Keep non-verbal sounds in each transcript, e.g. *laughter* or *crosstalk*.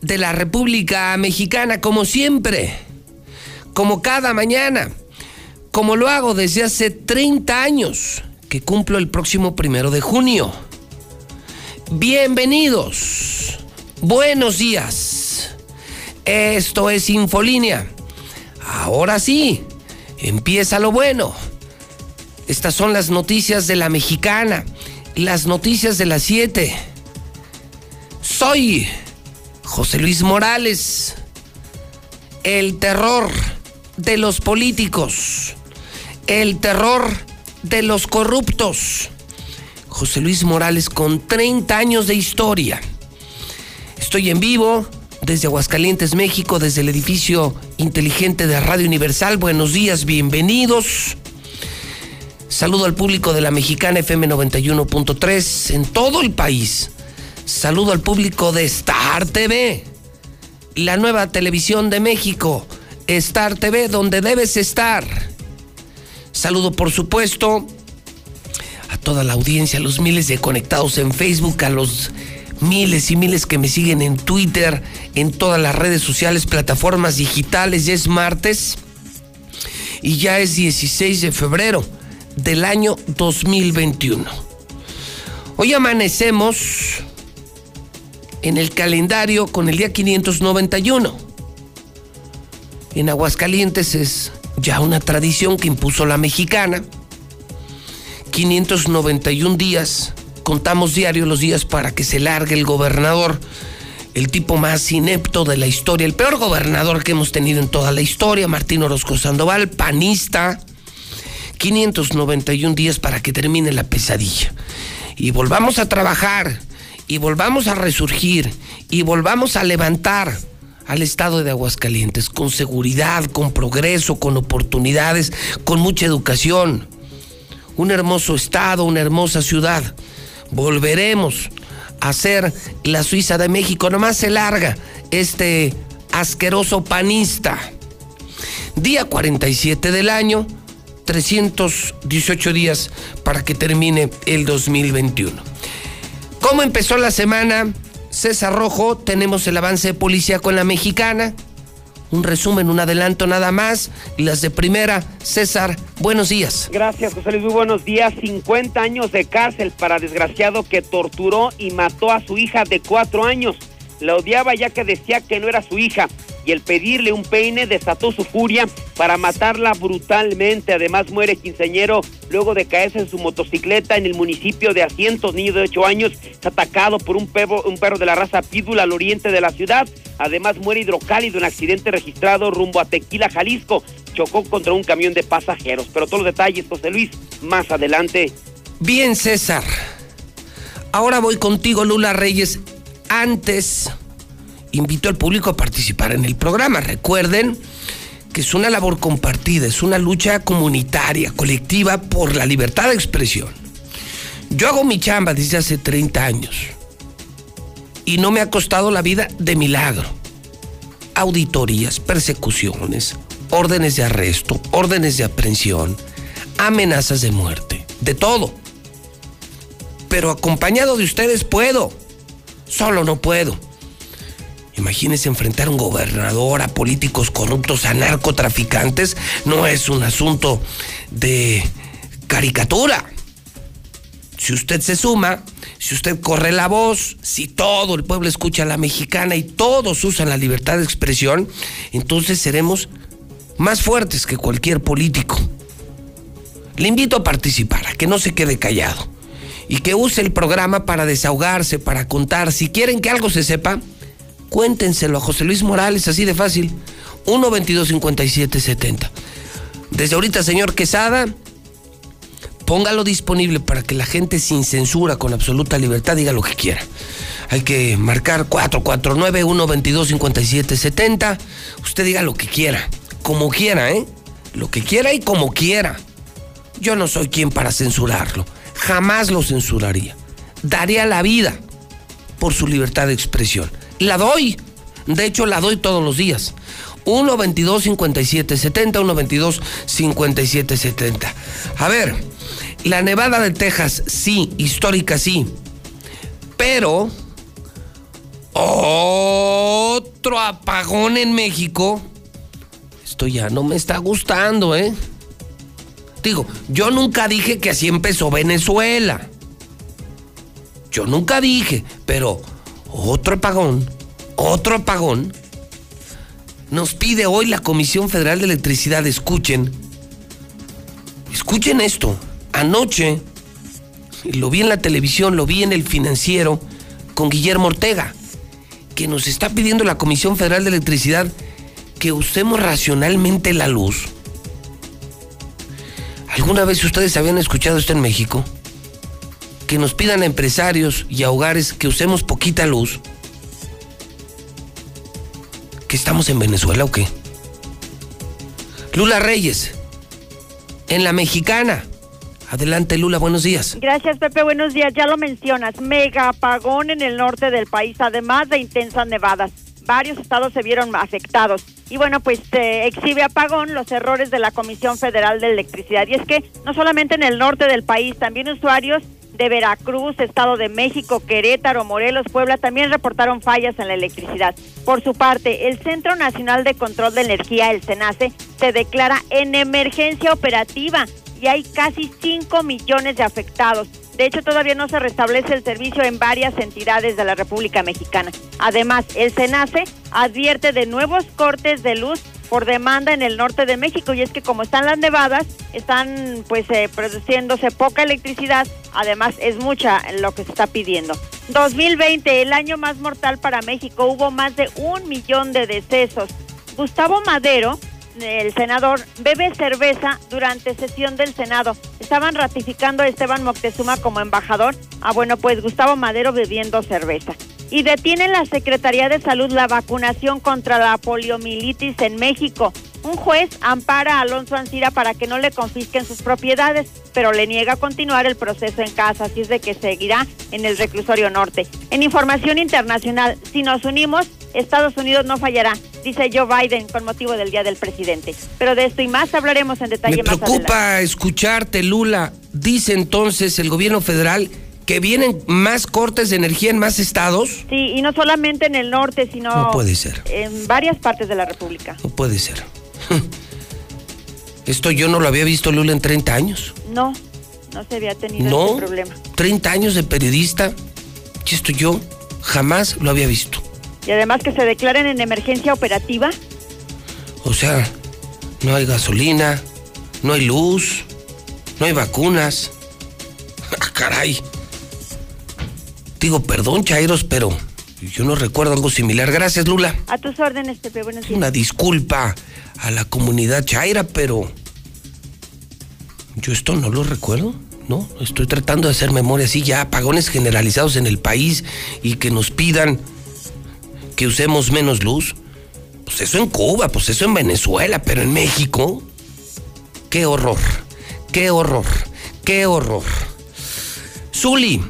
de la República Mexicana, como siempre, como cada mañana, como lo hago desde hace 30 años, que cumplo el próximo primero de junio. Bienvenidos, buenos días. Esto es Infolínea. Ahora sí, empieza lo bueno. Estas son las noticias de la mexicana, las noticias de las 7. Soy José Luis Morales, el terror de los políticos, el terror de los corruptos. José Luis Morales con 30 años de historia. Estoy en vivo desde Aguascalientes, México, desde el edificio inteligente de Radio Universal. Buenos días, bienvenidos. Saludo al público de la Mexicana FM 91.3 en todo el país Saludo al público de Star TV, la nueva televisión de México, Star TV, donde debes estar. Saludo, por supuesto, a toda la audiencia, a los miles de conectados en Facebook, a los miles y miles que me siguen en Twitter, en todas las redes sociales, plataformas digitales. Ya es martes y ya es 16 de febrero del año 2021. Hoy amanecemos en el calendario con el día 591. En Aguascalientes es ya una tradición que impuso la mexicana. 591 días, contamos diario los días para que se largue el gobernador, el tipo más inepto de la historia, el peor gobernador que hemos tenido en toda la historia, Martín Orozco Sandoval, panista. 591 días para que termine la pesadilla. Y volvamos a trabajar y volvamos a resurgir y volvamos a levantar al estado de Aguascalientes con seguridad, con progreso, con oportunidades, con mucha educación. Un hermoso estado, una hermosa ciudad. Volveremos a ser la Suiza de México. Nomás se larga este asqueroso panista. Día 47 del año, 318 días para que termine el 2021. ¿Cómo empezó la semana? César Rojo, tenemos el avance de policía con la mexicana. Un resumen, un adelanto nada más. Y las de primera, César, buenos días. Gracias, José Luis, muy buenos días. 50 años de cárcel para desgraciado que torturó y mató a su hija de cuatro años. La odiaba ya que decía que no era su hija y el pedirle un peine desató su furia para matarla brutalmente. Además muere quinceñero luego de caerse en su motocicleta en el municipio de Asientos, niño de 8 años, atacado por un perro, un perro de la raza Pídula al oriente de la ciudad. Además muere hidrocálido en accidente registrado rumbo a Tequila, Jalisco. Chocó contra un camión de pasajeros. Pero todos los detalles, José Luis, más adelante. Bien, César. Ahora voy contigo, Lula Reyes. Antes invito al público a participar en el programa. Recuerden que es una labor compartida, es una lucha comunitaria, colectiva por la libertad de expresión. Yo hago mi chamba desde hace 30 años y no me ha costado la vida de milagro. Auditorías, persecuciones, órdenes de arresto, órdenes de aprehensión, amenazas de muerte, de todo. Pero acompañado de ustedes puedo, solo no puedo. Imagínense enfrentar a un gobernador, a políticos corruptos, a narcotraficantes. No es un asunto de caricatura. Si usted se suma, si usted corre la voz, si todo el pueblo escucha a la mexicana y todos usan la libertad de expresión, entonces seremos más fuertes que cualquier político. Le invito a participar, a que no se quede callado y que use el programa para desahogarse, para contar. Si quieren que algo se sepa, cuéntenselo a José Luis Morales, así de fácil. 1 22 57 70. Desde ahorita, señor Quesada, póngalo disponible para que la gente sin censura, con absoluta libertad, diga lo que quiera. Hay que marcar 449-122-5770. Usted diga lo que quiera, como quiera, ¿eh? Lo que quiera y como quiera. Yo no soy quien para censurarlo. Jamás lo censuraría. Daría la vida por su libertad de expresión. La doy. De hecho, la doy todos los días. 122-5770, 122-5770. A ver, la Nevada de Texas, sí, histórica, sí. Pero otro apagón en México. Esto ya no me está gustando, ¿eh? Digo, yo nunca dije que así empezó Venezuela. Yo nunca dije, pero otro apagón, otro apagón nos pide hoy la Comisión Federal de Electricidad, escuchen, escuchen esto, anoche, lo vi en la televisión, lo vi en el financiero con Guillermo Ortega, que nos está pidiendo la Comisión Federal de Electricidad que usemos racionalmente la luz. ¿Alguna vez ustedes habían escuchado esto en México? Que nos pidan a empresarios y a hogares que usemos poquita luz. ¿Que estamos en Venezuela o qué? Lula Reyes, en la mexicana. Adelante, Lula, buenos días. Gracias, Pepe, buenos días. Ya lo mencionas, mega apagón en el norte del país, además de intensas nevadas. Varios estados se vieron afectados. Y bueno, pues se exhibe apagón los errores de la Comisión Federal de Electricidad. Y es que no solamente en el norte del país, también usuarios de Veracruz, Estado de México, Querétaro, Morelos, Puebla también reportaron fallas en la electricidad. Por su parte, el Centro Nacional de Control de Energía, el CENACE, se declara en emergencia operativa y hay casi 5 millones de afectados. De hecho, todavía no se restablece el servicio en varias entidades de la República Mexicana. Además, el CENACE advierte de nuevos cortes de luz por demanda en el norte de México y es que como están las nevadas, están pues eh, produciéndose poca electricidad, además es mucha lo que se está pidiendo. 2020, el año más mortal para México, hubo más de un millón de decesos. Gustavo Madero, el senador, bebe cerveza durante sesión del Senado. Estaban ratificando a Esteban Moctezuma como embajador. Ah, bueno, pues Gustavo Madero bebiendo cerveza y detiene la Secretaría de Salud la vacunación contra la poliomielitis en México. Un juez ampara a Alonso Ancira para que no le confisquen sus propiedades, pero le niega continuar el proceso en casa, así es de que seguirá en el reclusorio norte. En información internacional, si nos unimos, Estados Unidos no fallará, dice Joe Biden con motivo del Día del Presidente. Pero de esto y más hablaremos en detalle Me preocupa escucharte, Lula. Dice entonces el gobierno federal que vienen más cortes de energía en más estados. Sí, y no solamente en el norte, sino no puede ser. en varias partes de la República. No puede ser. *laughs* Esto yo no lo había visto, Lula, en 30 años. No, no se había tenido ¿No? Este problema. 30 años de periodista, y esto yo jamás lo había visto. Y además que se declaren en emergencia operativa. O sea, no hay gasolina, no hay luz, no hay vacunas. *laughs* ¡Ah, caray! Digo, perdón, Chairos, pero yo no recuerdo algo similar. Gracias, Lula. A tus órdenes, Pepe. Buenos días. Una disculpa a la comunidad Chaira, pero yo esto no lo recuerdo. No, estoy tratando de hacer memoria así, ya apagones generalizados en el país y que nos pidan que usemos menos luz. Pues eso en Cuba, pues eso en Venezuela, pero en México. Qué horror, qué horror, qué horror. Zuli,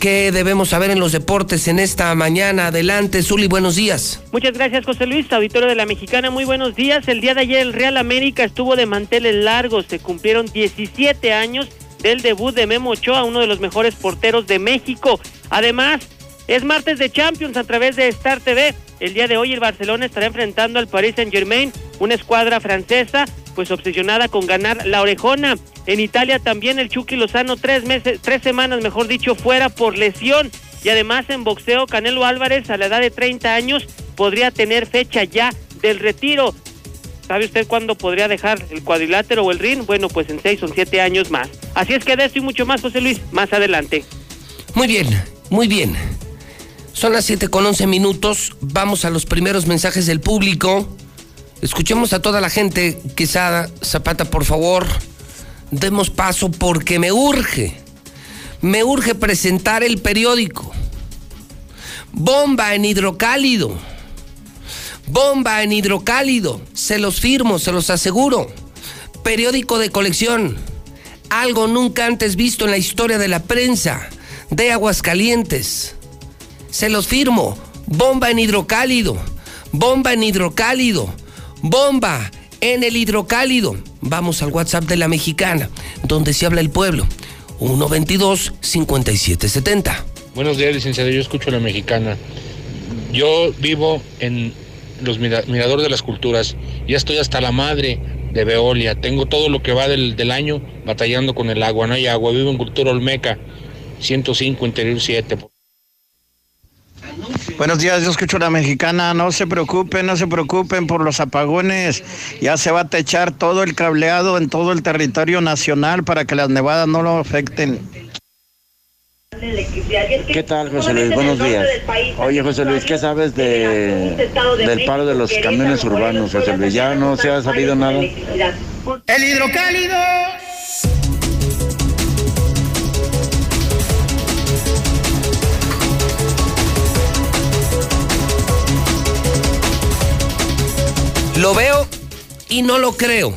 ¿Qué debemos saber en los deportes en esta mañana? Adelante, Zuli, buenos días. Muchas gracias, José Luis, auditorio de la Mexicana. Muy buenos días. El día de ayer el Real América estuvo de manteles largos. Se cumplieron 17 años del debut de Memo Ochoa, uno de los mejores porteros de México. Además, es martes de Champions a través de Star TV. El día de hoy el Barcelona estará enfrentando al Paris Saint Germain, una escuadra francesa, pues obsesionada con ganar la orejona. En Italia también el Chucky Lozano tres meses, tres semanas, mejor dicho, fuera por lesión. Y además en boxeo, Canelo Álvarez a la edad de 30 años podría tener fecha ya del retiro. ¿Sabe usted cuándo podría dejar el cuadrilátero o el ring? Bueno, pues en seis o siete años más. Así es que de esto y mucho más, José Luis, más adelante. Muy bien, muy bien. Son las 7 con 11 minutos. Vamos a los primeros mensajes del público. Escuchemos a toda la gente. Quesada, Zapata, por favor demos paso porque me urge, me urge presentar el periódico. Bomba en hidrocálido. Bomba en hidrocálido. Se los firmo, se los aseguro. Periódico de colección. Algo nunca antes visto en la historia de la prensa de Aguascalientes. Se los firmo. Bomba en hidrocálido. Bomba en hidrocálido. Bomba en el hidrocálido. Vamos al WhatsApp de la mexicana, donde se habla el pueblo. 122-5770. Buenos días, licenciado. Yo escucho a la mexicana. Yo vivo en los miradores de las culturas. Ya estoy hasta la madre de Veolia. Tengo todo lo que va del, del año batallando con el agua. No hay agua. Vivo en Cultura Olmeca, 105, Interior 7. Buenos días, yo escucho a la mexicana. No se preocupen, no se preocupen por los apagones. Ya se va a techar todo el cableado en todo el territorio nacional para que las nevadas no lo afecten. ¿Qué tal, José Luis? Buenos días. Oye, José Luis, ¿qué sabes de, del paro de los camiones urbanos, José Luis? ¿Ya no se ha sabido nada? El hidrocálido. Lo veo y no lo creo.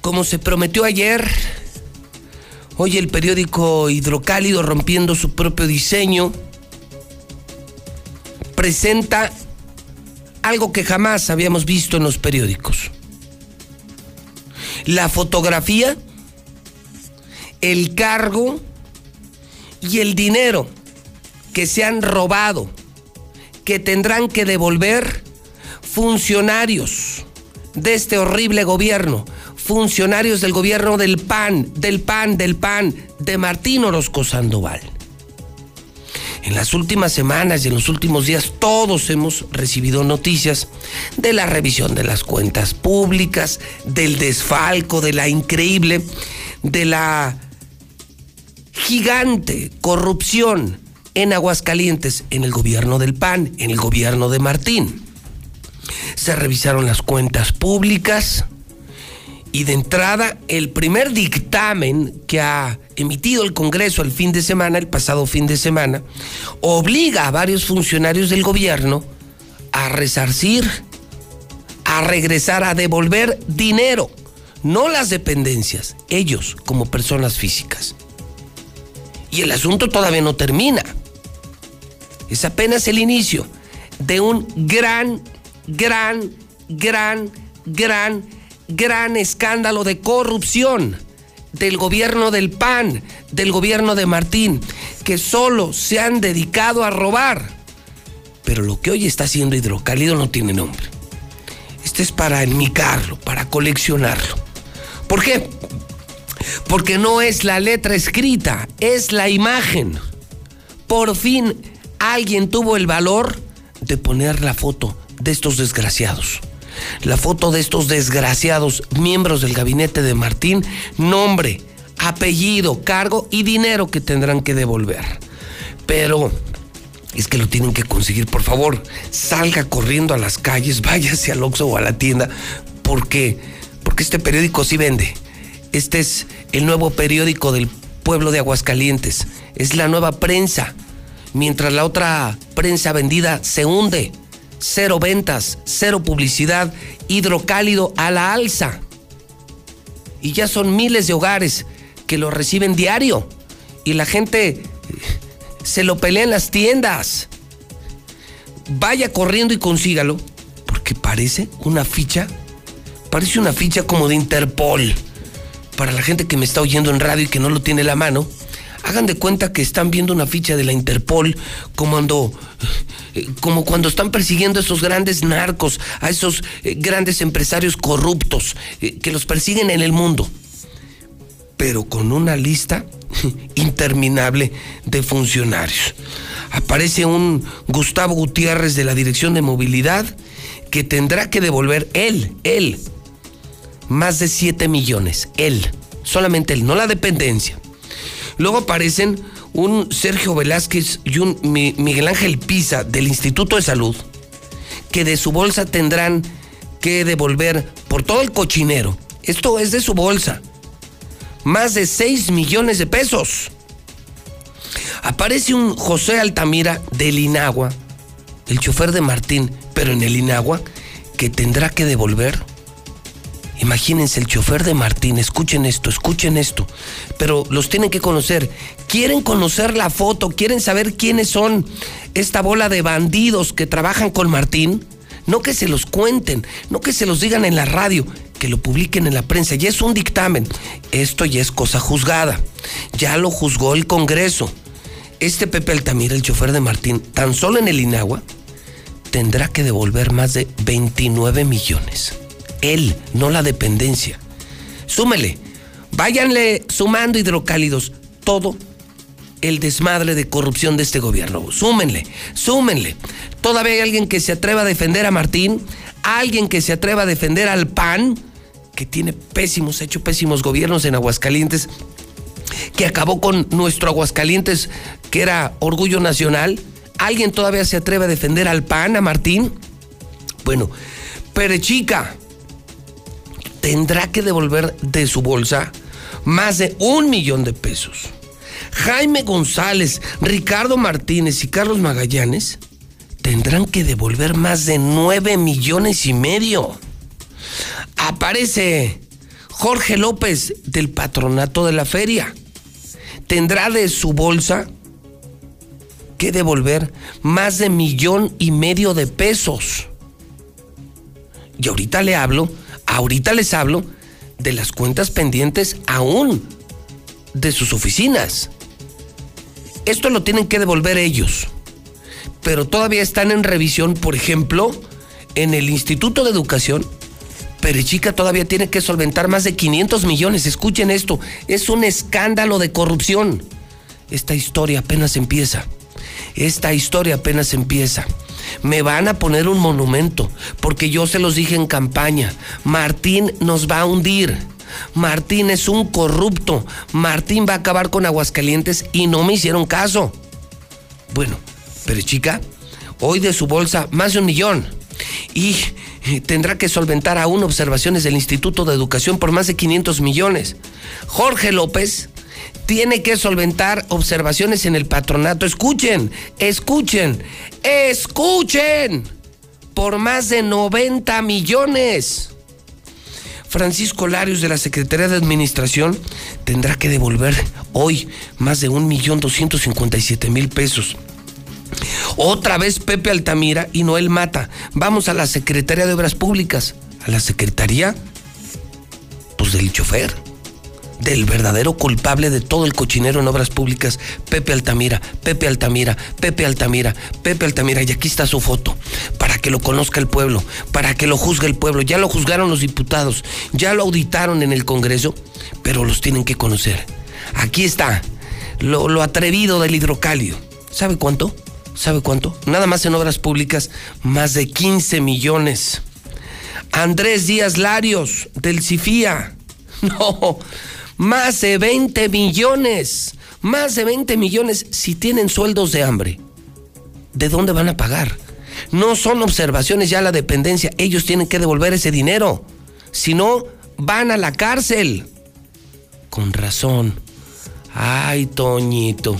Como se prometió ayer, hoy el periódico Hidrocálido, rompiendo su propio diseño, presenta algo que jamás habíamos visto en los periódicos. La fotografía, el cargo y el dinero que se han robado, que tendrán que devolver funcionarios de este horrible gobierno, funcionarios del gobierno del PAN, del PAN, del PAN, de Martín Orozco Sandoval. En las últimas semanas y en los últimos días todos hemos recibido noticias de la revisión de las cuentas públicas, del desfalco, de la increíble, de la gigante corrupción en Aguascalientes, en el gobierno del PAN, en el gobierno de Martín se revisaron las cuentas públicas y de entrada el primer dictamen que ha emitido el Congreso el fin de semana, el pasado fin de semana, obliga a varios funcionarios del gobierno a resarcir, a regresar, a devolver dinero, no las dependencias, ellos como personas físicas. Y el asunto todavía no termina. Es apenas el inicio de un gran gran, gran, gran, gran escándalo de corrupción del gobierno del PAN, del gobierno de Martín, que solo se han dedicado a robar. Pero lo que hoy está haciendo Hidrocálido no tiene nombre. Este es para enmicarlo, para coleccionarlo. ¿Por qué? Porque no es la letra escrita, es la imagen. Por fin alguien tuvo el valor de poner la foto de estos desgraciados. La foto de estos desgraciados miembros del gabinete de Martín, nombre, apellido, cargo y dinero que tendrán que devolver. Pero es que lo tienen que conseguir, por favor, salga corriendo a las calles, *laughs* váyase al Oxxo o a la tienda, porque porque este periódico sí vende. Este es el nuevo periódico del pueblo de Aguascalientes. Es la nueva prensa. Mientras la otra prensa vendida se hunde cero ventas, cero publicidad, hidrocálido a la alza. Y ya son miles de hogares que lo reciben diario y la gente eh, se lo pelea en las tiendas. Vaya corriendo y consígalo, porque parece una ficha, parece una ficha como de Interpol. Para la gente que me está oyendo en radio y que no lo tiene en la mano, hagan de cuenta que están viendo una ficha de la Interpol como eh, como cuando están persiguiendo a esos grandes narcos, a esos eh, grandes empresarios corruptos eh, que los persiguen en el mundo. Pero con una lista *laughs* interminable de funcionarios. Aparece un Gustavo Gutiérrez de la Dirección de Movilidad que tendrá que devolver él, él, más de 7 millones, él, solamente él, no la dependencia. Luego aparecen un Sergio Velázquez y un Miguel Ángel Pisa del Instituto de Salud, que de su bolsa tendrán que devolver por todo el cochinero. Esto es de su bolsa. Más de 6 millones de pesos. Aparece un José Altamira del Inagua, el chofer de Martín, pero en el Inagua, que tendrá que devolver. Imagínense el chofer de Martín, escuchen esto, escuchen esto, pero los tienen que conocer. Quieren conocer la foto, quieren saber quiénes son esta bola de bandidos que trabajan con Martín. No que se los cuenten, no que se los digan en la radio, que lo publiquen en la prensa. Ya es un dictamen. Esto ya es cosa juzgada. Ya lo juzgó el Congreso. Este Pepe Altamira, el chofer de Martín, tan solo en el Inagua, tendrá que devolver más de 29 millones. Él, no la dependencia. Súmele, váyanle sumando hidrocálidos todo el desmadre de corrupción de este gobierno. Súmenle, súmenle. Todavía hay alguien que se atreva a defender a Martín, alguien que se atreva a defender al PAN, que tiene pésimos, ha hecho pésimos gobiernos en Aguascalientes, que acabó con nuestro Aguascalientes, que era orgullo nacional. ¿Alguien todavía se atreve a defender al PAN, a Martín? Bueno, Perechica tendrá que devolver de su bolsa más de un millón de pesos. Jaime González, Ricardo Martínez y Carlos Magallanes tendrán que devolver más de nueve millones y medio. Aparece Jorge López del patronato de la feria. Tendrá de su bolsa que devolver más de millón y medio de pesos. Y ahorita le hablo, ahorita les hablo de las cuentas pendientes aún de sus oficinas. Esto lo tienen que devolver ellos. Pero todavía están en revisión, por ejemplo, en el Instituto de Educación. Perechica todavía tiene que solventar más de 500 millones. Escuchen esto, es un escándalo de corrupción. Esta historia apenas empieza. Esta historia apenas empieza. Me van a poner un monumento, porque yo se los dije en campaña. Martín nos va a hundir. Martín es un corrupto. Martín va a acabar con Aguascalientes y no me hicieron caso. Bueno, pero chica, hoy de su bolsa más de un millón. Y tendrá que solventar aún observaciones del Instituto de Educación por más de 500 millones. Jorge López tiene que solventar observaciones en el patronato. Escuchen, escuchen, escuchen. Por más de 90 millones. Francisco Larios de la Secretaría de Administración tendrá que devolver hoy más de un millón doscientos cincuenta y siete mil pesos. Otra vez Pepe Altamira y Noel Mata. Vamos a la Secretaría de Obras Públicas. A la Secretaría, pues del chofer del verdadero culpable de todo el cochinero en obras públicas, Pepe Altamira, Pepe Altamira, Pepe Altamira, Pepe Altamira, y aquí está su foto, para que lo conozca el pueblo, para que lo juzgue el pueblo. Ya lo juzgaron los diputados, ya lo auditaron en el Congreso, pero los tienen que conocer. Aquí está, lo, lo atrevido del hidrocálido. ¿Sabe cuánto? ¿Sabe cuánto? Nada más en obras públicas, más de 15 millones. Andrés Díaz Larios, del CIFIA. *laughs* No, más de 20 millones. Más de 20 millones si tienen sueldos de hambre. ¿De dónde van a pagar? No son observaciones ya la dependencia. Ellos tienen que devolver ese dinero. Si no, van a la cárcel. Con razón. Ay, Toñito.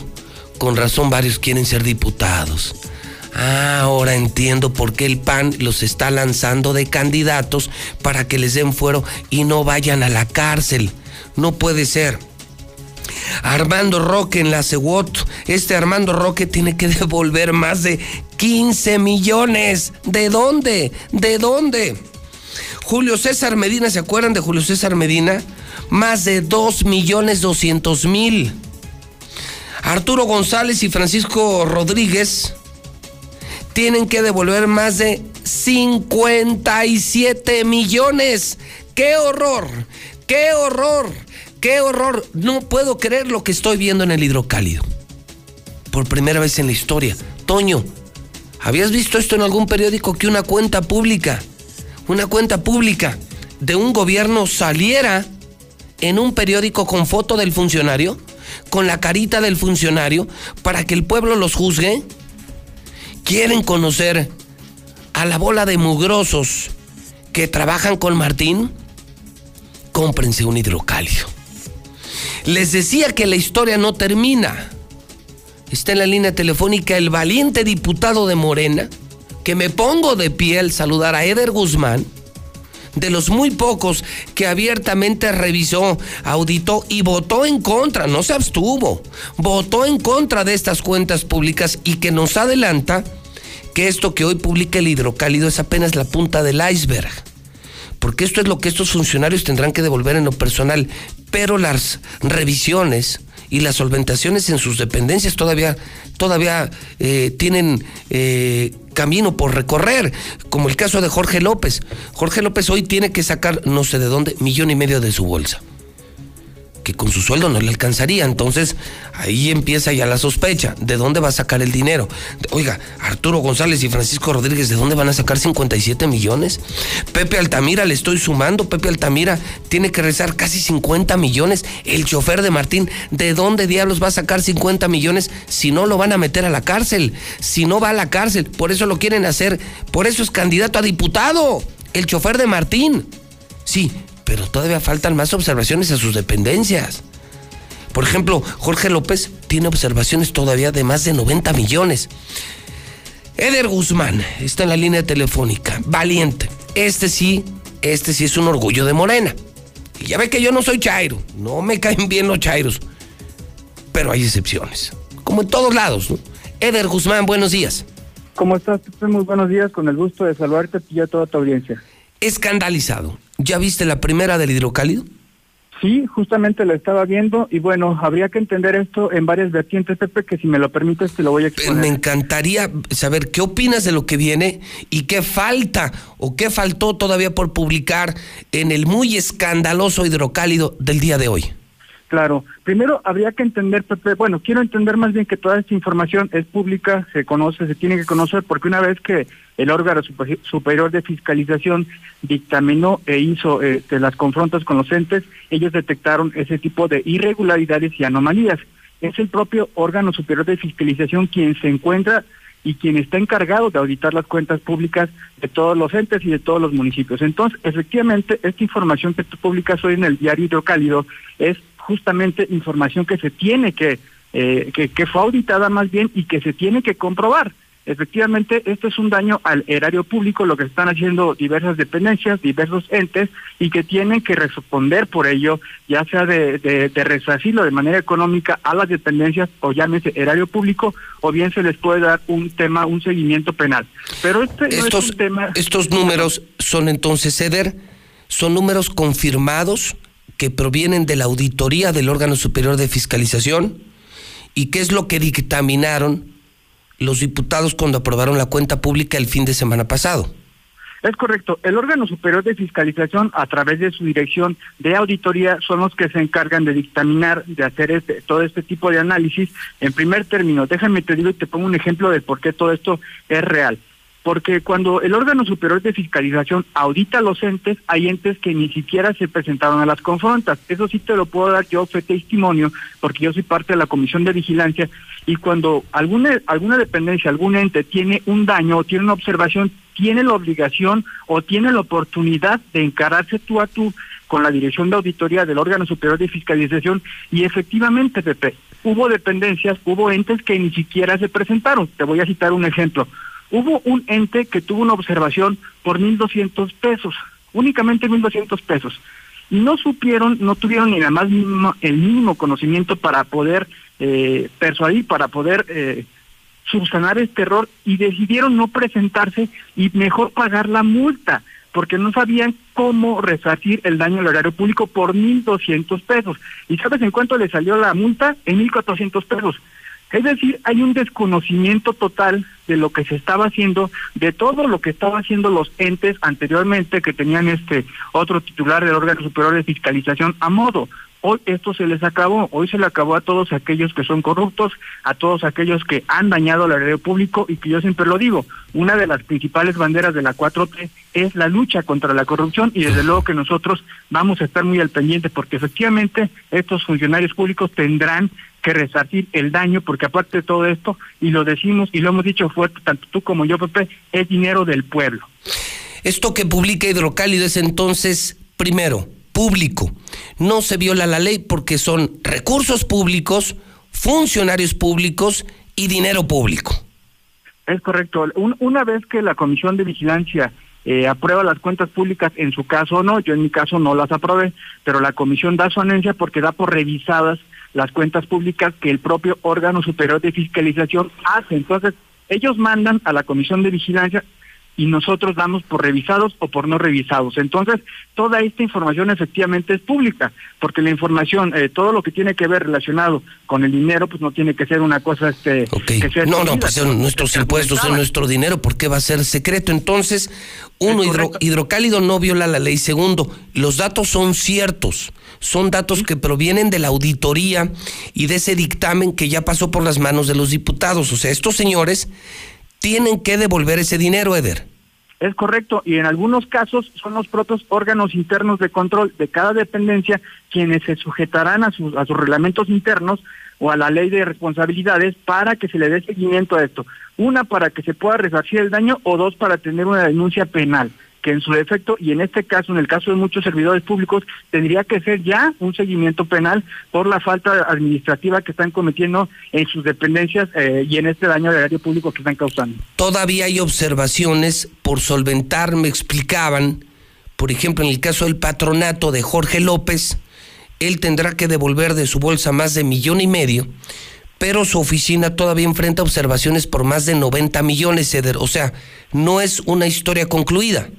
Con razón varios quieren ser diputados. Ah, ahora entiendo por qué el PAN los está lanzando de candidatos para que les den fuero y no vayan a la cárcel. No puede ser. Armando Roque en la CEWOT. Este Armando Roque tiene que *laughs* devolver más de 15 millones. ¿De dónde? ¿De dónde? Julio César Medina, ¿se acuerdan de Julio César Medina? Más de 2 millones 200 mil. Arturo González y Francisco Rodríguez tienen que devolver más de 57 millones. ¡Qué horror! ¡Qué horror! ¡Qué horror! No puedo creer lo que estoy viendo en el hidrocálido. Por primera vez en la historia. Toño, ¿habías visto esto en algún periódico que una cuenta pública, una cuenta pública de un gobierno saliera en un periódico con foto del funcionario, con la carita del funcionario, para que el pueblo los juzgue? ¿Quieren conocer a la bola de mugrosos que trabajan con Martín? cómprense un hidrocálido. Les decía que la historia no termina. Está en la línea telefónica el valiente diputado de Morena, que me pongo de pie al saludar a Eder Guzmán, de los muy pocos que abiertamente revisó, auditó y votó en contra, no se abstuvo, votó en contra de estas cuentas públicas y que nos adelanta que esto que hoy publica el hidrocálido es apenas la punta del iceberg. Porque esto es lo que estos funcionarios tendrán que devolver en lo personal. Pero las revisiones, y las solventaciones en sus dependencias todavía, todavía eh, tienen eh, camino por recorrer, como el caso de Jorge López. Jorge López hoy tiene que sacar no sé de dónde, millón y medio de su bolsa que con su sueldo no le alcanzaría. Entonces, ahí empieza ya la sospecha. ¿De dónde va a sacar el dinero? Oiga, Arturo González y Francisco Rodríguez, ¿de dónde van a sacar 57 millones? Pepe Altamira, le estoy sumando. Pepe Altamira tiene que rezar casi 50 millones. El chofer de Martín, ¿de dónde diablos va a sacar 50 millones si no lo van a meter a la cárcel? Si no va a la cárcel. Por eso lo quieren hacer. Por eso es candidato a diputado. El chofer de Martín. Sí, pero todavía faltan más observaciones a sus dependencias. Por ejemplo, Jorge López tiene observaciones todavía de más de 90 millones. Eder Guzmán está en la línea telefónica, valiente. Este sí, este sí es un orgullo de Morena. Y ya ve que yo no soy chairo, no me caen bien los chairos. Pero hay excepciones, como en todos lados. ¿no? Eder Guzmán, buenos días. ¿Cómo estás? Muy buenos días, con el gusto de saludarte y a toda tu audiencia. Escandalizado. ¿Ya viste la primera del hidrocálido? Sí, justamente la estaba viendo y bueno, habría que entender esto en varias vertientes, Pepe, que si me lo permites te lo voy a exponer. Me encantaría saber qué opinas de lo que viene y qué falta o qué faltó todavía por publicar en el muy escandaloso hidrocálido del día de hoy. Claro, primero habría que entender, Pepe, bueno, quiero entender más bien que toda esta información es pública, se conoce, se tiene que conocer, porque una vez que el órgano superior de fiscalización dictaminó e hizo este, las confrontas con los entes, ellos detectaron ese tipo de irregularidades y anomalías. Es el propio órgano superior de fiscalización quien se encuentra y quien está encargado de auditar las cuentas públicas de todos los entes y de todos los municipios. Entonces, efectivamente, esta información que tú publicas hoy en el diario Hidrocálido es justamente información que se tiene que, eh, que, que fue auditada más bien y que se tiene que comprobar. Efectivamente, esto es un daño al erario público, lo que están haciendo diversas dependencias, diversos entes, y que tienen que responder por ello, ya sea de, de, de de manera económica a las dependencias, o llámese erario público, o bien se les puede dar un tema, un seguimiento penal. Pero este estos, no es un tema... Estos números son entonces, Eder, son números confirmados que provienen de la auditoría del órgano superior de fiscalización y qué es lo que dictaminaron los diputados cuando aprobaron la cuenta pública el fin de semana pasado. Es correcto. El órgano superior de fiscalización, a través de su dirección de auditoría, son los que se encargan de dictaminar, de hacer este, todo este tipo de análisis. En primer término, déjame te digo y te pongo un ejemplo de por qué todo esto es real porque cuando el órgano superior de fiscalización audita a los entes, hay entes que ni siquiera se presentaron a las confrontas. Eso sí te lo puedo dar yo fe testimonio, porque yo soy parte de la comisión de vigilancia, y cuando alguna, alguna dependencia, algún ente tiene un daño o tiene una observación, tiene la obligación o tiene la oportunidad de encararse tú a tú con la dirección de auditoría del órgano superior de fiscalización, y efectivamente, Pepe, hubo dependencias, hubo entes que ni siquiera se presentaron. Te voy a citar un ejemplo Hubo un ente que tuvo una observación por 1.200 pesos, únicamente 1.200 pesos. No supieron, no tuvieron ni nada más mínimo, el mínimo conocimiento para poder eh, persuadir, para poder eh, subsanar este error y decidieron no presentarse y mejor pagar la multa porque no sabían cómo resarcir el daño al horario público por 1.200 pesos. ¿Y sabes en cuánto le salió la multa? En 1.400 pesos. Es decir, hay un desconocimiento total de lo que se estaba haciendo, de todo lo que estaban haciendo los entes anteriormente que tenían este otro titular del órgano superior de fiscalización a modo. Hoy esto se les acabó, hoy se le acabó a todos aquellos que son corruptos, a todos aquellos que han dañado el erario público y que yo siempre lo digo, una de las principales banderas de la 4T es la lucha contra la corrupción y desde luego que nosotros vamos a estar muy al pendiente porque efectivamente estos funcionarios públicos tendrán que resarcir el daño porque aparte de todo esto, y lo decimos y lo hemos dicho fuerte, tanto tú como yo, Pepe, es dinero del pueblo. Esto que publica Hidrocálido es entonces, primero, público. No se viola la ley porque son recursos públicos, funcionarios públicos y dinero público. Es correcto. una vez que la Comisión de Vigilancia eh, aprueba las cuentas públicas, en su caso no, yo en mi caso no las aprobé, pero la Comisión da su anencia porque da por revisadas las cuentas públicas que el propio órgano superior de fiscalización hace. Entonces, ellos mandan a la Comisión de Vigilancia y nosotros damos por revisados o por no revisados. Entonces, toda esta información efectivamente es pública, porque la información, eh, todo lo que tiene que ver relacionado con el dinero, pues no tiene que ser una cosa este, que sea No, no, pues son nuestros impuestos, es nuestro dinero, ¿por qué va a ser secreto? Entonces, uno, hidrocálido no viola la ley. Segundo, los datos son ciertos, son datos que provienen de la auditoría y de ese dictamen que ya pasó por las manos de los diputados. O sea, estos señores tienen que devolver ese dinero, Eder. Es correcto, y en algunos casos son los propios órganos internos de control de cada dependencia quienes se sujetarán a sus, a sus reglamentos internos o a la ley de responsabilidades para que se le dé seguimiento a esto. Una, para que se pueda resarcir el daño o dos, para tener una denuncia penal que en su defecto, y en este caso, en el caso de muchos servidores públicos, tendría que ser ya un seguimiento penal por la falta administrativa que están cometiendo en sus dependencias eh, y en este daño al erario público que están causando. Todavía hay observaciones por solventar, me explicaban, por ejemplo, en el caso del patronato de Jorge López, él tendrá que devolver de su bolsa más de millón y medio, pero su oficina todavía enfrenta observaciones por más de 90 millones, o sea, no es una historia concluida.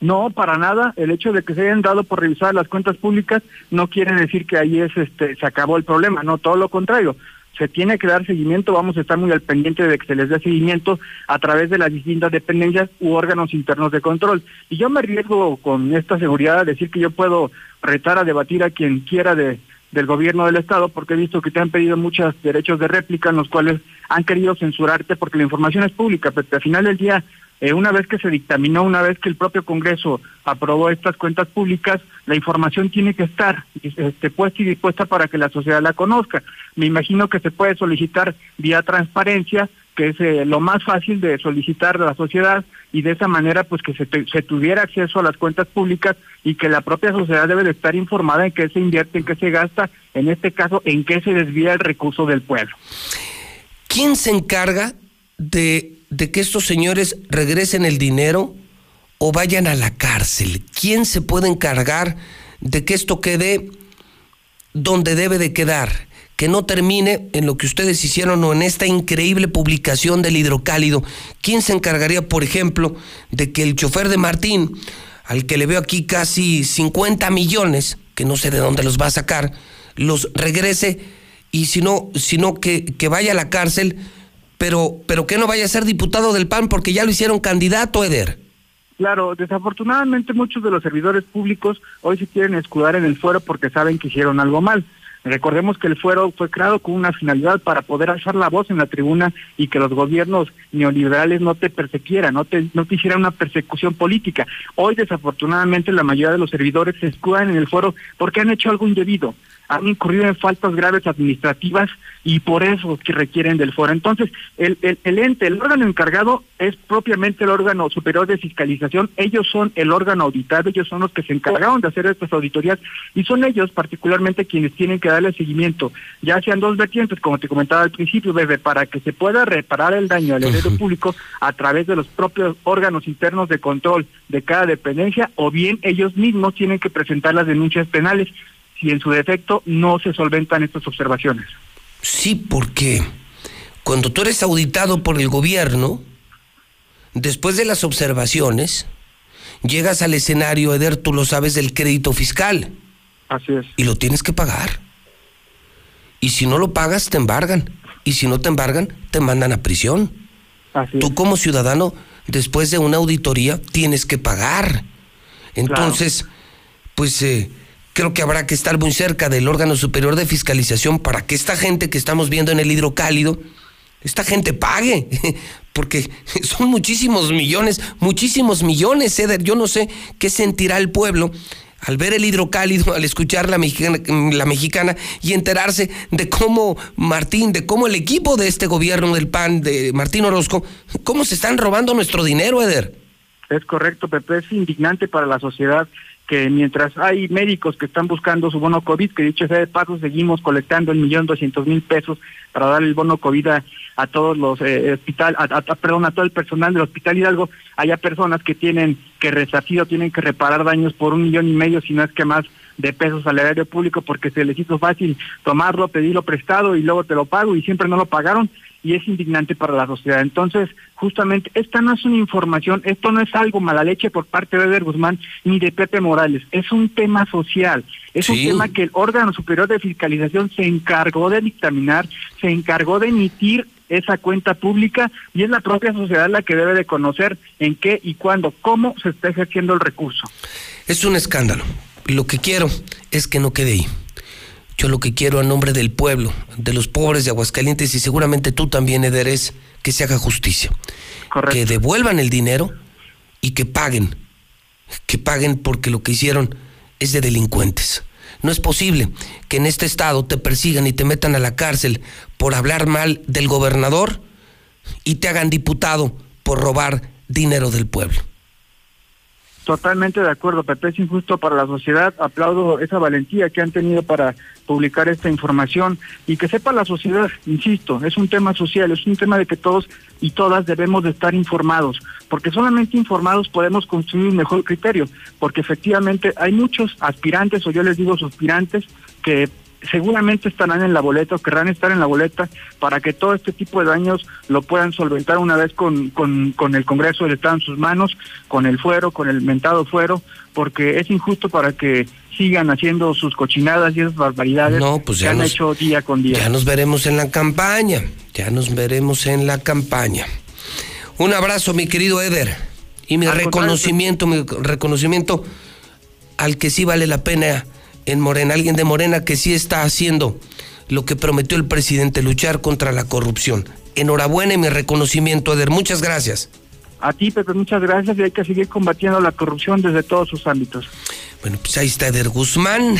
No, para nada. El hecho de que se hayan dado por revisar las cuentas públicas no quiere decir que ahí es, este, se acabó el problema. No, todo lo contrario. Se tiene que dar seguimiento. Vamos a estar muy al pendiente de que se les dé seguimiento a través de las distintas dependencias u órganos internos de control. Y yo me arriesgo con esta seguridad a decir que yo puedo retar a debatir a quien quiera de, del gobierno del estado porque he visto que te han pedido muchos derechos de réplica en los cuales han querido censurarte porque la información es pública, pero al final del día eh, una vez que se dictaminó, una vez que el propio Congreso aprobó estas cuentas públicas, la información tiene que estar este, puesta y dispuesta para que la sociedad la conozca. Me imagino que se puede solicitar vía transparencia, que es eh, lo más fácil de solicitar a la sociedad y de esa manera pues que se, se, tuviera acceso a las cuentas públicas y que la propia sociedad debe de estar informada en qué se invierte, en qué se gasta, en este caso en qué se desvía el recurso del pueblo. ¿Quién se encarga de de que estos señores regresen el dinero o vayan a la cárcel? ¿Quién se puede encargar de que esto quede donde debe de quedar? Que no termine en lo que ustedes hicieron o en esta increíble publicación del hidrocálido. ¿Quién se encargaría, por ejemplo, de que el chofer de Martín, al que le veo aquí casi 50 millones, que no sé de dónde los va a sacar, los regrese y si no, sino que, que vaya a la cárcel pero, pero que no vaya a ser diputado del PAN porque ya lo hicieron candidato, Eder. Claro, desafortunadamente muchos de los servidores públicos hoy se quieren escudar en el fuero porque saben que hicieron algo mal. Recordemos que el fuero fue creado con una finalidad para poder alzar la voz en la tribuna y que los gobiernos neoliberales no te perseguieran, no te, no te hicieran una persecución política. Hoy, desafortunadamente, la mayoría de los servidores se escudan en el fuero porque han hecho algo indebido han incurrido en faltas graves administrativas y por eso que requieren del foro. Entonces, el, el, ente, el órgano encargado es propiamente el órgano superior de fiscalización. Ellos son el órgano auditado, ellos son los que se encargaron de hacer estas auditorías y son ellos particularmente quienes tienen que darle seguimiento, ya sean dos vertientes, como te comentaba al principio, bebé, para que se pueda reparar el daño al erario público a través de los propios órganos internos de control de cada dependencia o bien ellos mismos tienen que presentar las denuncias penales si en su defecto no se solventan estas observaciones. Sí, porque cuando tú eres auditado por el gobierno, después de las observaciones, llegas al escenario, Eder, tú lo sabes, del crédito fiscal. Así es. Y lo tienes que pagar. Y si no lo pagas, te embargan. Y si no te embargan, te mandan a prisión. Así tú como ciudadano, después de una auditoría, tienes que pagar. Entonces, pues eh, creo que habrá que estar muy cerca del órgano superior de fiscalización para que esta gente que estamos viendo en el hidrocálido, esta gente pague, *laughs* porque *laughs* son muchísimos millones, muchísimos millones, Eder. Yo no sé qué sentirá el pueblo al ver el hidrocálido, al escuchar la mexicana, la mexicana y enterarse de cómo Martín, de cómo el equipo de este gobierno del PAN, de Martín Orozco, cómo se están robando nuestro dinero, Eder. Es correcto, Pepe, es indignante para la sociedad que mientras hay médicos que están buscando su bono COVID, que dicho sea de paso, seguimos colectando el millón doscientos mil pesos para dar el bono COVID a, todos los eh, hospital, a, perdón, a todo el personal del Hospital Hidalgo, haya personas que tienen que resarcir o tienen que reparar daños por un millón y medio, si no es que más de pesos al erario público porque se les hizo fácil tomarlo, pedirlo prestado y luego te lo pago y siempre no lo pagaron y es indignante para la sociedad. Entonces, justamente, esta no es una información, esto no es algo mala leche por parte de Eder Guzmán ni de Pepe Morales, es un tema social, es un tema que el órgano superior de fiscalización se encargó de dictaminar, se encargó de emitir esa cuenta pública y es la propia sociedad la que debe de conocer en qué y cuándo, cómo se está ejerciendo el recurso. Es un escándalo. Lo que quiero es que no quede ahí. Yo lo que quiero a nombre del pueblo, de los pobres de Aguascalientes y seguramente tú también, Eder, es que se haga justicia. Que devuelvan el dinero y que paguen. Que paguen porque lo que hicieron es de delincuentes. No es posible que en este estado te persigan y te metan a la cárcel por hablar mal del gobernador y te hagan diputado por robar dinero del pueblo. Totalmente de acuerdo, Pepe, es injusto para la sociedad. Aplaudo esa valentía que han tenido para publicar esta información y que sepa la sociedad, insisto, es un tema social, es un tema de que todos y todas debemos de estar informados, porque solamente informados podemos construir un mejor criterio, porque efectivamente hay muchos aspirantes, o yo les digo aspirantes, que seguramente estarán en la boleta o querrán estar en la boleta para que todo este tipo de daños lo puedan solventar una vez con, con, con el Congreso del Estado en sus manos, con el fuero, con el mentado fuero, porque es injusto para que sigan haciendo sus cochinadas y esas barbaridades pues que han hecho día con día. Ya nos veremos en la campaña, ya nos veremos en la campaña. Un abrazo, mi querido Eder, y mi reconocimiento, mi reconocimiento al que sí vale la pena en Morena, alguien de Morena que sí está haciendo lo que prometió el presidente, luchar contra la corrupción. Enhorabuena y mi reconocimiento, Eder. Muchas gracias. A ti, Pepe, muchas gracias y hay que seguir combatiendo la corrupción desde todos sus ámbitos. Bueno, pues ahí está Eder Guzmán.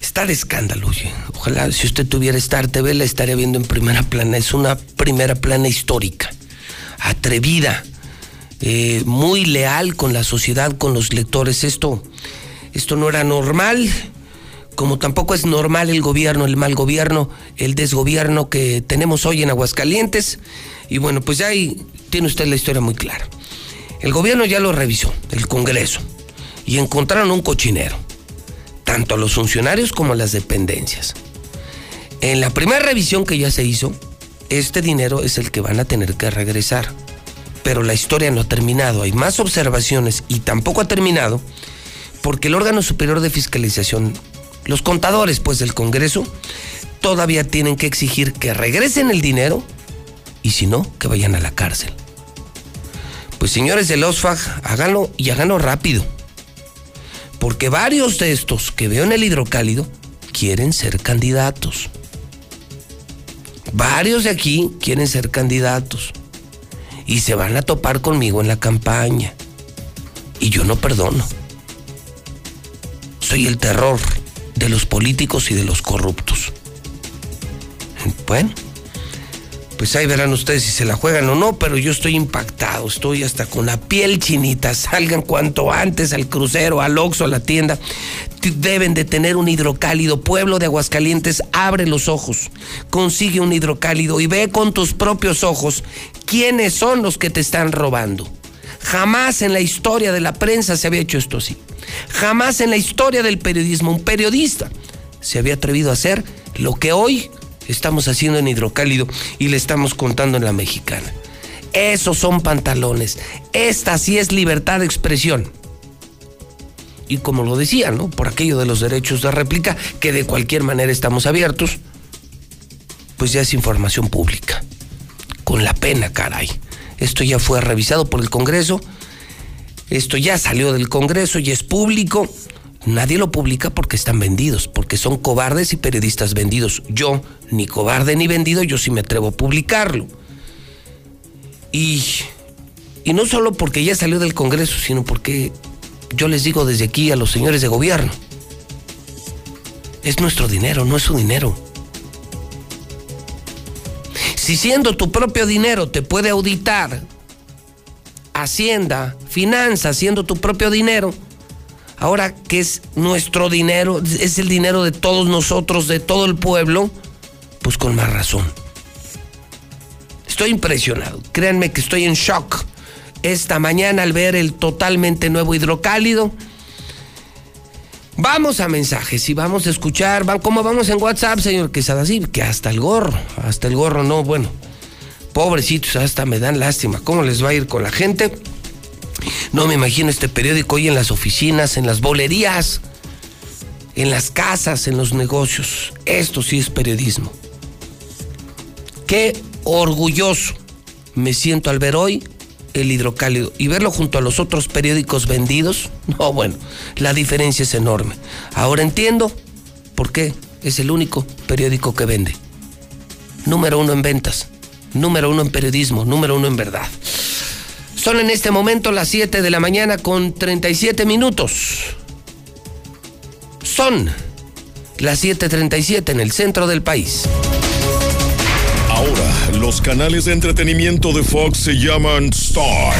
Está de escándalo, oye. Ojalá si usted tuviera Star TV la estaría viendo en primera plana. Es una primera plana histórica, atrevida, eh, muy leal con la sociedad, con los lectores. Esto esto no era normal, como tampoco es normal el gobierno, el mal gobierno, el desgobierno que tenemos hoy en Aguascalientes. Y bueno, pues ahí tiene usted la historia muy clara. El gobierno ya lo revisó, el Congreso, y encontraron un cochinero, tanto a los funcionarios como a las dependencias. En la primera revisión que ya se hizo, este dinero es el que van a tener que regresar. Pero la historia no ha terminado, hay más observaciones y tampoco ha terminado porque el órgano superior de fiscalización, los contadores pues del Congreso, todavía tienen que exigir que regresen el dinero y si no, que vayan a la cárcel. Pues señores del OSFAG, háganlo y háganlo rápido. Porque varios de estos que veo en el hidrocálido quieren ser candidatos. Varios de aquí quieren ser candidatos. Y se van a topar conmigo en la campaña. Y yo no perdono soy el terror de los políticos y de los corruptos. Bueno, pues ahí verán ustedes si se la juegan o no, pero yo estoy impactado, estoy hasta con la piel chinita. *laughs* Salgan cuanto antes al crucero, al Oxxo, a la tienda. Deben de tener un hidrocálido. Pueblo de Aguascalientes, abre los ojos, consigue un hidrocálido y ve con tus propios ojos quiénes son los que te están robando. Jamás en la historia de la prensa se había hecho esto así. Jamás en la historia del periodismo un periodista se había atrevido a hacer lo que hoy estamos haciendo en Hidrocálido y le estamos contando en la mexicana. Esos son pantalones. Esta sí es libertad de expresión. Y como lo decía, ¿no? Por aquello de los derechos de réplica, que de cualquier manera estamos abiertos, pues ya es información pública. Con la pena, caray. Esto ya fue revisado por el Congreso esto ya salió del Congreso y es público. Nadie lo publica porque están vendidos, porque son cobardes y periodistas vendidos. Yo, ni cobarde ni vendido, yo sí me atrevo a publicarlo. Y, y no solo porque ya salió del Congreso, sino porque yo les digo desde aquí a los señores de gobierno, es nuestro dinero, no es su dinero. Si siendo tu propio dinero te puede auditar Hacienda, finanzas, siendo tu propio dinero, ahora que es nuestro dinero, es el dinero de todos nosotros, de todo el pueblo, pues con más razón. Estoy impresionado, créanme que estoy en shock esta mañana al ver el totalmente nuevo hidrocálido. Vamos a mensajes y vamos a escuchar, ¿cómo vamos en WhatsApp, señor Quesada? Sí, que hasta el gorro, hasta el gorro, no, bueno, pobrecitos, hasta me dan lástima. ¿Cómo les va a ir con la gente? No me imagino este periódico hoy en las oficinas, en las bolerías, en las casas, en los negocios. Esto sí es periodismo. Qué orgulloso me siento al ver hoy el hidrocálido y verlo junto a los otros periódicos vendidos. *laughs* No, bueno, la diferencia es enorme. Ahora entiendo por qué es el único periódico que vende. Número uno en ventas, número uno en periodismo, número uno en verdad. Son en este momento las 7 de la mañana con 37 minutos. Son las 7.37 en el centro del país. Los canales de entretenimiento de Fox se llaman Star.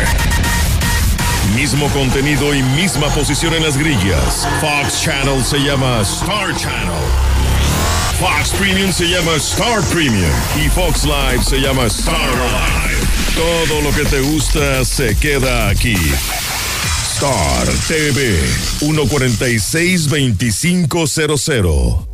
Mismo contenido y misma posición en las grillas. Fox Channel se llama Star Channel. Fox Premium se llama Star Premium. Y Fox Live se llama Star Live. Todo lo que te gusta se queda aquí. Star TV 146-2500.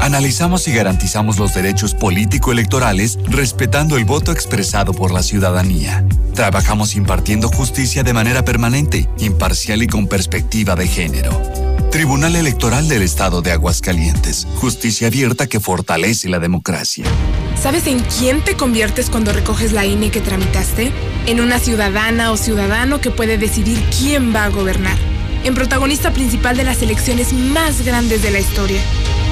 Analizamos y garantizamos los derechos político-electorales respetando el voto expresado por la ciudadanía. Trabajamos impartiendo justicia de manera permanente, imparcial y con perspectiva de género. Tribunal Electoral del Estado de Aguascalientes. Justicia abierta que fortalece la democracia. ¿Sabes en quién te conviertes cuando recoges la INE que tramitaste? En una ciudadana o ciudadano que puede decidir quién va a gobernar. En protagonista principal de las elecciones más grandes de la historia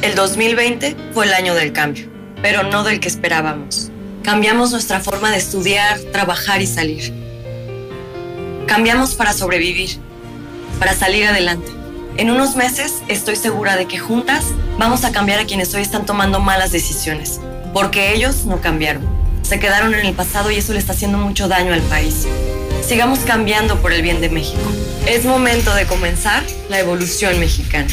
El 2020 fue el año del cambio, pero no del que esperábamos. Cambiamos nuestra forma de estudiar, trabajar y salir. Cambiamos para sobrevivir, para salir adelante. En unos meses estoy segura de que juntas vamos a cambiar a quienes hoy están tomando malas decisiones, porque ellos no cambiaron. Se quedaron en el pasado y eso le está haciendo mucho daño al país. Sigamos cambiando por el bien de México. Es momento de comenzar la evolución mexicana.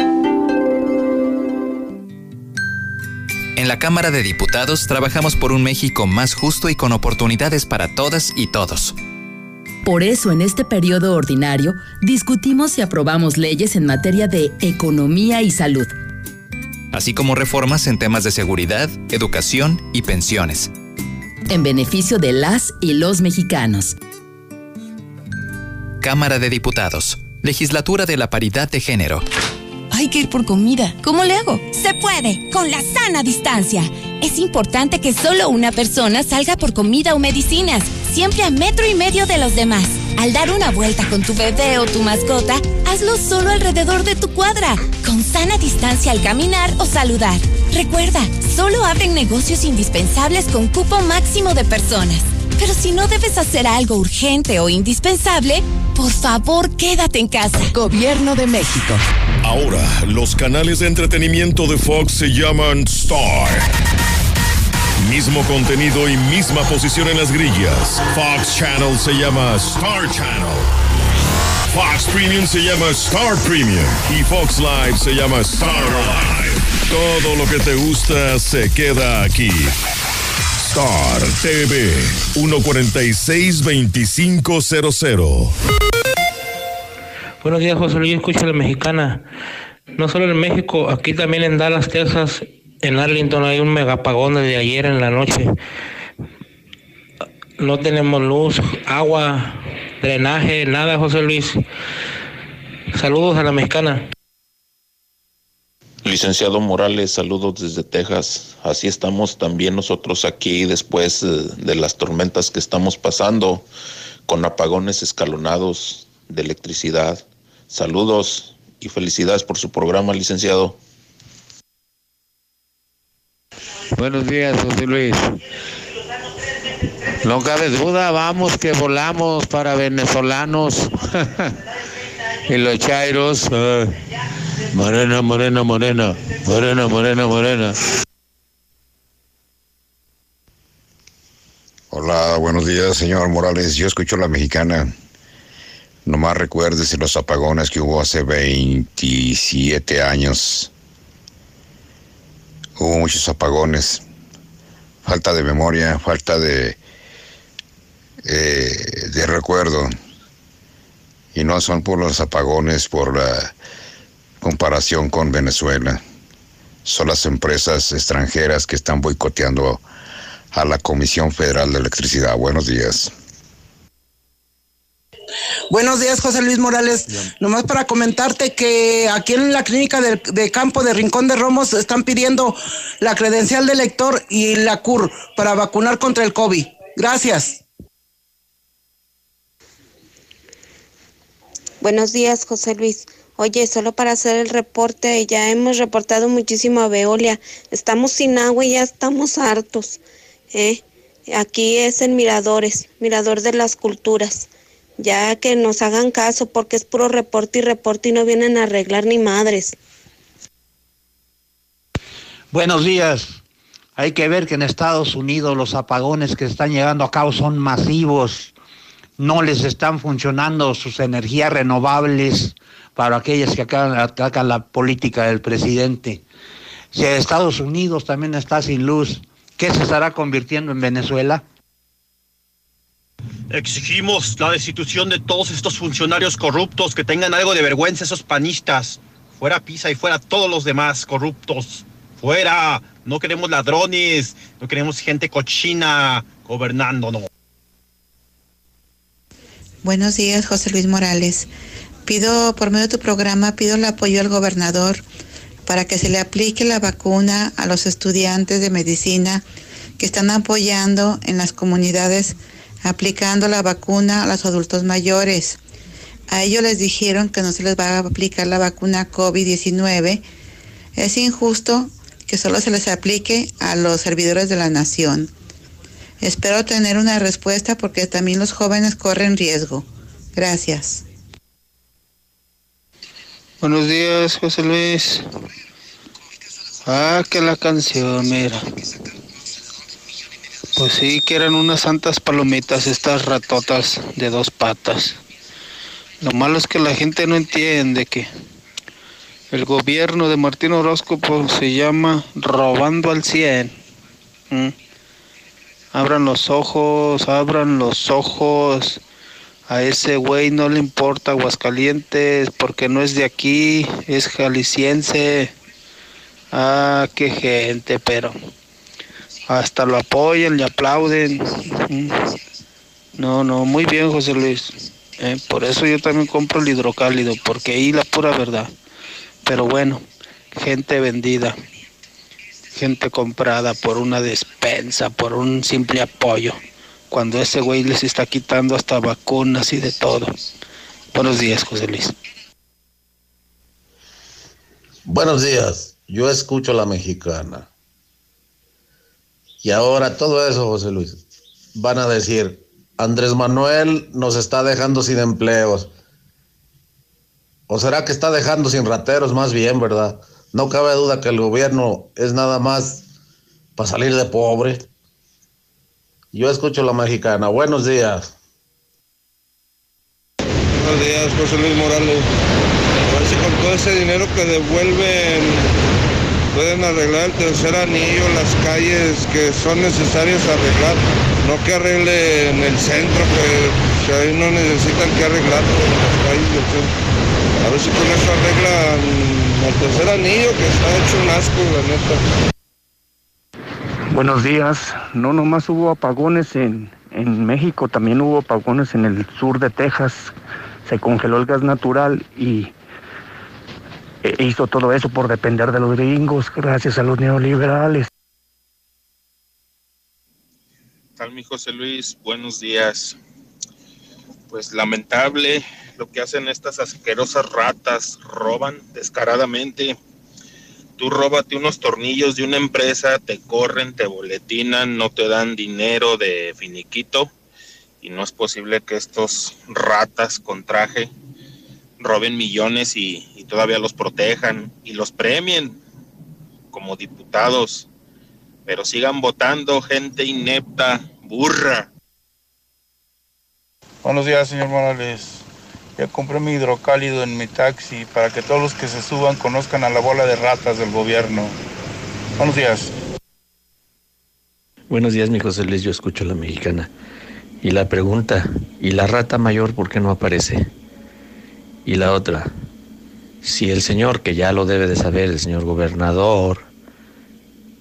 En la Cámara de Diputados trabajamos por un México más justo y con oportunidades para todas y todos. Por eso en este periodo ordinario discutimos y aprobamos leyes en materia de economía y salud. Así como reformas en temas de seguridad, educación y pensiones. En beneficio de las y los mexicanos. Cámara de Diputados. Legislatura de la Paridad de Género. Hay que ir por comida. ¿Cómo le hago? Se puede, con la sana distancia. Es importante que solo una persona salga por comida o medicinas, siempre a metro y medio de los demás. Al dar una vuelta con tu bebé o tu mascota, hazlo solo alrededor de tu cuadra, con sana distancia al caminar o saludar. Recuerda, solo abren negocios indispensables con cupo máximo de personas. Pero si no debes hacer algo urgente o indispensable, por favor quédate en casa. Gobierno de México. Ahora, los canales de entretenimiento de Fox se llaman Star. Mismo contenido y misma posición en las grillas. Fox Channel se llama Star Channel. Fox Premium se llama Star Premium. Y Fox Live se llama Star Live. Todo lo que te gusta se queda aquí. Star TV 146-2500. Buenos días, José Luis. Escucha la mexicana. No solo en México, aquí también en Dallas, Texas, en Arlington hay un megapagón desde ayer en la noche. No tenemos luz, agua, drenaje, nada, José Luis. Saludos a la mexicana. Licenciado Morales, saludos desde Texas. Así estamos también nosotros aquí después eh, de las tormentas que estamos pasando con apagones escalonados de electricidad. Saludos y felicidades por su programa, licenciado. Buenos días, José Luis. No cabe duda, vamos que volamos para venezolanos *laughs* y los chairos. ah, morena, morena, morena, morena, morena, morena. Hola, buenos días, señor Morales. Yo escucho la mexicana. Nomás recuérdese los apagones que hubo hace 27 años. Hubo muchos apagones. Falta de memoria, falta de, eh, de recuerdo. Y no son por los apagones, por la comparación con Venezuela. Son las empresas extranjeras que están boicoteando a la Comisión Federal de Electricidad. Buenos días. Buenos días, José Luis Morales. Nomás para comentarte que aquí en la clínica de, de campo de Rincón de Romos están pidiendo la credencial de lector y la CUR para vacunar contra el COVID. Gracias. Buenos días, José Luis. Oye, solo para hacer el reporte, ya hemos reportado muchísimo a Veolia. Estamos sin agua y ya estamos hartos. ¿eh? Aquí es en Miradores, Mirador de las Culturas. Ya que nos hagan caso porque es puro reporte y reporte y no vienen a arreglar ni madres. Buenos días. Hay que ver que en Estados Unidos los apagones que están llegando a cabo son masivos. No les están funcionando sus energías renovables para aquellas que acaban, atacan la política del presidente. Si Estados Unidos también está sin luz, ¿qué se estará convirtiendo en Venezuela? Exigimos la destitución de todos estos funcionarios corruptos que tengan algo de vergüenza esos panistas. Fuera Pisa y fuera todos los demás corruptos. Fuera. No queremos ladrones, no queremos gente cochina gobernándonos. Buenos días, José Luis Morales. Pido, por medio de tu programa, pido el apoyo al gobernador para que se le aplique la vacuna a los estudiantes de medicina que están apoyando en las comunidades aplicando la vacuna a los adultos mayores. A ellos les dijeron que no se les va a aplicar la vacuna COVID-19. Es injusto que solo se les aplique a los servidores de la nación. Espero tener una respuesta porque también los jóvenes corren riesgo. Gracias. Buenos días, José Luis. Ah, que la canción, mira. Pues sí, que eran unas santas palomitas estas ratotas de dos patas. Lo malo es que la gente no entiende que el gobierno de Martín Orozco pues, se llama robando al 100. ¿Mm? Abran los ojos, abran los ojos. A ese güey no le importa Aguascalientes porque no es de aquí, es jalisciense. Ah, qué gente, pero hasta lo apoyan, le aplauden. Mm. No, no, muy bien, José Luis. Eh, por eso yo también compro el hidrocálido, porque ahí la pura verdad. Pero bueno, gente vendida, gente comprada por una despensa, por un simple apoyo, cuando ese güey les está quitando hasta vacunas y de todo. Buenos días, José Luis. Buenos días, yo escucho la mexicana. Y ahora todo eso, José Luis, van a decir, Andrés Manuel nos está dejando sin empleos. ¿O será que está dejando sin rateros más bien, verdad? No cabe duda que el gobierno es nada más para salir de pobre. Yo escucho la mexicana. Buenos días. Buenos días, José Luis Morales. A ver si con todo ese dinero que devuelven pueden arreglar el tercer anillo, las calles que son necesarias arreglar. No que arreglen el centro, que, que ahí no necesitan que arreglar las calles. A ver si con eso arreglan el tercer anillo, que está hecho un asco, la neta. Buenos días. No nomás hubo apagones en, en México, también hubo apagones en el sur de Texas. Se congeló el gas natural y e hizo todo eso por depender de los gringos, gracias a los neoliberales. tal, mi José Luis? Buenos días. Pues lamentable lo que hacen estas asquerosas ratas, roban descaradamente. Tú róbate unos tornillos de una empresa, te corren, te boletinan, no te dan dinero de finiquito y no es posible que estos ratas con traje roben millones y, y todavía los protejan y los premien como diputados, pero sigan votando gente inepta, burra. Buenos días, señor Morales. Ya compré mi hidrocálido en mi taxi para que todos los que se suban conozcan a la bola de ratas del gobierno. Buenos días. Buenos días, mi José Luis. Yo escucho a la mexicana. Y la pregunta, ¿y la rata mayor por qué no aparece? Y la otra, si el señor, que ya lo debe de saber, el señor gobernador,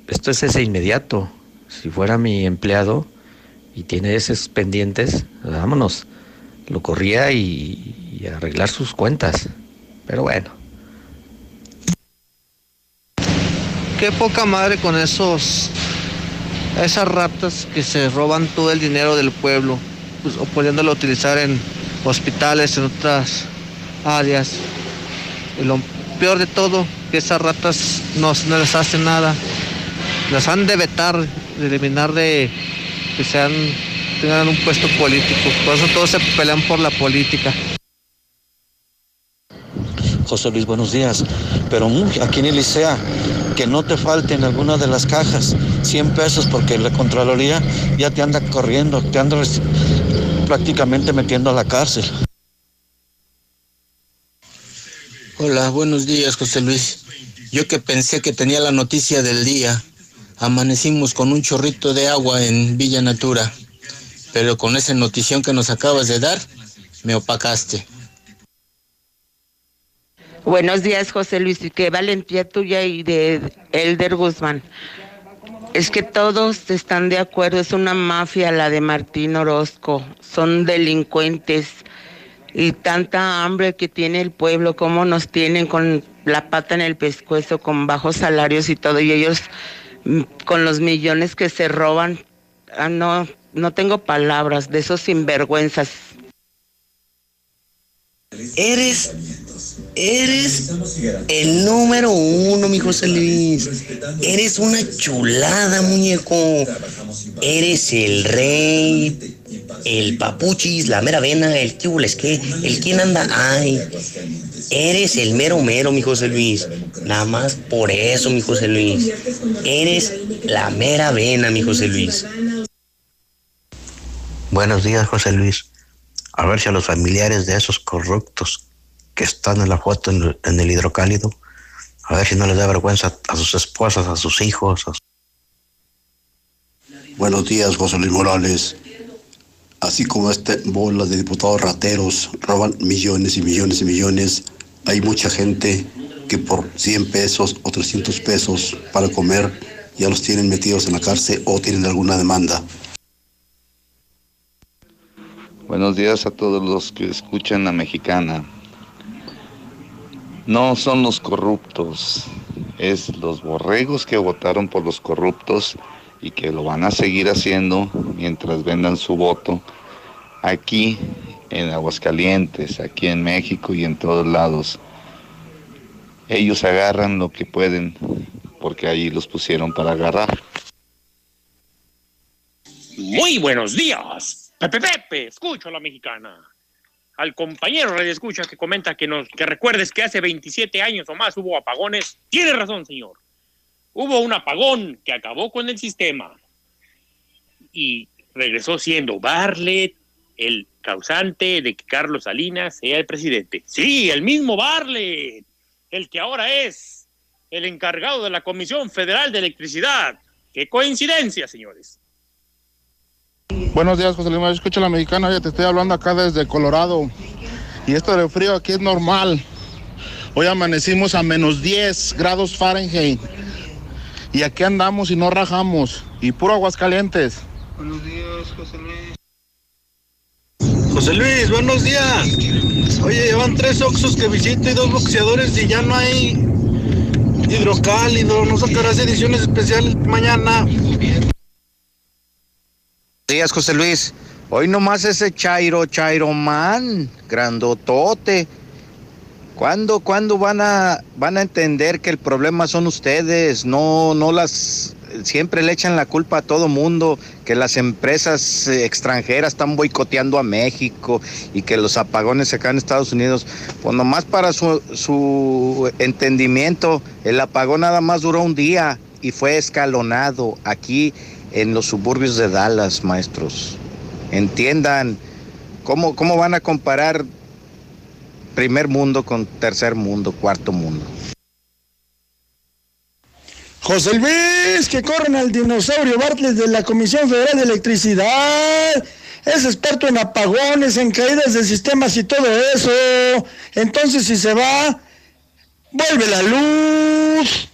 esto es ese inmediato. Si fuera mi empleado y tiene esos pendientes, vámonos. Lo corría y, y arreglar sus cuentas. Pero bueno. Qué poca madre con esos esas ratas que se roban todo el dinero del pueblo, pues, o pudiéndolo utilizar en hospitales, en otras áreas. Y lo peor de todo, que esas ratas no, no les hacen nada. Las han de vetar, de eliminar de que sean tengan un puesto político. Por eso todos se pelean por la política. José Luis, buenos días. Pero aquí en Elisea, que no te falten alguna de las cajas, 100 pesos, porque la Contraloría ya te anda corriendo, te anda prácticamente metiendo a la cárcel. Hola, buenos días, José Luis. Yo que pensé que tenía la noticia del día, amanecimos con un chorrito de agua en Villa Natura, pero con esa notición que nos acabas de dar, me opacaste. Buenos días, José Luis. Qué valentía tuya y de Elder Guzmán. Es que todos están de acuerdo, es una mafia la de Martín Orozco, son delincuentes y tanta hambre que tiene el pueblo, cómo nos tienen con la pata en el pescuezo, con bajos salarios y todo, y ellos mm, con los millones que se roban, ah, no, no tengo palabras de esos sinvergüenzas. Eres Eres el número uno, mi José Luis. Eres una chulada, muñeco. Eres el rey, el papuchis, la mera vena, el que que, el quien anda ay. Eres el mero mero, mi José Luis. Nada más por eso, mi José Luis. Eres la mera vena, mi José Luis. Buenos días, José Luis. A ver si a los familiares de esos corruptos que están en la foto en, el hidrocálido, a ver si no les da vergüenza a sus esposas, a sus hijos. Buenos días, José Luis Morales. Así como esta bola de diputados rateros roban millones y millones y millones, hay mucha gente que por 100 pesos o 300 pesos para comer ya los tienen metidos en la cárcel o tienen alguna demanda. Buenos días a todos los que escuchan la mexicana. No son los corruptos, es los borregos que votaron por los corruptos y que lo van a seguir haciendo mientras vendan su voto aquí en Aguascalientes, aquí en México y en todos lados. Ellos agarran lo que pueden porque ahí los pusieron para agarrar. Muy buenos días. Pepe Pepe, escucho a la mexicana. Al compañero Radio Escucha que comenta que, nos, que recuerdes que hace 27 años o más hubo apagones. Tiene razón, señor. Hubo un apagón que acabó con el sistema y regresó siendo Barlet el causante de que Carlos Salinas sea el presidente. Sí, el mismo Barlet, el que ahora es el encargado de la Comisión Federal de Electricidad. Qué coincidencia, señores. Buenos días, José Luis. Escucha la mexicana. Te estoy hablando acá desde Colorado. Y esto del frío aquí es normal. Hoy amanecimos a menos 10 grados Fahrenheit. Y aquí andamos y no rajamos. Y puro aguas calientes. Buenos días, José Luis. José Luis, buenos días. Oye, llevan tres oxos que visito y dos boxeadores y ya no hay hidrocálido. ¿No sacarás ediciones especiales mañana? Días, José Luis. Hoy nomás ese Chairo, Chairo Man, grandotote. ¿Cuándo, cuándo van a van a entender que el problema son ustedes? No, no las siempre le echan la culpa a todo mundo, que las empresas eh, extranjeras están boicoteando a México y que los apagones acá en Estados Unidos, pues nomás para su, su entendimiento, el apagón nada más duró un día y fue escalonado aquí en los suburbios de Dallas, maestros. Entiendan cómo, cómo van a comparar primer mundo con tercer mundo, cuarto mundo. José Luis, que corren al dinosaurio Bartlett de la Comisión Federal de Electricidad. Es experto en apagones, en caídas de sistemas y todo eso. Entonces, si se va, vuelve la luz.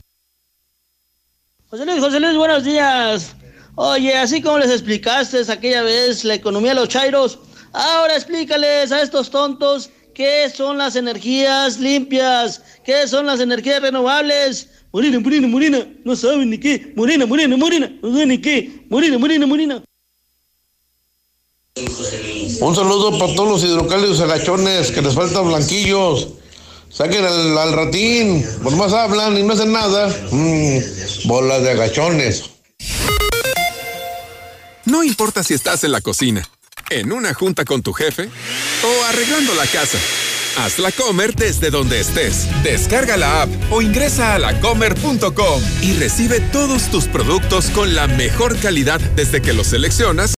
José Luis, José Luis, buenos días. Oye, así como les explicaste aquella vez la economía de los chairos, ahora explícales a estos tontos qué son las energías limpias, qué son las energías renovables. Morena, morena, morena, no saben ni qué. Morena, morena, morena, no saben ni qué. Morena, morena, morena. Un saludo para todos los hidrocálidos agachones que les faltan blanquillos. Saquen al, al ratín, por más hablan y no hacen nada. Mm, bolas de agachones. No importa si estás en la cocina, en una junta con tu jefe o arreglando la casa. Hazla Comer desde donde estés. Descarga la app o ingresa a lacomer.com y recibe todos tus productos con la mejor calidad desde que los seleccionas.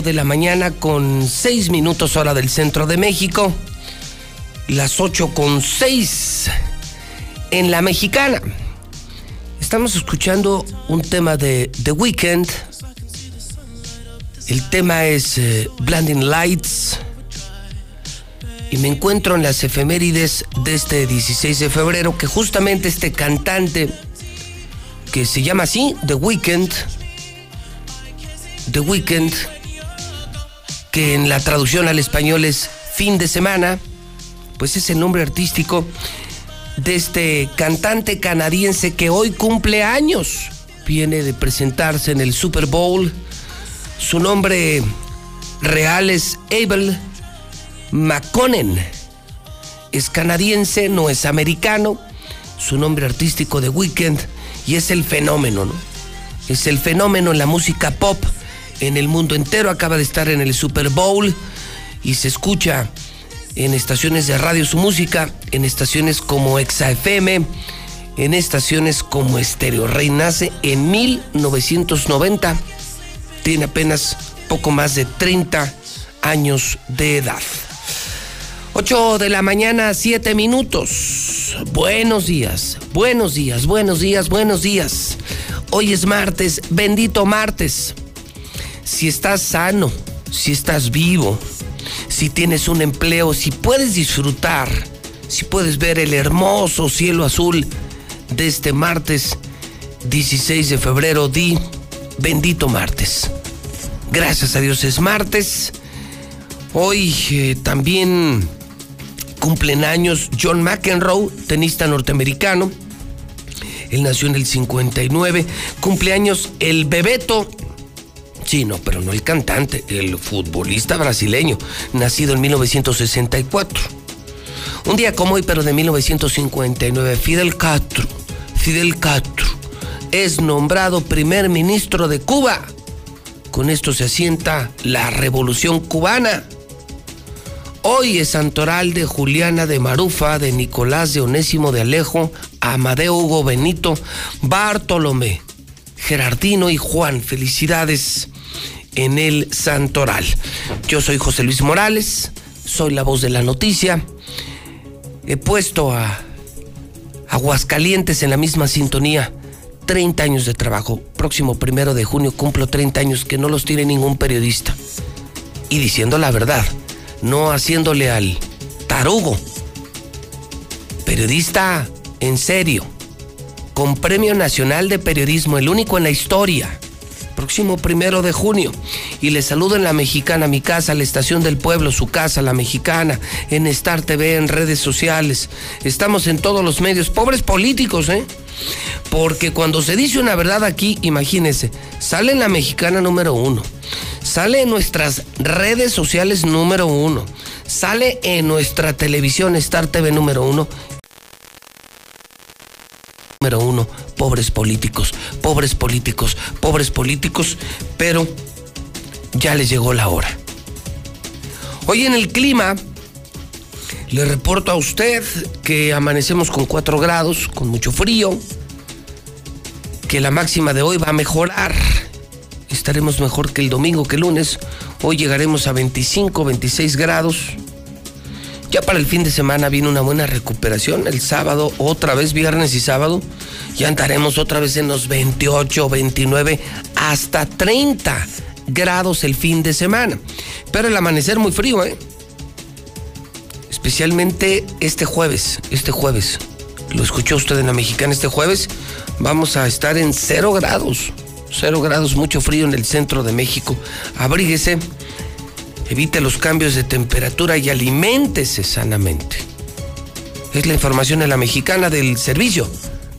8 de la mañana con 6 minutos hora del centro de México. Las 8 con 6 en la mexicana. Estamos escuchando un tema de The Weeknd. El tema es eh, Blinding Lights. Y me encuentro en las efemérides de este 16 de febrero que justamente este cantante que se llama así, The Weeknd. The Weeknd, que en la traducción al español es fin de semana, pues es el nombre artístico de este cantante canadiense que hoy cumple años. Viene de presentarse en el Super Bowl. Su nombre real es Abel McConnen. Es canadiense, no es americano. Su nombre artístico de Weekend y es el fenómeno, ¿no? Es el fenómeno en la música pop en el mundo entero. Acaba de estar en el Super Bowl y se escucha en estaciones de radio su música, en estaciones como Exa FM, en estaciones como Estéreo Rey. Nace en 1990, tiene apenas poco más de 30 años de edad. 8 de la mañana, 7 minutos. Buenos días, buenos días, buenos días, buenos días. Hoy es martes, bendito martes. Si estás sano, si estás vivo, si tienes un empleo, si puedes disfrutar, si puedes ver el hermoso cielo azul de este martes 16 de febrero, di bendito martes. Gracias a Dios es martes. Hoy eh, también cumplen años John McEnroe, tenista norteamericano. Él nació en el 59. Cumpleaños el Bebeto. Sí, no, pero no el cantante, el futbolista brasileño, nacido en 1964. Un día como hoy, pero de 1959, Fidel Castro, Fidel Castro, es nombrado primer ministro de Cuba. Con esto se asienta la revolución cubana. Hoy es Santoral de Juliana de Marufa, de Nicolás de Onésimo de Alejo, Amadeo Hugo Benito, Bartolomé, Gerardino y Juan. Felicidades en el Santoral. Yo soy José Luis Morales, soy la voz de la noticia. He puesto a Aguascalientes en la misma sintonía. 30 años de trabajo. Próximo primero de junio cumplo 30 años que no los tiene ningún periodista. Y diciendo la verdad, no haciéndole al tarugo. Periodista en serio, con Premio Nacional de Periodismo, el único en la historia. Próximo primero de junio. Y le saludo en La Mexicana, mi casa, la estación del pueblo, su casa, La Mexicana, en Star TV, en redes sociales. Estamos en todos los medios. Pobres políticos, ¿eh? Porque cuando se dice una verdad aquí, imagínense, sale en La Mexicana número uno. Sale en nuestras redes sociales número uno. Sale en nuestra televisión Star TV número uno número uno, pobres políticos, pobres políticos, pobres políticos, pero ya les llegó la hora. Hoy en el clima, le reporto a usted que amanecemos con 4 grados, con mucho frío, que la máxima de hoy va a mejorar. Estaremos mejor que el domingo, que el lunes. Hoy llegaremos a 25, 26 grados. Ya para el fin de semana viene una buena recuperación. El sábado, otra vez, viernes y sábado, ya andaremos otra vez en los 28, 29, hasta 30 grados el fin de semana. Pero el amanecer muy frío, ¿eh? Especialmente este jueves, este jueves. Lo escuchó usted en la mexicana este jueves. Vamos a estar en 0 grados. 0 grados, mucho frío en el centro de México. Abríguese evite los cambios de temperatura y aliméntese sanamente. Es la información en la mexicana del Servicio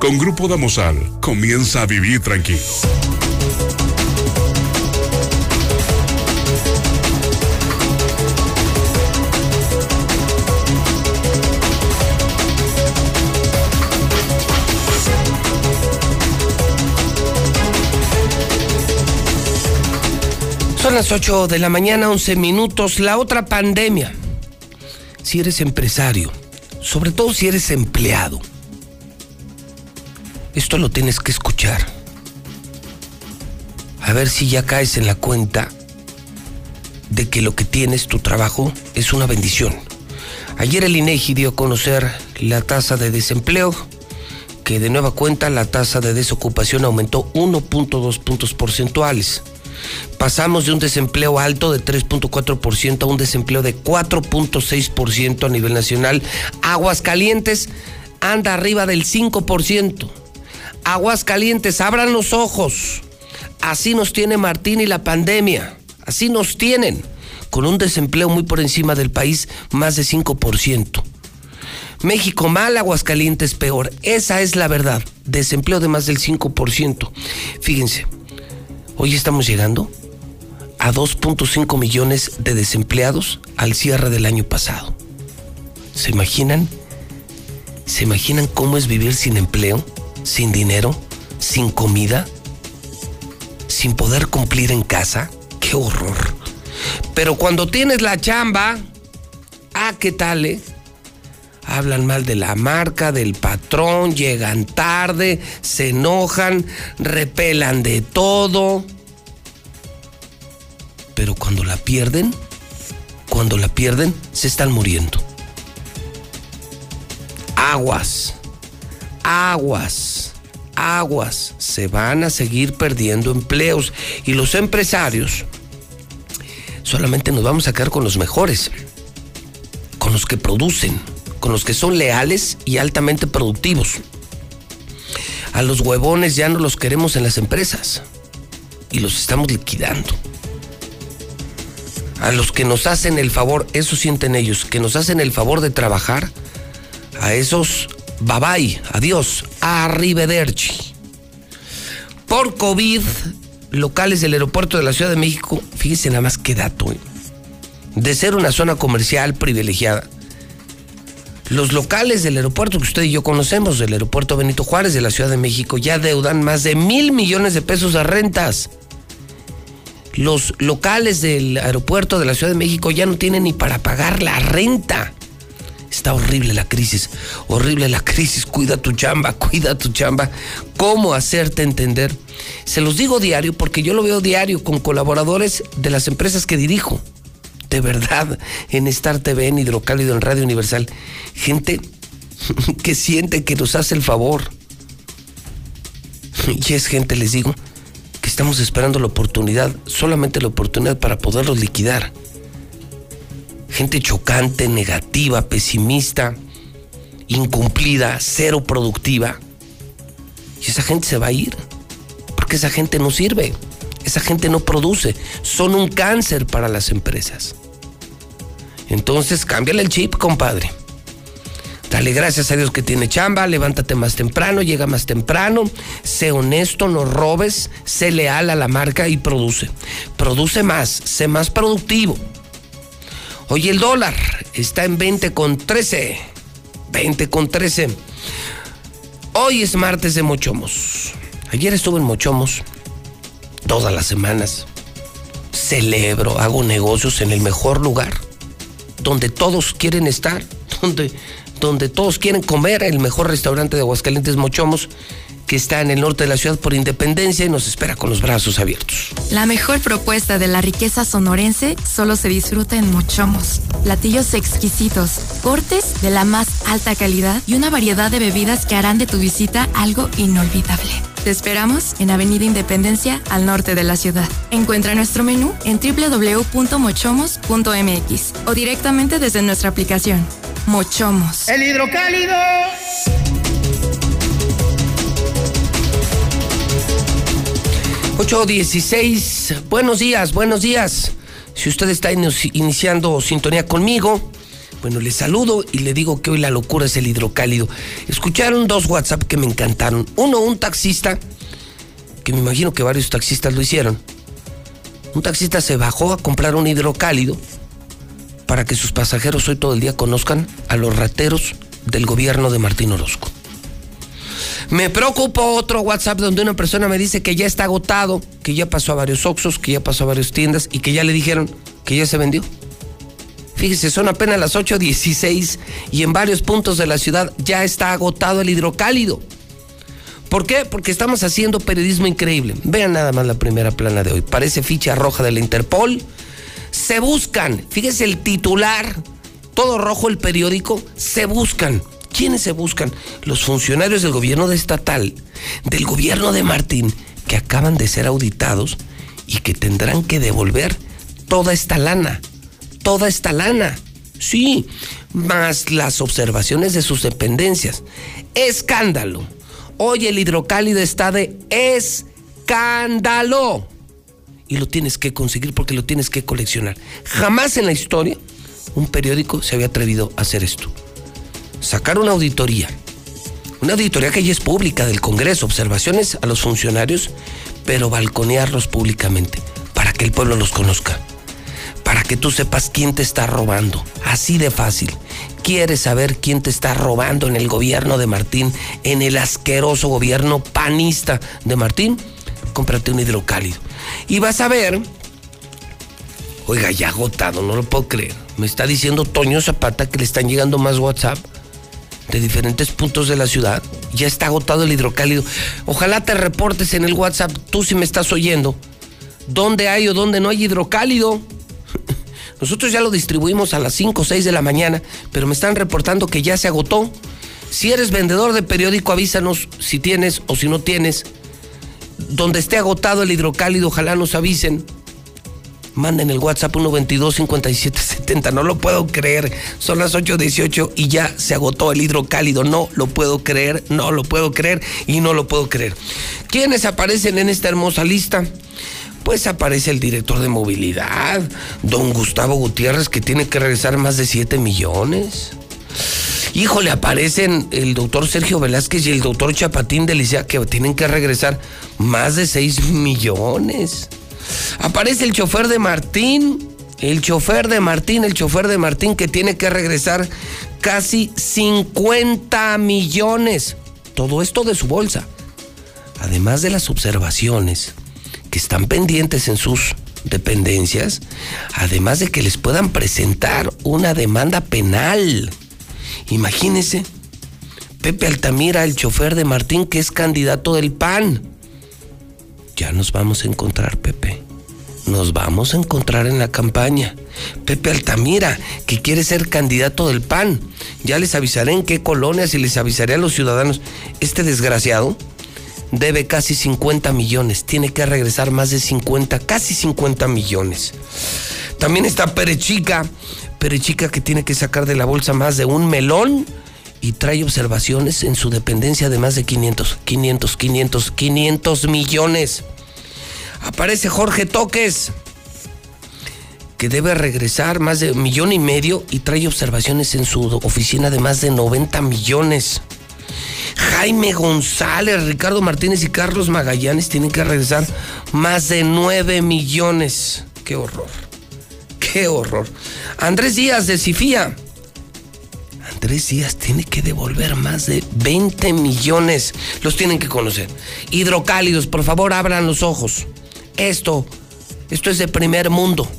Con Grupo Damosal, comienza a vivir tranquilo. Son las 8 de la mañana, 11 minutos. La otra pandemia. Si eres empresario, sobre todo si eres empleado, esto lo tienes que escuchar. a ver si ya caes en la cuenta de que lo que tienes, tu trabajo, es una bendición. Ayer el INEGI dio a conocer la tasa de desempleo, que de nueva cuenta la tasa de desocupación aumentó 1.2 puntos porcentuales. Pasamos de un desempleo alto de 3.4% a un desempleo de 4.6% a nivel nacional. Aguascalientes anda arriba del 5%. Aguascalientes, abran los ojos. Así nos tiene Martín y la pandemia. Así nos tienen. Con un desempleo muy por encima del país, más de 5%. México mal, Aguascalientes peor. Esa es la verdad. Desempleo de más del 5%. Fíjense, hoy estamos llegando a 2.5 millones de desempleados al cierre del año pasado. ¿Se imaginan? ¿Se imaginan cómo es vivir sin empleo, sin dinero, sin comida, sin poder cumplir en casa? ¡Qué horror! Pero cuando tienes la chamba, ah, ¿qué tal, eh? Hablan mal de la marca, del patrón, llegan tarde, se enojan, repelan de todo. Pero cuando la pierden, cuando la pierden, se están muriendo. Aguas, aguas, aguas. Se van a seguir perdiendo empleos. Y los empresarios solamente nos vamos a quedar con los mejores, con los que producen, con los que son leales y altamente productivos. A los huevones ya no los queremos en las empresas y los estamos liquidando. A los que nos hacen el favor, eso sienten ellos, que nos hacen el favor de trabajar, a esos, bye bye, adiós, arrivederci. Por COVID, locales del aeropuerto de la Ciudad de México, fíjense nada más qué dato, ¿eh? de ser una zona comercial privilegiada. Los locales del aeropuerto que usted y yo conocemos, del aeropuerto Benito Juárez de la Ciudad de México, ya deudan más de mil millones de pesos de rentas. Los locales del aeropuerto de la Ciudad de México ya no tienen ni para pagar la renta. Está horrible la crisis, horrible la crisis. Cuida tu chamba, cuida tu chamba. ¿Cómo hacerte entender? Se los digo diario porque yo lo veo diario con colaboradores de las empresas que dirijo. De verdad, en Star TV, en Hidrocálido, en Radio Universal. Gente *laughs* que siente que nos hace el favor. Y es gente, les digo, que estamos esperando la oportunidad, solamente la oportunidad para poderlos liquidar gente chocante, negativa, pesimista, incumplida, cero productiva. Y esa gente se va a ir, porque esa gente no sirve, esa gente no produce, son un cáncer para las empresas. Entonces, cámbiale el chip, compadre. Dale gracias a Dios que tiene chamba, levántate más temprano, llega más temprano, sé honesto, no robes, sé leal a la marca y produce. Produce más, sé más productivo. Hoy el dólar está en 20 con 13. 20 con 13. Hoy es martes de Mochomos. Ayer estuve en Mochomos. Todas las semanas. Celebro, hago negocios en el mejor lugar. Donde todos quieren estar. *laughs* Donde, donde todos quieren comer. El mejor restaurante de Aguascalientes Mochomos que está en el norte de la ciudad por Independencia y nos espera con los brazos abiertos. La mejor propuesta de la riqueza sonorense solo se disfruta en Mochomos. Platillos exquisitos, cortes de la más alta calidad y una variedad de bebidas que harán de tu visita algo inolvidable. Te esperamos en Avenida Independencia, al norte de la ciudad. Encuentra nuestro menú en www.mochomos.mx o directamente desde nuestra aplicación. Mochomos. El hidrocálido. 816, buenos días, buenos días. Si usted está iniciando sintonía conmigo, bueno, le saludo y le digo que hoy la locura es el hidrocálido. Escucharon dos WhatsApp que me encantaron. Uno, un taxista, que me imagino que varios taxistas lo hicieron. Un taxista se bajó a comprar un hidrocálido para que sus pasajeros hoy todo el día conozcan a los rateros del gobierno de Martín Orozco. Me preocupó otro WhatsApp donde una persona me dice que ya está agotado, que ya pasó a varios Oxxos, que ya pasó a varias tiendas y que ya le dijeron que ya se vendió. Fíjese, son apenas las 8.16 y en varios puntos de la ciudad ya está agotado el hidrocálido. ¿Por qué? Porque estamos haciendo periodismo increíble. Vean nada más la primera plana de hoy. Parece ficha roja de la Interpol. Se buscan, fíjese el titular, todo rojo el periódico, se buscan. ¿Quiénes se buscan? Los funcionarios del gobierno estatal, del gobierno de Martín, que acaban de ser auditados y que tendrán que devolver toda esta lana. Toda esta lana. Sí, más las observaciones de sus dependencias. Escándalo. Hoy el hidrocálido está de escándalo. Y lo tienes que conseguir porque lo tienes que coleccionar. Jamás en la historia un periódico se había atrevido a hacer esto. Sacar una auditoría. Una auditoría que ya es pública del Congreso. Observaciones a los funcionarios, pero balconearlos públicamente para que el pueblo los conozca. Para que tú sepas quién te está robando. Así de fácil. ¿Quieres saber quién te está robando en el gobierno de Martín? En el asqueroso gobierno panista de Martín. Cómprate un hidrocálido. Y vas a ver. Oiga, ya agotado, no lo puedo creer. Me está diciendo Toño Zapata que le están llegando más WhatsApp de diferentes puntos de la ciudad. Ya está agotado el hidrocálido. Ojalá te reportes en el WhatsApp, tú si me estás oyendo, dónde hay o dónde no hay hidrocálido. *laughs* Nosotros ya lo distribuimos a las 5 o 6 de la mañana, pero me están reportando que ya se agotó. Si eres vendedor de periódico, avísanos si tienes o si no tienes. Donde esté agotado el hidrocálido, ojalá nos avisen. Manden el WhatsApp 122 5770. No lo puedo creer. Son las 8.18 y ya se agotó el hidrocálido. No lo puedo creer, no lo puedo creer y no lo puedo creer. ¿Quiénes aparecen en esta hermosa lista? Pues aparece el director de movilidad, don Gustavo Gutiérrez, que tiene que regresar más de 7 millones. Híjole, aparecen el doctor Sergio Velázquez y el doctor Chapatín de Licea, que tienen que regresar más de 6 millones. Aparece el chofer de Martín, el chofer de Martín, el chofer de Martín que tiene que regresar casi 50 millones. Todo esto de su bolsa. Además de las observaciones que están pendientes en sus dependencias, además de que les puedan presentar una demanda penal. Imagínense, Pepe Altamira, el chofer de Martín, que es candidato del PAN. Ya nos vamos a encontrar, Pepe. Nos vamos a encontrar en la campaña. Pepe Altamira, que quiere ser candidato del PAN. Ya les avisaré en qué colonias y les avisaré a los ciudadanos. Este desgraciado debe casi 50 millones. Tiene que regresar más de 50, casi 50 millones. También está Perechica. Perechica que tiene que sacar de la bolsa más de un melón y trae observaciones en su dependencia de más de 500, 500, 500, 500 millones. Aparece Jorge Toques, que debe regresar más de un millón y medio y trae observaciones en su oficina de más de 90 millones. Jaime González, Ricardo Martínez y Carlos Magallanes tienen que regresar más de 9 millones. Qué horror. Qué horror. Andrés Díaz de Cifía. Andrés Díaz tiene que devolver más de 20 millones. Los tienen que conocer. Hidrocálidos, por favor, abran los ojos. Esto, esto es de primer mundo.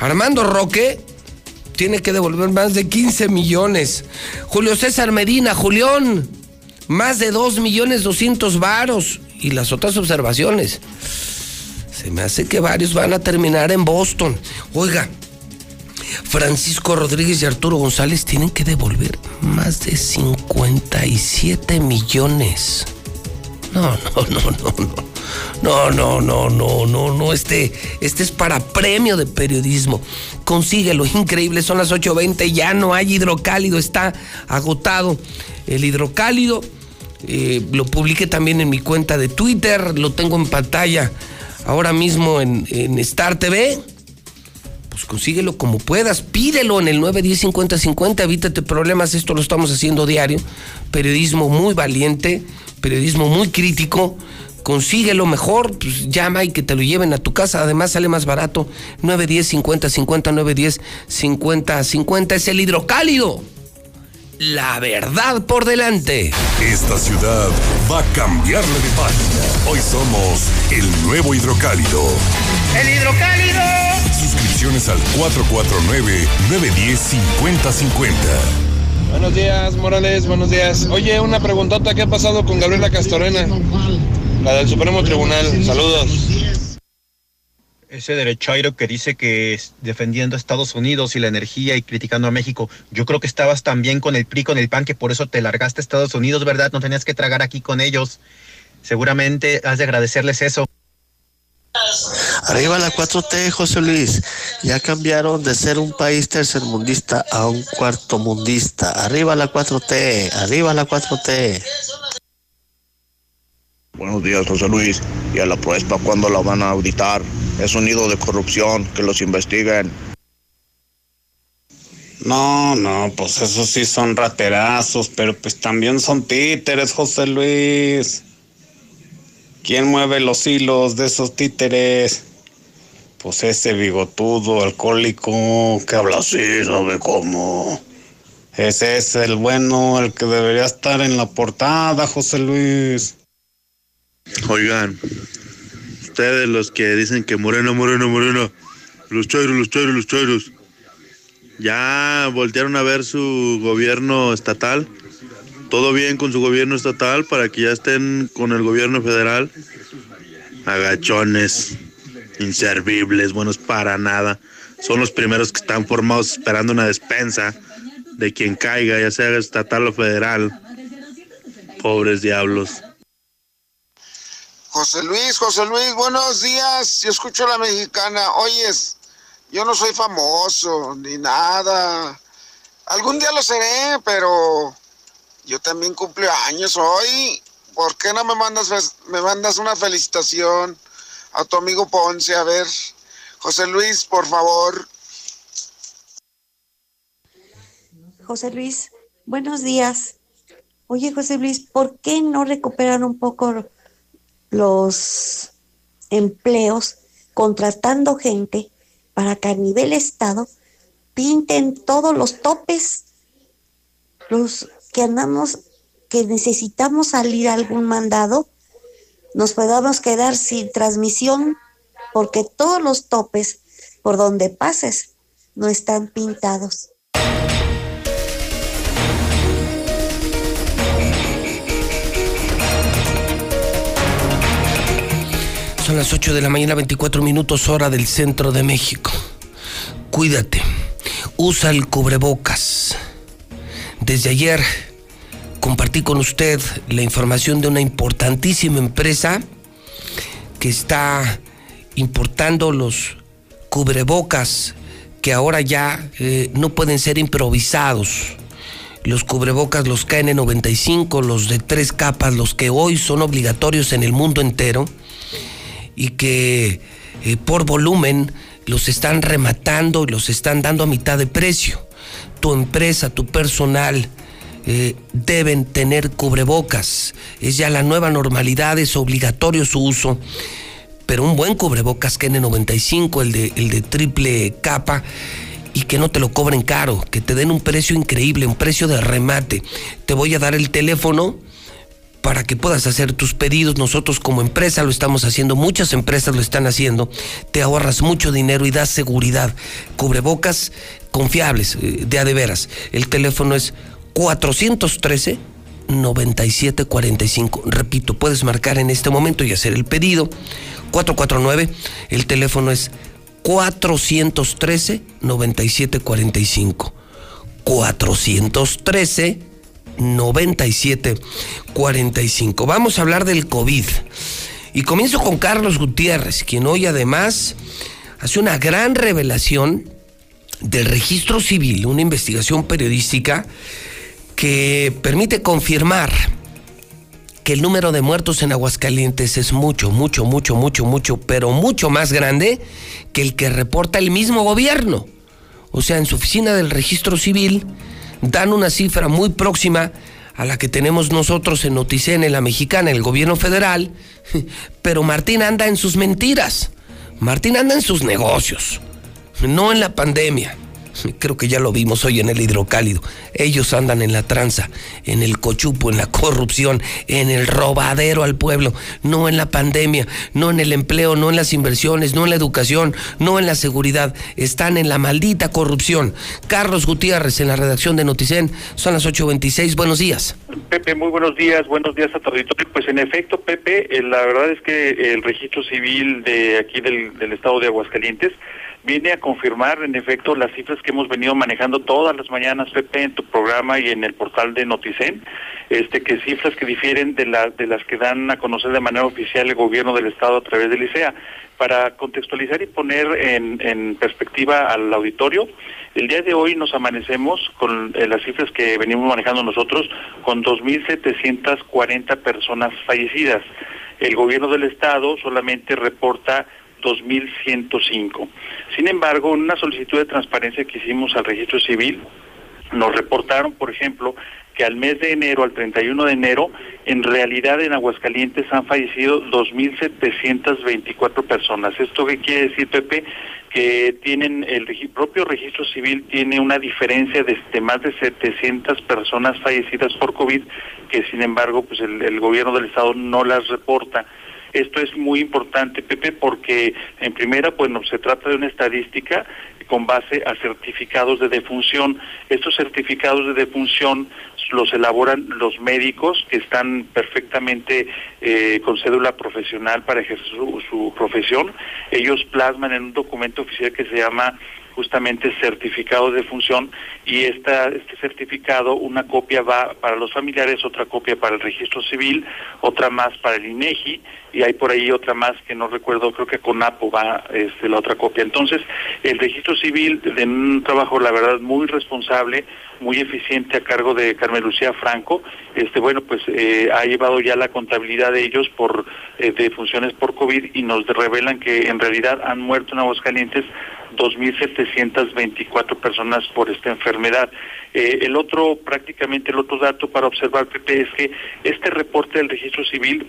Armando Roque tiene que devolver más de 15 millones. Julio César Medina, Julión, más de 2 millones 200 varos. Y las otras observaciones. Se me hace que varios van a terminar en Boston. Oiga, Francisco Rodríguez y Arturo González tienen que devolver más de 57 millones. No, no, no, no, no. No, no, no, no, no, no. Este, este es para premio de periodismo. Consíguelo, increíble. Son las 8.20. Ya no hay hidrocálido. Está agotado el hidrocálido. Eh, lo publiqué también en mi cuenta de Twitter. Lo tengo en pantalla ahora mismo en, en Star TV. Pues consíguelo como puedas, pídelo en el 910-5050, evítate problemas, esto lo estamos haciendo diario. Periodismo muy valiente, periodismo muy crítico, consíguelo mejor, pues llama y que te lo lleven a tu casa, además sale más barato, 910-5050, 910-5050, es el hidrocálido. La verdad por delante. Esta ciudad va a cambiarle de página. Hoy somos el nuevo hidrocálido. ¡El hidrocálido! Suscripciones al 449-910-5050. Buenos días, Morales, buenos días. Oye, una preguntota, ¿qué ha pasado con Gabriela Castorena? La del Supremo Tribunal. Saludos. Ese derechairo que dice que es defendiendo a Estados Unidos y la energía y criticando a México. Yo creo que estabas también con el PRI, con el PAN, que por eso te largaste a Estados Unidos, ¿verdad? No tenías que tragar aquí con ellos. Seguramente has de agradecerles eso. Arriba la 4T, José Luis. Ya cambiaron de ser un país tercermundista a un cuarto mundista. Arriba la 4T, arriba la 4T. Buenos días, José Luis. ¿Y a la Proespa cuándo la van a auditar? Es un nido de corrupción, que los investiguen. No, no, pues esos sí son raterazos, pero pues también son títeres, José Luis. ¿Quién mueve los hilos de esos títeres? Pues ese bigotudo, alcohólico, que habla así, ¿sabe cómo? Ese es el bueno, el que debería estar en la portada, José Luis. Oigan, ustedes los que dicen que Moreno, Moreno, Moreno, los chairos, los chairos, los chairos, ya voltearon a ver su gobierno estatal. Todo bien con su gobierno estatal para que ya estén con el gobierno federal. Agachones, inservibles, buenos para nada. Son los primeros que están formados esperando una despensa de quien caiga, ya sea estatal o federal. Pobres diablos. José Luis, José Luis, buenos días. Yo escucho a la mexicana. Oyes, yo no soy famoso ni nada. Algún día lo seré, pero yo también cumplo años hoy. ¿Por qué no me mandas, me mandas una felicitación a tu amigo Ponce? A ver, José Luis, por favor. José Luis, buenos días. Oye, José Luis, ¿por qué no recuperan un poco los empleos contratando gente para que a nivel estado pinten todos los topes, los que andamos, que necesitamos salir a algún mandado, nos podamos quedar sin transmisión porque todos los topes por donde pases no están pintados. Son las 8 de la mañana, 24 minutos hora del centro de México. Cuídate. Usa el cubrebocas. Desde ayer compartí con usted la información de una importantísima empresa que está importando los cubrebocas que ahora ya eh, no pueden ser improvisados. Los cubrebocas, los KN95, los de tres capas, los que hoy son obligatorios en el mundo entero y que eh, por volumen los están rematando y los están dando a mitad de precio. Tu empresa, tu personal eh, deben tener cubrebocas. Es ya la nueva normalidad, es obligatorio su uso. Pero un buen cubrebocas KN95, el de, el de triple capa, y que no te lo cobren caro, que te den un precio increíble, un precio de remate. Te voy a dar el teléfono para que puedas hacer tus pedidos. Nosotros como empresa lo estamos haciendo, muchas empresas lo están haciendo. Te ahorras mucho dinero y das seguridad. Cubrebocas confiables, eh, de a de veras. El teléfono es 413 9745. Repito, puedes marcar en este momento y hacer el pedido. 449, el teléfono es 413 9745. 413 9745. Vamos a hablar del COVID. Y comienzo con Carlos Gutiérrez, quien hoy además hace una gran revelación del registro civil, una investigación periodística que permite confirmar que el número de muertos en Aguascalientes es mucho, mucho, mucho, mucho, mucho, pero mucho más grande que el que reporta el mismo gobierno. O sea, en su oficina del registro civil dan una cifra muy próxima a la que tenemos nosotros en Noticen, en la mexicana, en el gobierno federal, *laughs* pero Martín anda en sus mentiras. Martín anda en sus negocios, no en la pandemia. Creo que ya lo vimos hoy en el hidrocálido. Ellos andan en la tranza, en el cochupo, en la corrupción, en el robadero al pueblo, no en la pandemia, no en el empleo, no en las inversiones, no en la educación, no en la seguridad. Están en la maldita corrupción. Carlos Gutiérrez en la redacción de Noticen. Son las 8.26. Buenos días. Pepe, muy buenos días. Buenos días a tu. Pues en efecto, Pepe, eh, la verdad es que el registro civil de aquí del estado de Aguascalientes viene a confirmar en efecto las cifras que hemos venido manejando todas las mañanas, Pepe, en tu programa y en el portal de Noticen, este que cifras que difieren de, la, de las que dan a conocer de manera oficial el gobierno del Estado a través del ICEA. Para contextualizar y poner en, en perspectiva al auditorio, el día de hoy nos amanecemos con eh, las cifras que venimos manejando nosotros con 2.740 personas fallecidas. El gobierno del Estado solamente reporta 2.105. Sin embargo, en una solicitud de transparencia que hicimos al registro civil, nos reportaron, por ejemplo, que al mes de enero, al 31 de enero, en realidad en Aguascalientes han fallecido 2.724 personas. ¿Esto qué quiere decir, Pepe? Que tienen, el propio registro civil tiene una diferencia de, más de 700 personas fallecidas por COVID, que sin embargo, pues el gobierno del Estado no las reporta. Esto es muy importante, Pepe, porque en primera, pues no, se trata de una estadística con base a certificados de defunción. Estos certificados de defunción los elaboran los médicos que están perfectamente eh, con cédula profesional para ejercer su, su profesión. Ellos plasman en un documento oficial que se llama justamente certificado de función y esta, este certificado, una copia va para los familiares, otra copia para el registro civil, otra más para el INEGI y hay por ahí otra más que no recuerdo, creo que con APO va este, la otra copia. Entonces, el registro civil, de un trabajo, la verdad, muy responsable, muy eficiente a cargo de Carmen Lucía Franco, este bueno, pues eh, ha llevado ya la contabilidad de ellos por eh, de funciones por COVID y nos revelan que en realidad han muerto en Aguascalientes 2.724 personas por esta enfermedad. Eh, el otro, prácticamente el otro dato para observar, Pepe, es que este reporte del registro civil,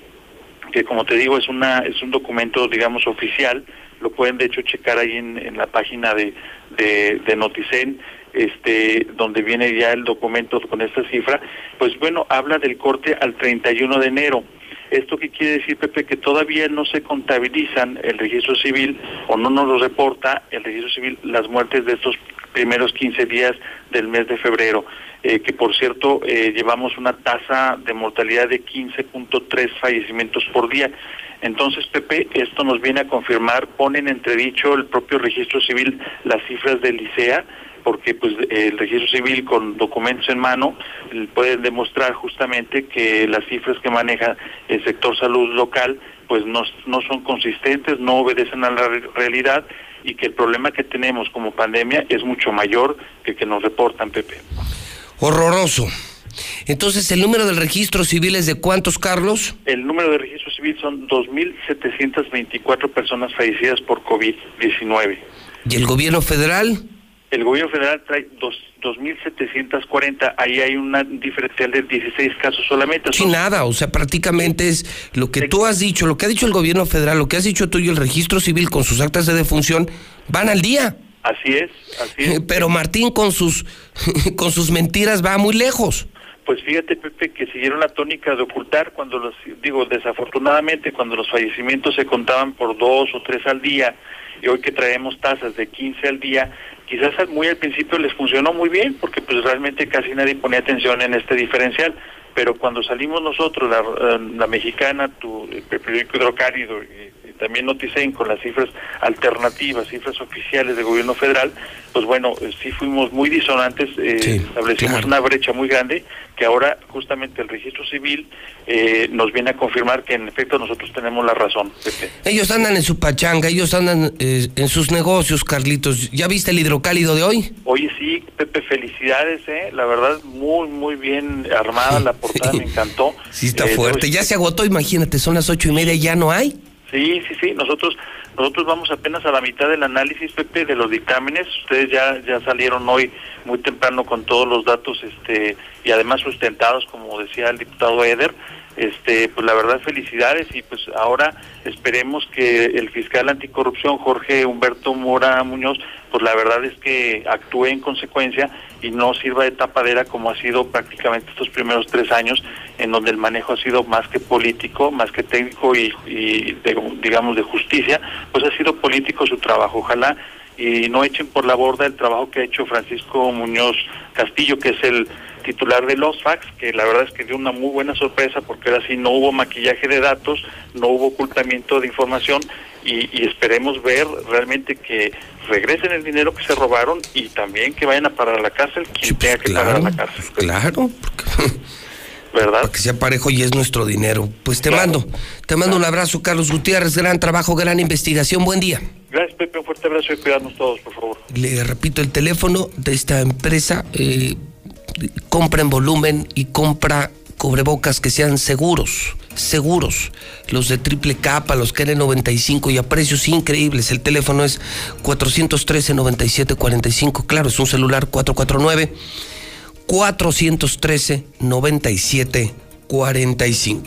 que como te digo es una es un documento, digamos, oficial, lo pueden de hecho checar ahí en, la página de, de, de Noticen, este, donde viene ya el documento con esta cifra, pues bueno, habla del corte al 31 de enero. ¿Esto qué quiere decir, Pepe? Que todavía no se contabilizan el registro civil o no nos lo reporta el registro civil las muertes de estos primeros 15 días del mes de febrero, eh, que por cierto eh, llevamos una tasa de mortalidad de 15.3 fallecimientos por día. Entonces, Pepe, esto nos viene a confirmar, pone en entredicho el propio registro civil las cifras del ICEA, porque pues el registro civil con documentos en mano eh, pueden demostrar justamente que las cifras que maneja el sector salud local pues no, no son consistentes, no obedecen a la re- realidad y que el problema que tenemos como pandemia es mucho mayor que el que nos reportan, Pepe. Horroroso. Entonces, ¿el número del registro civil es de cuántos, Carlos? El número de registro civil son 2.724 personas fallecidas por COVID-19. ¿Y el gobierno federal? El gobierno federal trae dos- 2.740, ahí hay una diferencial de 16 casos solamente. Sin nada, o sea, prácticamente es lo que tú has dicho, lo que ha dicho el gobierno federal, lo que has dicho tú y el registro civil con sus actas de defunción, van al día. Así es, así es. *laughs* Pero Martín con sus, *laughs* con sus mentiras va muy lejos. Pues fíjate, Pepe, que siguieron la tónica de ocultar cuando los, digo, desafortunadamente, cuando los fallecimientos se contaban por dos o tres al día, y hoy que traemos tasas de 15 al día, quizás muy al principio les funcionó muy bien, porque pues realmente casi nadie ponía atención en este diferencial, pero cuando salimos nosotros, la, eh, mexicana, tu, el periódico y también Noticen con las cifras alternativas, cifras oficiales del gobierno federal, pues bueno, eh, sí fuimos muy disonantes, eh, establecimos una brecha muy grande que ahora justamente el registro civil eh, nos viene a confirmar que en efecto nosotros tenemos la razón. Pepe. Ellos andan en su pachanga, ellos andan eh, en sus negocios, Carlitos. ¿Ya viste el hidrocálido de hoy? Oye, sí, Pepe, felicidades, ¿eh? La verdad, muy, muy bien armada la portada, me encantó. *laughs* Sí, está Eh, fuerte. Ya se agotó, imagínate, son las ocho y media, ya no hay. Sí, sí, sí. Nosotros nosotros vamos apenas a la mitad del análisis, Pepe, de los dictámenes. Ustedes ya ya salieron hoy muy temprano con todos los datos, este y además sustentados, como decía el diputado Eder. Este, pues la verdad felicidades y pues ahora esperemos que el fiscal anticorrupción Jorge Humberto Mora Muñoz, pues la verdad es que actúe en consecuencia y no sirva de tapadera como ha sido prácticamente estos primeros tres años, en donde el manejo ha sido más que político, más que técnico y, digamos de justicia, pues ha sido político su trabajo. Ojalá y no echen por la borda el trabajo que ha hecho Francisco Muñoz Castillo, que es el titular de los fax, que la verdad es que dio una muy buena sorpresa porque ahora sí no hubo maquillaje de datos, no hubo ocultamiento de información y, y esperemos ver realmente que regresen el dinero que se robaron y también que vayan a parar a la cárcel quien tenga que parar a la cárcel. Claro, *laughs* ¿verdad? Para que sea parejo y es nuestro dinero. Pues te mando, te mando un abrazo, Carlos Gutiérrez, gran trabajo, gran investigación, buen día. Gracias Pepe, un fuerte abrazo y cuidarnos todos, por favor. Le repito el teléfono de esta empresa, eh, compra en volumen y compra cubrebocas que sean seguros, seguros. Los de triple capa, los KN95 y a precios increíbles. El teléfono es 413-9745. Claro, es un celular 449 413-9745.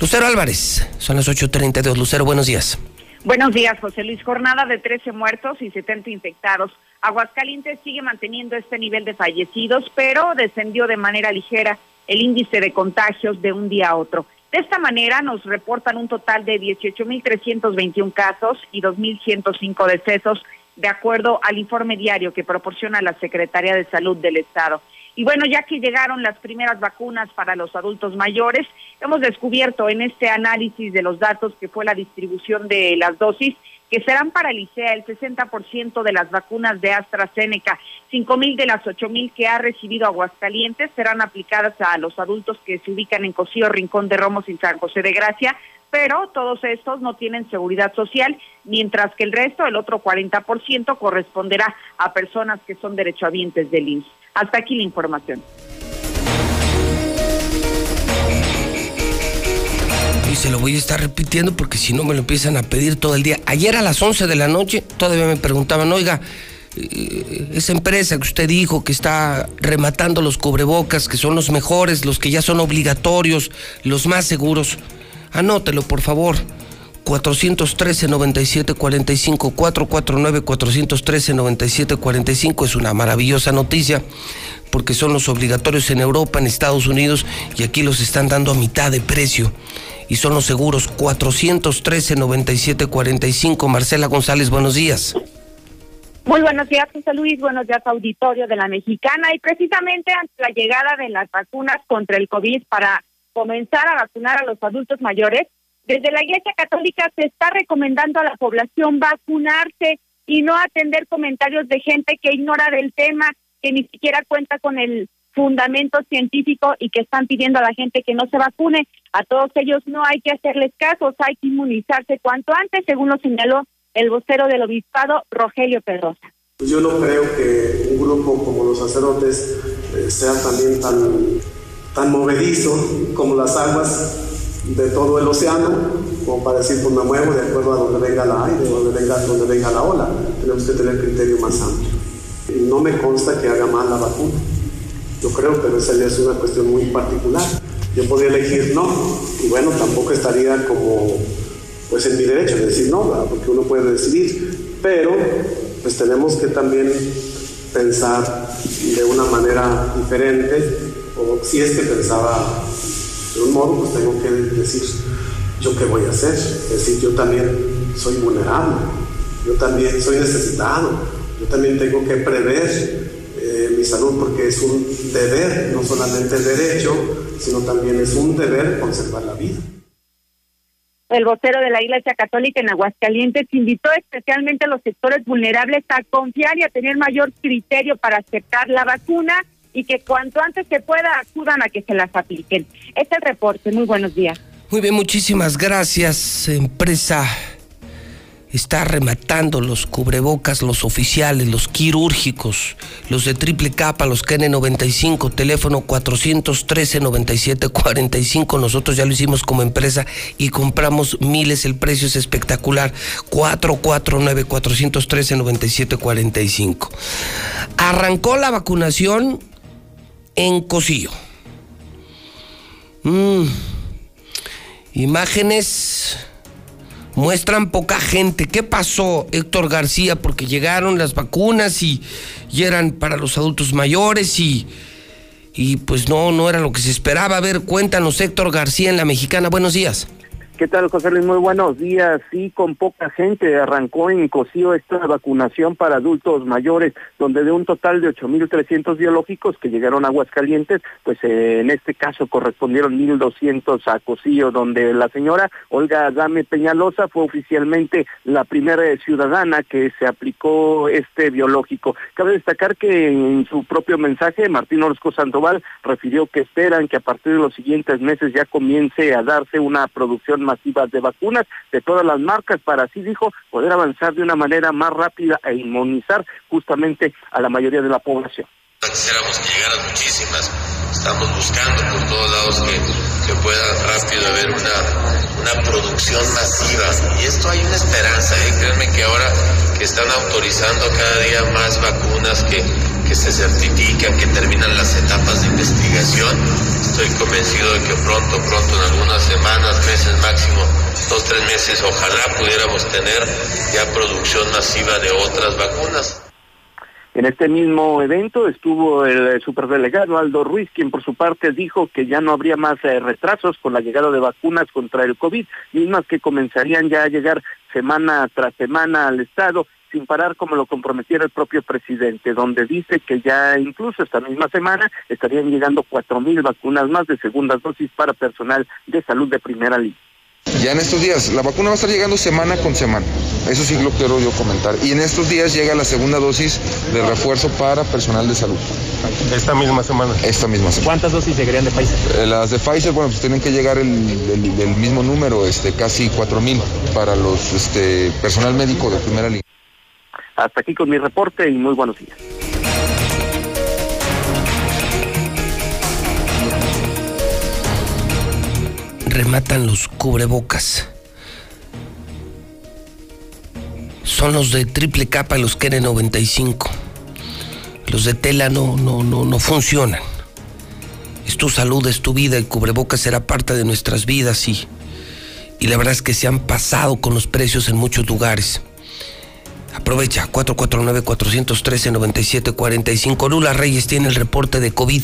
Lucero Álvarez, son las 8.32. Lucero, buenos días. Buenos días, José Luis. Jornada de 13 muertos y 70 infectados. Aguascalientes sigue manteniendo este nivel de fallecidos, pero descendió de manera ligera el índice de contagios de un día a otro. De esta manera nos reportan un total de 18.321 casos y 2.105 decesos, de acuerdo al informe diario que proporciona la Secretaría de Salud del Estado. Y bueno, ya que llegaron las primeras vacunas para los adultos mayores, hemos descubierto en este análisis de los datos que fue la distribución de las dosis que serán para Licea el 60% de las vacunas de AstraZeneca, 5.000 de las 8.000 que ha recibido Aguascalientes serán aplicadas a los adultos que se ubican en Cocío, Rincón de Romos y San José de Gracia, pero todos estos no tienen seguridad social, mientras que el resto, el otro 40%, corresponderá a personas que son derechohabientes del IMSS. Hasta aquí la información. Y se lo voy a estar repitiendo porque si no me lo empiezan a pedir todo el día. Ayer a las 11 de la noche todavía me preguntaban, oiga, eh, esa empresa que usted dijo que está rematando los cubrebocas, que son los mejores, los que ya son obligatorios, los más seguros, anótelo por favor. 413-9745, 449-413-9745 es una maravillosa noticia porque son los obligatorios en Europa, en Estados Unidos y aquí los están dando a mitad de precio y son los seguros 413-9745. Marcela González, buenos días. Muy buenos días, José Luis. Buenos días, auditorio de la Mexicana. Y precisamente ante la llegada de las vacunas contra el COVID para comenzar a vacunar a los adultos mayores, desde la Iglesia Católica se está recomendando a la población vacunarse y no atender comentarios de gente que ignora del tema, que ni siquiera cuenta con el fundamento científico y que están pidiendo a la gente que no se vacune. A todos ellos no hay que hacerles caso, hay que inmunizarse cuanto antes, según lo señaló el vocero del obispado, Rogelio Pedrosa. Pues yo no creo que un grupo como los sacerdotes eh, sea también tan, tan movedizo como las aguas de todo el océano, como para decir, pues me muevo de acuerdo a donde venga la aire, donde venga, donde venga la ola. Tenemos que tener criterio más amplio. No me consta que haga mal la vacuna. Yo creo, pero esa ya es una cuestión muy particular. Yo podría elegir no, y bueno, tampoco estaría como pues en mi derecho de decir no, porque uno puede decidir, pero pues tenemos que también pensar de una manera diferente, o si es que pensaba de un modo, pues tengo que decir yo qué voy a hacer, es decir, yo también soy vulnerable, yo también soy necesitado, yo también tengo que prever eh, mi salud porque es un deber, no solamente derecho, sino también es un deber conservar la vida. El vocero de la Iglesia Católica en Aguascalientes invitó especialmente a los sectores vulnerables a confiar y a tener mayor criterio para aceptar la vacuna y que cuanto antes se pueda acudan a que se las apliquen. Este es el reporte. Muy buenos días. Muy bien, muchísimas gracias, empresa. Está rematando los cubrebocas, los oficiales, los quirúrgicos, los de triple capa, los KN95, teléfono 413-9745. Nosotros ya lo hicimos como empresa y compramos miles, el precio es espectacular. 449-413-9745. Arrancó la vacunación en Cosillo. Mm. Imágenes muestran poca gente. ¿Qué pasó, Héctor García? Porque llegaron las vacunas y, y eran para los adultos mayores y, y pues no, no era lo que se esperaba. A ver, cuéntanos, Héctor García en La Mexicana. Buenos días. ¿Qué tal, José Luis? Muy buenos días. Sí, con poca gente arrancó en Cocío esta vacunación para adultos mayores, donde de un total de 8.300 biológicos que llegaron a Aguascalientes, pues eh, en este caso correspondieron 1.200 a Cocío, donde la señora Olga Adame Peñalosa fue oficialmente la primera ciudadana que se aplicó este biológico. Cabe destacar que en su propio mensaje, Martín Orozco Sandoval refirió que esperan que a partir de los siguientes meses ya comience a darse una producción masivas de vacunas de todas las marcas para así dijo poder avanzar de una manera más rápida e inmunizar justamente a la mayoría de la población. Quisiéramos que llegaran muchísimas, estamos buscando por todos lados que, que pueda rápido haber una, una producción masiva. Y esto hay una esperanza, ¿eh? créanme que ahora que están autorizando cada día más vacunas que, que se certifican, que terminan las etapas de investigación, estoy convencido de que pronto, pronto, en algunas semanas, meses máximo, dos, tres meses, ojalá pudiéramos tener ya producción masiva de otras vacunas. En este mismo evento estuvo el superdelegado Aldo Ruiz, quien por su parte dijo que ya no habría más eh, retrasos con la llegada de vacunas contra el COVID, mismas que comenzarían ya a llegar semana tras semana al Estado sin parar como lo comprometiera el propio presidente, donde dice que ya incluso esta misma semana estarían llegando cuatro mil vacunas más de segundas dosis para personal de salud de primera línea. Ya en estos días, la vacuna va a estar llegando semana con semana. Eso sí lo quiero yo comentar. Y en estos días llega la segunda dosis de refuerzo para personal de salud. Esta misma semana. Esta misma semana. ¿Cuántas dosis llegarían de Pfizer? Eh, las de Pfizer, bueno, pues tienen que llegar el, el- el mismo número, este, casi 4 mil para los este, personal médico de primera línea. Hasta aquí con mi reporte y muy buenos días. Rematan los cubrebocas. Son los de triple capa los KN95. Los de tela no, no, no, no funcionan. Es tu salud, es tu vida. El cubrebocas será parte de nuestras vidas y, y la verdad es que se han pasado con los precios en muchos lugares. Aprovecha, 449-413-9745. Lula Reyes tiene el reporte de COVID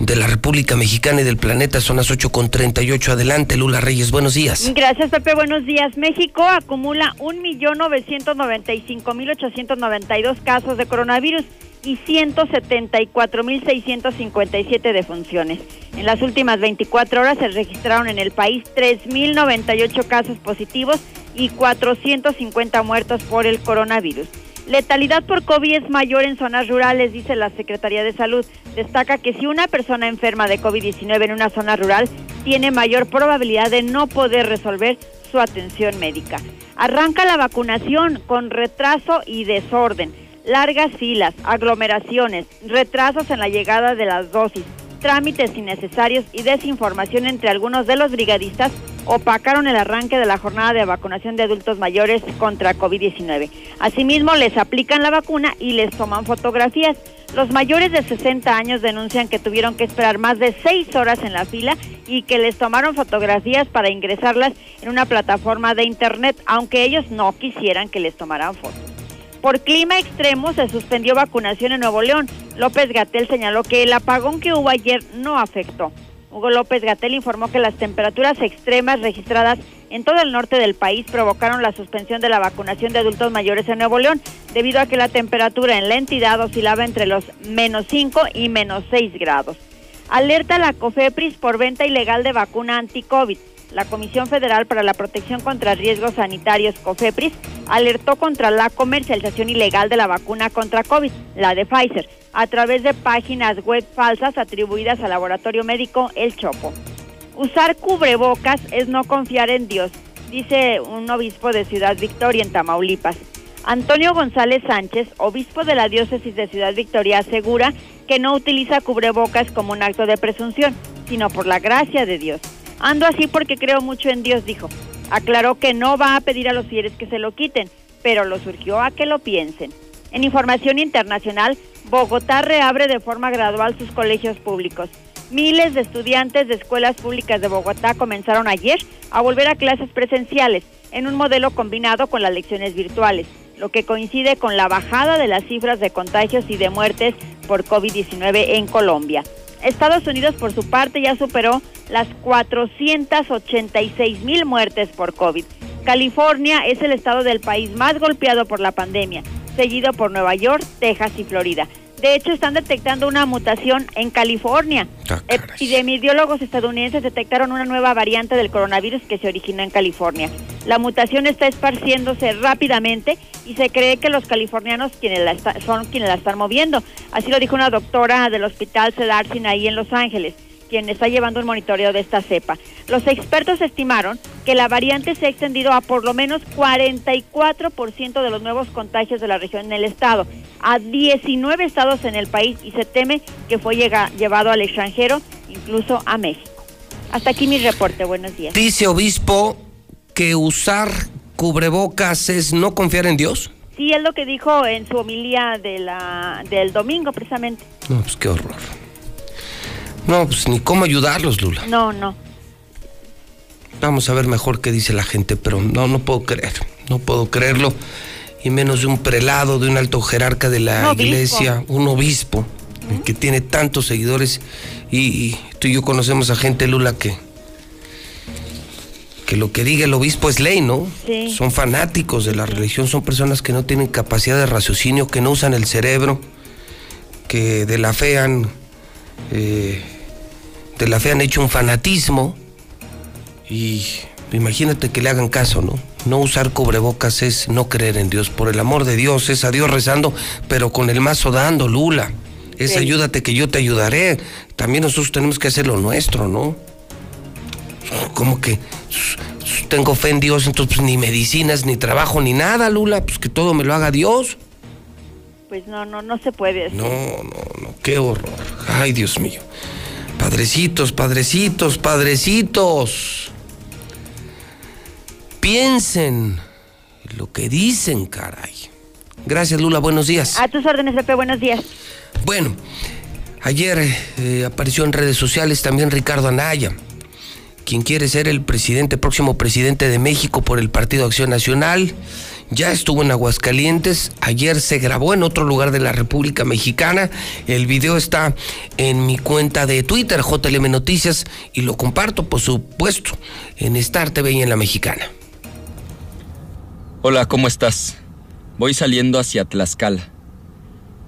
de la República Mexicana y del planeta. Son las 8.38. Adelante, Lula Reyes. Buenos días. Gracias, Pepe. Buenos días. México acumula 1.995.892 casos de coronavirus y 174.657 defunciones. En las últimas 24 horas se registraron en el país 3.098 casos positivos y 450 muertos por el coronavirus. Letalidad por COVID es mayor en zonas rurales, dice la Secretaría de Salud. Destaca que si una persona enferma de COVID-19 en una zona rural, tiene mayor probabilidad de no poder resolver su atención médica. Arranca la vacunación con retraso y desorden, largas filas, aglomeraciones, retrasos en la llegada de las dosis, trámites innecesarios y desinformación entre algunos de los brigadistas opacaron el arranque de la jornada de vacunación de adultos mayores contra COVID-19. Asimismo, les aplican la vacuna y les toman fotografías. Los mayores de 60 años denuncian que tuvieron que esperar más de seis horas en la fila y que les tomaron fotografías para ingresarlas en una plataforma de internet, aunque ellos no quisieran que les tomaran fotos. Por clima extremo se suspendió vacunación en Nuevo León. López Gatel señaló que el apagón que hubo ayer no afectó. Hugo López Gatel informó que las temperaturas extremas registradas en todo el norte del país provocaron la suspensión de la vacunación de adultos mayores en Nuevo León, debido a que la temperatura en la entidad oscilaba entre los menos 5 y menos 6 grados. Alerta la COFEPRIS por venta ilegal de vacuna anti-COVID. La Comisión Federal para la Protección contra Riesgos Sanitarios, COFEPRIS, alertó contra la comercialización ilegal de la vacuna contra COVID, la de Pfizer, a través de páginas web falsas atribuidas al laboratorio médico El Chopo. Usar cubrebocas es no confiar en Dios, dice un obispo de Ciudad Victoria en Tamaulipas. Antonio González Sánchez, obispo de la diócesis de Ciudad Victoria, asegura que no utiliza cubrebocas como un acto de presunción, sino por la gracia de Dios. Ando así porque creo mucho en Dios, dijo. Aclaró que no va a pedir a los fieles que se lo quiten, pero lo surgió a que lo piensen. En información internacional, Bogotá reabre de forma gradual sus colegios públicos. Miles de estudiantes de escuelas públicas de Bogotá comenzaron ayer a volver a clases presenciales en un modelo combinado con las lecciones virtuales, lo que coincide con la bajada de las cifras de contagios y de muertes por COVID-19 en Colombia. Estados Unidos, por su parte, ya superó las 486 mil muertes por COVID. California es el estado del país más golpeado por la pandemia, seguido por Nueva York, Texas y Florida. De hecho, están detectando una mutación en California. Ah, Epidemiólogos estadounidenses detectaron una nueva variante del coronavirus que se originó en California. La mutación está esparciéndose rápidamente y se cree que los californianos quienes la está- son quienes la están moviendo. Así lo dijo una doctora del hospital Cedar Sinai en Los Ángeles, quien está llevando un monitoreo de esta cepa. Los expertos estimaron que la variante se ha extendido a por lo menos 44% de los nuevos contagios de la región en el estado, a 19 estados en el país y se teme que fue llega- llevado al extranjero, incluso a México. Hasta aquí mi reporte. Buenos días. Dice obispo que usar cubrebocas es no confiar en Dios. Sí, es lo que dijo en su homilía de la, del domingo, precisamente. No, pues qué horror. No, pues ni cómo ayudarlos, Lula. No, no. Vamos a ver mejor qué dice la gente, pero no, no puedo creer. No puedo creerlo. Y menos de un prelado, de un alto jerarca de la Un iglesia, un obispo, que tiene tantos seguidores. Y, y tú y yo conocemos a gente, Lula, que, que lo que diga el obispo es ley, ¿no? Sí. Son fanáticos de la religión, son personas que no tienen capacidad de raciocinio, que no usan el cerebro, que de la fe han, eh, de la fe han hecho un fanatismo. Y imagínate que le hagan caso, ¿no? No usar cubrebocas es no creer en Dios. Por el amor de Dios, es a Dios rezando, pero con el mazo dando, Lula. Es Sí. ayúdate que yo te ayudaré. También nosotros tenemos que hacer lo nuestro, ¿no? Como que tengo fe en Dios, entonces pues, ni medicinas, ni trabajo, ni nada, Lula. Pues que todo me lo haga Dios. Pues no, no, no se puede. así. No, no, no, qué horror. Ay, Dios mío. Padrecitos, padrecitos, padrecitos. Piensen en lo que dicen, caray. Gracias, Lula, buenos días. A tus órdenes, Pepe, buenos días. Bueno, ayer eh, apareció en redes sociales también Ricardo Anaya, quien quiere ser el presidente, próximo presidente de México por el Partido Acción Nacional. Ya estuvo en Aguascalientes, ayer se grabó en otro lugar de la República Mexicana. El video está en mi cuenta de Twitter, JLM Noticias, y lo comparto, por supuesto, en Star TV y en La Mexicana. Hola, ¿cómo estás? Voy saliendo hacia Tlaxcala.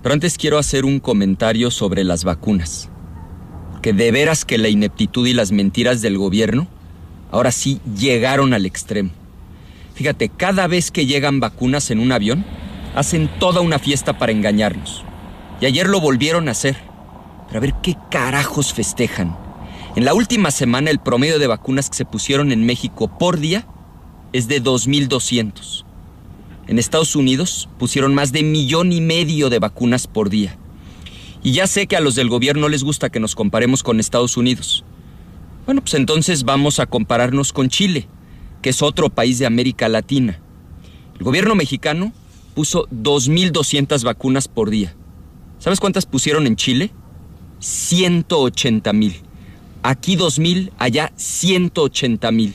Pero antes quiero hacer un comentario sobre las vacunas. Que de veras que la ineptitud y las mentiras del gobierno ahora sí llegaron al extremo. Fíjate, cada vez que llegan vacunas en un avión, hacen toda una fiesta para engañarnos. Y ayer lo volvieron a hacer. Pero a ver qué carajos festejan. En la última semana el promedio de vacunas que se pusieron en México por día es de 2.200. En Estados Unidos pusieron más de millón y medio de vacunas por día. Y ya sé que a los del gobierno les gusta que nos comparemos con Estados Unidos. Bueno, pues entonces vamos a compararnos con Chile, que es otro país de América Latina. El gobierno mexicano puso 2.200 vacunas por día. ¿Sabes cuántas pusieron en Chile? 180 mil. Aquí 2.000, allá 180 mil.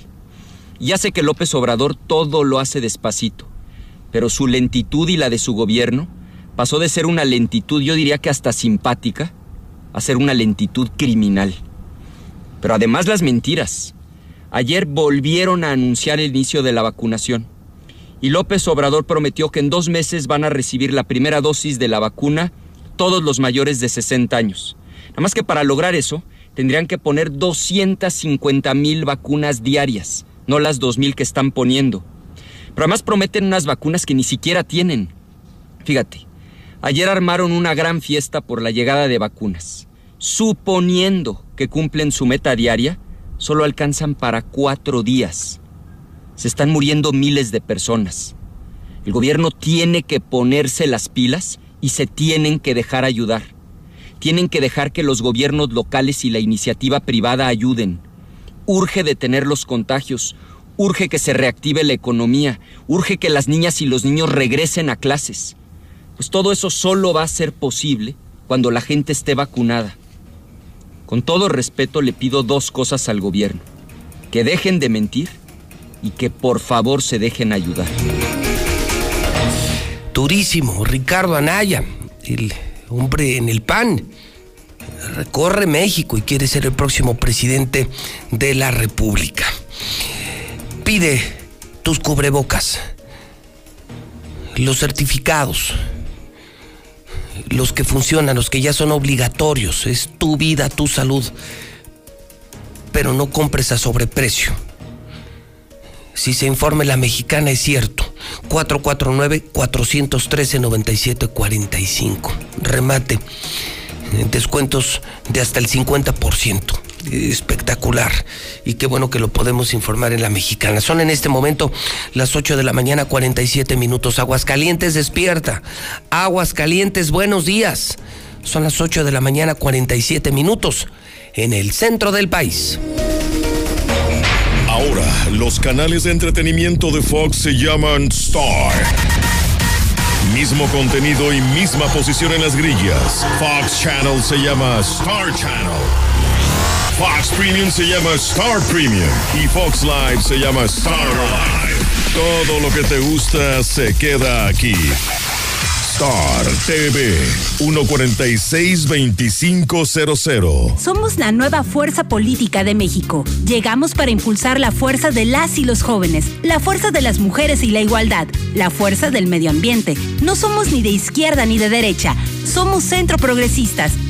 Ya sé que López Obrador todo lo hace despacito, pero su lentitud y la de su gobierno pasó de ser una lentitud, yo diría que hasta simpática, a ser una lentitud criminal. Pero además las mentiras. Ayer volvieron a anunciar el inicio de la vacunación. Y López Obrador prometió que en dos meses van a recibir la primera dosis de la vacuna todos los mayores de 60 años. Nada más que para lograr eso, tendrían que poner 250 mil vacunas diarias, no las 2 mil que están poniendo. Pero además prometen unas vacunas que ni siquiera tienen. Fíjate, ayer armaron una gran fiesta por la llegada de vacunas. Suponiendo que cumplen su meta diaria, solo alcanzan para cuatro días. Se están muriendo miles de personas. El gobierno tiene que ponerse las pilas y se tienen que dejar ayudar. Tienen que dejar que los gobiernos locales y la iniciativa privada ayuden. Urge detener los contagios, urge que se reactive la economía, urge que las niñas y los niños regresen a clases. Pues todo eso solo va a ser posible cuando la gente esté vacunada. Con todo respeto le pido dos cosas al gobierno. Que dejen de mentir y que por favor se dejen ayudar. Durísimo, Ricardo Anaya, el hombre en el PAN. Recorre México y quiere ser el próximo presidente de la República. Pide tus cubrebocas, los certificados, los que funcionan, los que ya son obligatorios. Es tu vida, tu salud. Pero no compres a sobreprecio. Si se informe la mexicana es cierto. 449-413-9745. Remate. Descuentos de hasta el 50%. Espectacular. Y qué bueno que lo podemos informar en la mexicana. Son en este momento las 8 de la mañana, 47 minutos. Aguascalientes despierta. Aguascalientes, buenos días. Son las 8 de la mañana, 47 minutos. En el centro del país. Ahora, los canales de entretenimiento de Fox se llaman Star. Mismo contenido y misma posición en las grillas. Fox Channel se llama Star Channel. Fox Premium se llama Star Premium. Y Fox Live se llama Star Live. Todo lo que te gusta se queda aquí. Star TV 146-2500. Somos la nueva fuerza política de México. Llegamos para impulsar la fuerza de las y los jóvenes, la fuerza de las mujeres y la igualdad, la fuerza del medio ambiente. No somos ni de izquierda ni de derecha, somos centro progresistas.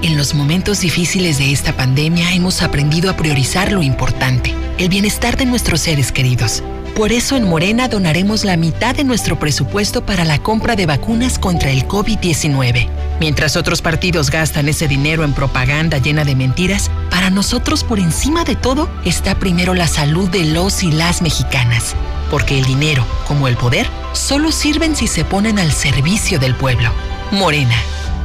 En los momentos difíciles de esta pandemia hemos aprendido a priorizar lo importante, el bienestar de nuestros seres queridos. Por eso en Morena donaremos la mitad de nuestro presupuesto para la compra de vacunas contra el COVID-19. Mientras otros partidos gastan ese dinero en propaganda llena de mentiras, para nosotros por encima de todo está primero la salud de los y las mexicanas. Porque el dinero, como el poder, solo sirven si se ponen al servicio del pueblo. Morena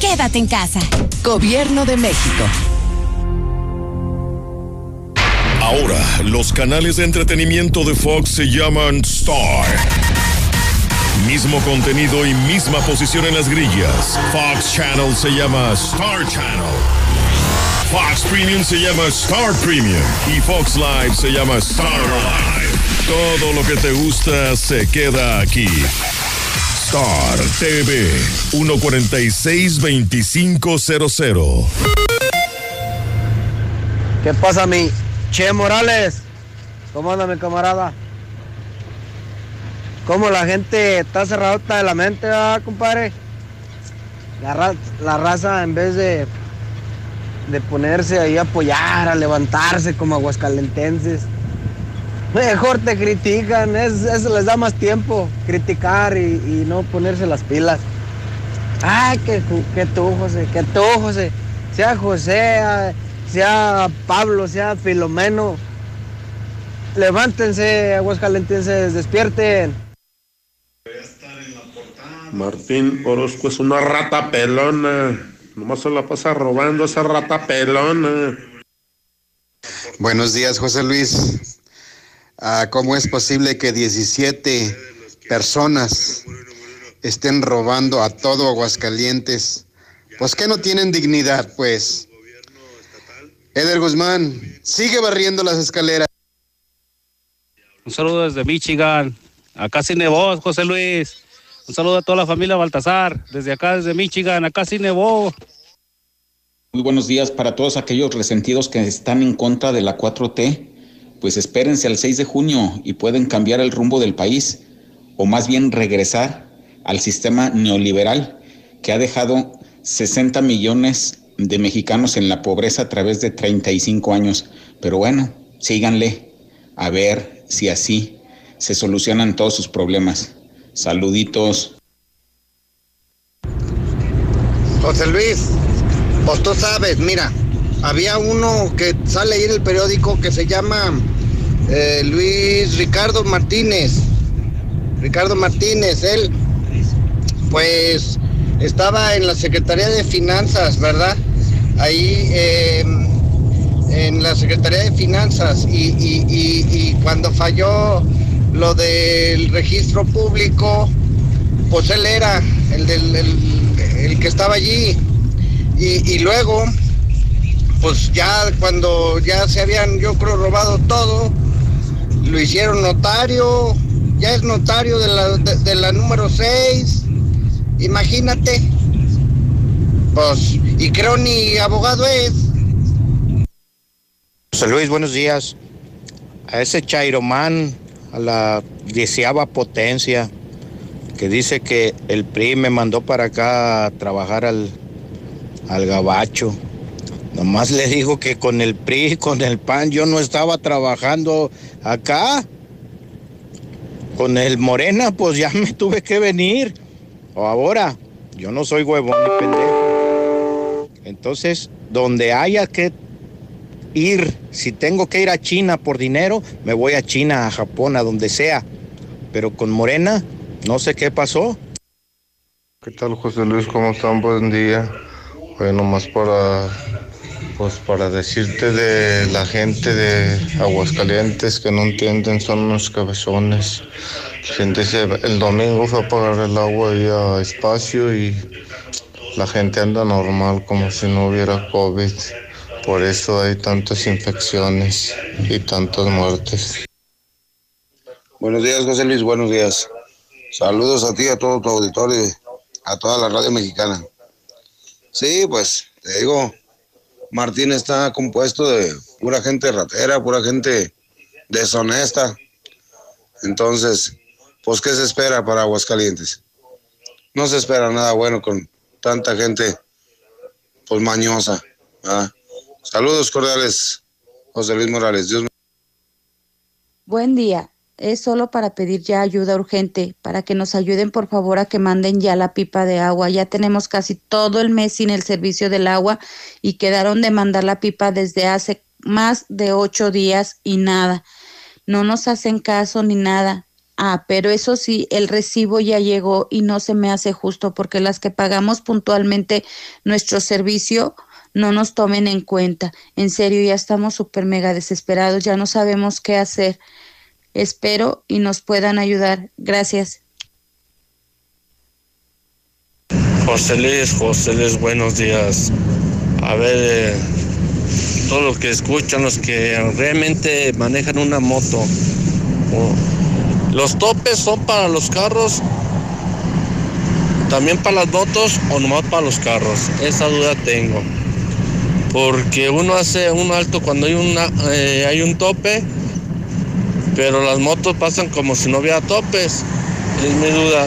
quédate en casa. Gobierno de México. Ahora, los canales de entretenimiento de Fox se llaman Star. Mismo contenido y misma posición en las grillas. Fox Channel se llama Star Channel. Fox Premium se llama Star Premium. Y Fox Live se llama Star Live. Todo lo que te gusta se queda aquí. Star TV 146-2500. ¿Qué pasa, mi Che Morales? ¿Cómo anda, mi camarada? ¿Cómo la gente está cerrada de la mente, ah, compadre? La, la raza, en vez de, de ponerse ahí a apoyar, a levantarse como aguascalentenses, mejor te critican, es, eso les da más tiempo, criticar y, y no ponerse las pilas. Ay, que, que tú, José, que tú, José, sea José, sea Pablo, sea Filomeno. Levántense, aguascalentenses, despierten. Martín Orozco es una rata pelona. Nomás se la pasa robando esa rata pelona. Buenos días, José Luis. Ah, ¿Cómo es posible que 17 personas estén robando a todo Aguascalientes? Pues que no tienen dignidad, pues. Eder Guzmán, sigue barriendo las escaleras. Un saludo desde Michigan. Acá sí nevó, José Luis. Un saludo a toda la familia Baltasar. Desde acá, desde Michigan. Acá sí nevó. Muy buenos días para todos aquellos resentidos que están en contra de la 4T. Pues espérense al 6 de junio y pueden cambiar el rumbo del país o más bien regresar al sistema neoliberal que ha dejado 60 millones de mexicanos en la pobreza a través de 35 años. Pero bueno, síganle a ver si así se solucionan todos sus problemas. Saluditos. José Luis, pues tú sabes, mira, había uno que sale ahí en el periódico que se llama eh, Luis Ricardo Martínez. Ricardo Martínez, él, pues estaba en la Secretaría de Finanzas, ¿verdad? Ahí eh, en la Secretaría de Finanzas y, y- y- cuando falló lo del registro público, pues él era el, del, el, que estaba allí. Y luego, pues ya cuando ya se habían, yo creo, robado todo, lo hicieron notario, ya es notario de la, de, la número 6, imagínate. Pues, y creo ni abogado es. José Luis, buenos días. A ese Chairomán, a la deseaba potencia, que dice que el PRI me mandó para acá a trabajar al, al gabacho. Nomás le digo que con el PRI, con el PAN, yo no estaba trabajando acá. Con el Morena, pues ya me tuve que venir. O ahora, yo no soy huevón ni pendejo. Entonces, donde haya que ir, si tengo que ir a China por dinero, me voy a China, a Japón, a donde sea. Pero con Morena, no sé qué pasó. ¿Qué tal, José Luis? ¿Cómo están? Buen día. Bueno, más para, pues para decirte de la gente de Aguascalientes que no entienden, son unos cabezones. Gente se- el domingo fue a pagar el agua ahí a espacio y la gente anda normal como si no hubiera COVID. Por eso hay tantas infecciones y tantas muertes. Buenos días, José Luis, buenos días. Saludos a ti, a todo tu auditorio, y a toda la radio mexicana. Sí, pues, te digo, Martín está compuesto de pura gente ratera, pura gente deshonesta. Entonces, pues, ¿qué se espera para Aguascalientes? No se espera nada bueno con tanta gente, pues, mañosa. Saludos cordiales, José Luis Morales. Dios Buen día. Es solo para pedir ya ayuda urgente, para que nos ayuden por favor a que manden ya la pipa de agua. Ya tenemos casi todo el mes sin el servicio del agua y quedaron de mandar la pipa desde hace más de ocho días y nada. No nos hacen caso ni nada. Ah, pero eso sí, el recibo ya llegó y no se me hace justo porque las que pagamos puntualmente nuestro servicio no nos tomen en cuenta. En serio, ya estamos súper mega desesperados, ya no sabemos qué hacer. Espero y nos puedan ayudar. Gracias. José Luis, José Luis, buenos días. A ver, eh, todos los que escuchan, los que realmente manejan una moto, ¿Los topes son para los carros, también para las motos o nomás para los carros? Esa duda tengo. Porque uno hace un alto cuando hay, una, eh, hay un tope, pero las motos pasan como si no hubiera topes. Es mi duda.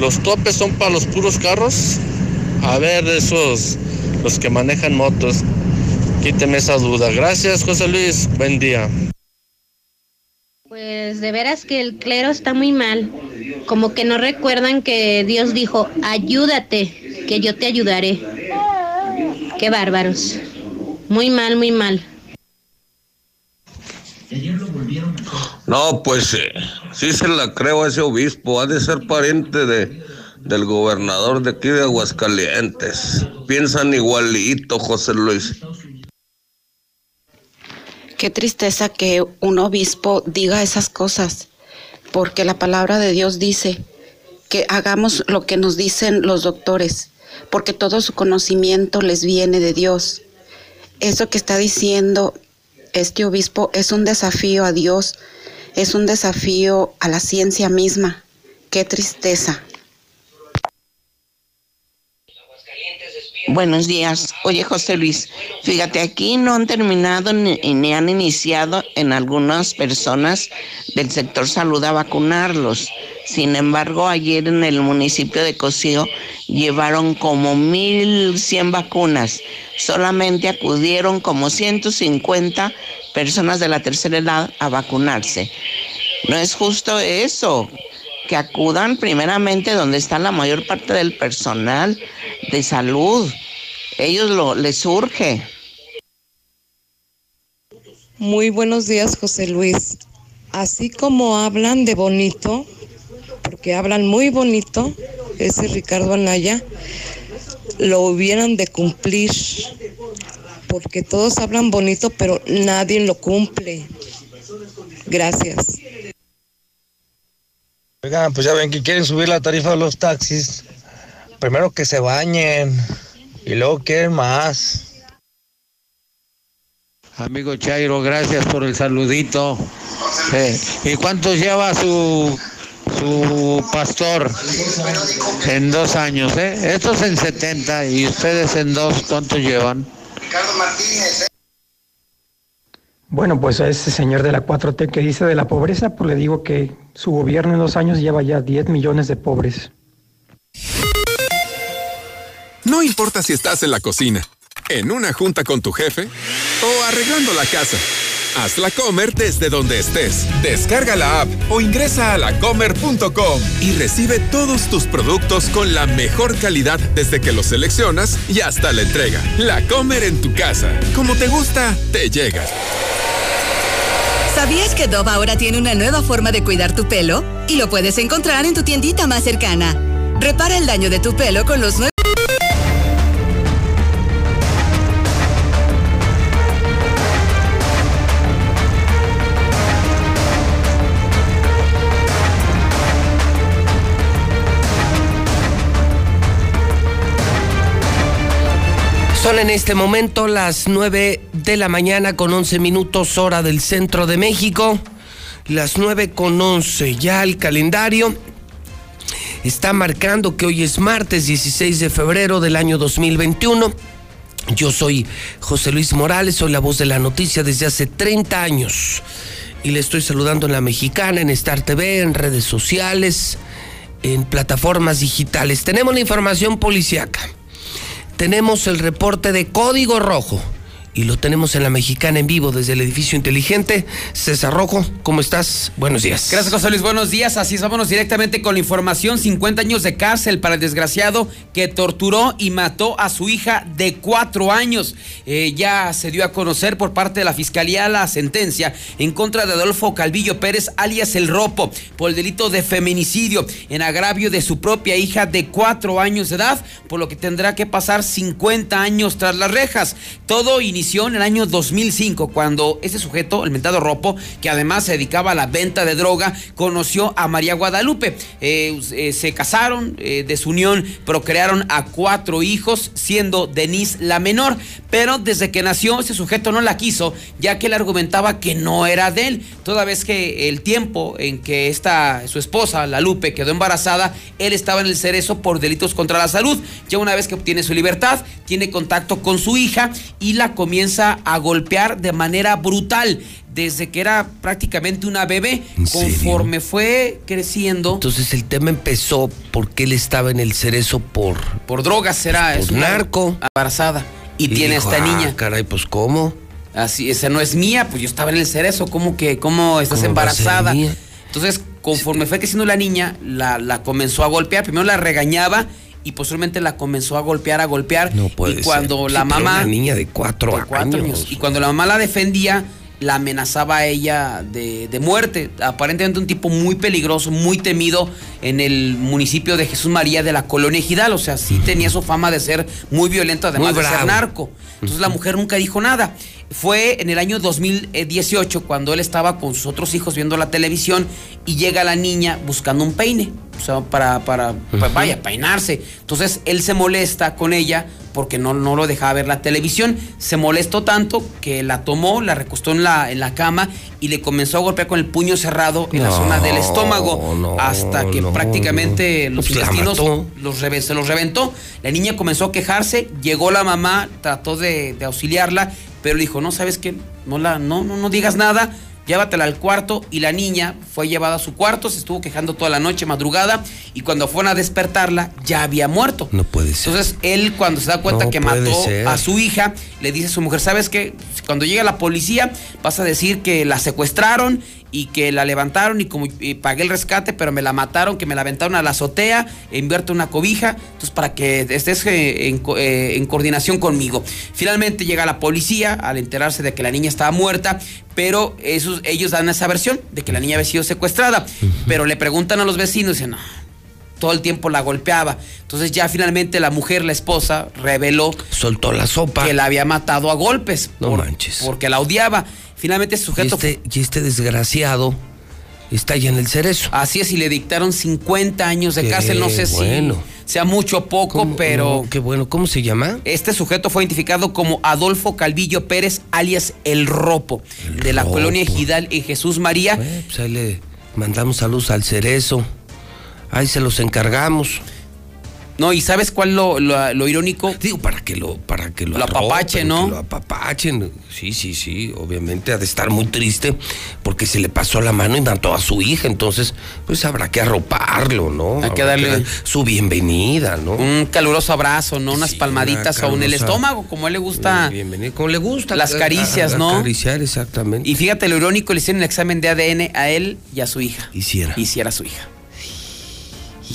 ¿Los topes son para los puros carros? A ver, esos, los que manejan motos. Quíteme esa duda. Gracias, José Luis. Buen día. Pues de veras que el clero está muy mal. Como que no recuerdan que Dios dijo, ayúdate, que yo te ayudaré. Qué bárbaros. Muy mal, muy mal. No, pues eh, sí se la creo a ese obispo. Ha de ser pariente de, del gobernador de aquí de Aguascalientes. Piensan igualito, José Luis. Qué tristeza que un obispo diga esas cosas, porque la palabra de Dios dice que hagamos lo que nos dicen los doctores, porque todo su conocimiento les viene de Dios. Eso que está diciendo este obispo es un desafío a Dios, es un desafío a la ciencia misma. Qué tristeza. Buenos días. Oye, José Luis, fíjate, aquí no han terminado ni, han iniciado en algunas personas del sector salud a vacunarlos. Sin embargo, ayer en el municipio de Cocío llevaron como 1.100 vacunas. Solamente acudieron como 150 personas de la tercera edad a vacunarse. No es justo eso que acudan primeramente donde está la mayor parte del personal de salud. Ellos lo les surge. Muy buenos días, José Luis. Así como hablan de bonito, porque hablan muy bonito, ese Ricardo Anaya, lo hubieran de cumplir, porque todos hablan bonito, pero nadie lo cumple. Gracias. Oigan, pues ya ven que quieren subir la tarifa de los taxis. Primero que se bañen y luego quieren más. Amigo Chairo, gracias por el saludito. Eh, ¿Y cuántos lleva su, su pastor? En dos años, ¿eh? Estos en 70 y ustedes en dos, ¿cuántos llevan? Ricardo Martínez, ¿eh? Bueno, pues a ese señor de la 4T que dice de la pobreza, pues le digo que su gobierno en dos años lleva ya 10 millones de pobres. No importa si estás en la cocina, en una junta con tu jefe o arreglando la casa. Haz la Comer desde donde estés. Descarga la app o ingresa a lacomer.com y recibe todos tus productos con la mejor calidad desde que los seleccionas y hasta la entrega. La Comer en tu casa. Como te gusta, te llega. ¿Sabías que Dove ahora tiene una nueva forma de cuidar tu pelo? Y lo puedes encontrar en tu tiendita más cercana. Repara el daño de tu pelo con los nuevos En este momento las 9 de la mañana con 11 minutos hora del centro de México. Las 9 con 11 ya el calendario está marcando que hoy es martes 16 de febrero del año 2021. Yo soy José Luis Morales, soy la voz de la noticia desde hace 30 años y le estoy saludando en la mexicana, en Star TV, en redes sociales, en plataformas digitales. Tenemos la información policiaca tenemos el reporte de Código Rojo y lo tenemos en la mexicana en vivo desde el edificio inteligente. César Rojo, ¿cómo estás? Buenos días. Gracias, José Luis. Buenos días. Así es, vámonos directamente con la información. 50 años de cárcel para el desgraciado que torturó y mató a su hija de cuatro años. Eh, ya se dio a conocer por parte de la fiscalía la sentencia en contra de Adolfo Calvillo Pérez, alias El Ropo, por el delito de feminicidio en agravio de su propia hija de cuatro años de edad, por lo que tendrá que pasar 50 años tras las rejas. Todo inició en el año 2005, cuando ese sujeto, el mentado Ropo, que además se dedicaba a la venta de droga, conoció a María Guadalupe. Eh, eh, se casaron, eh, de su unión procrearon a cuatro hijos, siendo Denise la menor. Pero desde que nació, ese sujeto no la quiso, ya que él argumentaba que no era de él. Toda vez que el tiempo en que esta, su esposa, la Lupe, quedó embarazada, él estaba en el cerezo por delitos contra la salud. Ya una vez que obtiene su libertad, tiene contacto con su hija y la comienza a golpear de manera brutal desde que era prácticamente una bebé. Conforme fue creciendo. Entonces el tema empezó porque él estaba en el cerezo por. Por drogas será, Por es narco. Embarazada. Y, tiene dijo, esta "Ah, niña. Caray, pues ¿cómo? Así, esa no es mía, pues yo estaba en el cerezo, ¿cómo que, cómo estás ¿Cómo a embarazada? Entonces, conforme fue creciendo la niña, la, la comenzó a golpear, primero la regañaba y posteriormente la comenzó a golpear, a golpear. Puede y cuando ser. la Sí, mamá... Una niña de cuatro, de cuatro años. años. Y cuando la mamá la defendía, la amenazaba a ella de, de muerte. Aparentemente un tipo muy peligroso, muy temido en el municipio de Jesús María de la colonia Ejidal. O sea, sí tenía su fama de ser muy violento, además Muy de ser narco. Entonces la mujer nunca dijo nada. Fue en el año 2018 cuando él estaba con sus otros hijos viendo la televisión y llega la niña buscando un peine. O sea, para, para, pa- vaya, peinarse. Entonces él se molesta con ella porque no, no lo dejaba ver la televisión. Se molestó tanto que la tomó, la recostó en la, en la cama y le comenzó a golpear con el puño cerrado en la zona del estómago no, hasta que no, prácticamente los Pues intestinos los reve- se los reventó. La niña comenzó a quejarse, llegó la mamá, trató de, de auxiliarla, pero le dijo, no, ¿sabes qué? No, la, no, no, no digas nada, llévatela al cuarto. Y la niña fue llevada a su cuarto, se estuvo quejando toda la noche, madrugada, y cuando fueron a despertarla, ya había muerto. No puede ser. Entonces él cuando se da cuenta No que mató ser. a su hija, le dice a su mujer, ¿sabes qué? Cuando llega la policía vas a decir que la secuestraron y que la levantaron y como y pagué el rescate, pero me la mataron, que me la aventaron a la azotea, invierte una cobija, entonces para que estés eh, en, eh, en coordinación conmigo. Finalmente llega la policía al enterarse de que la niña estaba muerta, pero esos, ellos dan esa versión de que la niña había sido secuestrada, pero le preguntan a los vecinos y dicen, no, todo el tiempo la golpeaba. Entonces ya finalmente la mujer, la esposa, reveló Soltó la sopa. que la había matado a golpes. No por- manches. Porque la odiaba. Finalmente Y sujeto... este, y este desgraciado está ya en el cerezo. Así es, y le dictaron 50 años de Qué cárcel. No sé bueno. si sea mucho o poco, pero... Qué bueno. ¿Cómo se llama? Este sujeto fue identificado como Adolfo Calvillo Pérez, alias El Ropo, de la Ropo. colonia Ejidal en Jesús María. Eh, pues ahí le mandamos saludos al cerezo. Ahí se los encargamos. No, ¿y sabes cuál lo, lo- lo irónico? Digo, para que lo, para que lo, Lo apapache, arropen, ¿no? que lo apapachen. Sí, sí, sí. Obviamente ha de estar muy triste porque se le pasó la mano y mató a su hija. Entonces, pues habrá que arroparlo, ¿no? Hay que darle- dar su bienvenida, ¿no? Un caluroso abrazo, ¿no? Unas Sí, palmaditas una o en el estómago, como a él le gusta. Bienvenido. Como le gusta. Las a- caricias, a- ¿no? Acariciar, exactamente. Y fíjate lo irónico, le hicieron el examen de ADN a él y a su hija. Hiciera. Hiciera su hija.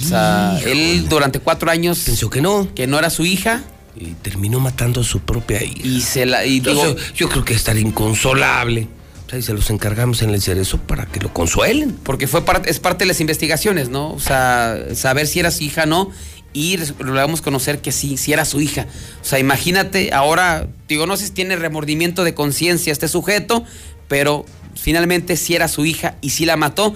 O sea, él durante cuatro años Pensó que no. que no era su hija Y terminó matando a su propia hija. y se la y digo, Entonces, yo creo que estar inconsolable. O sea, y se los encargamos en el cerezo para que lo consuelen. porque fue parte, es parte de las investigaciones, ¿no? O sea, saber si era su hija o no y logramos conocer que sí, sí era su hija. O sea, imagínate, ahora, digo, no sé si tiene remordimiento de conciencia este sujeto, pero finalmente sí era su hija y sí la mató.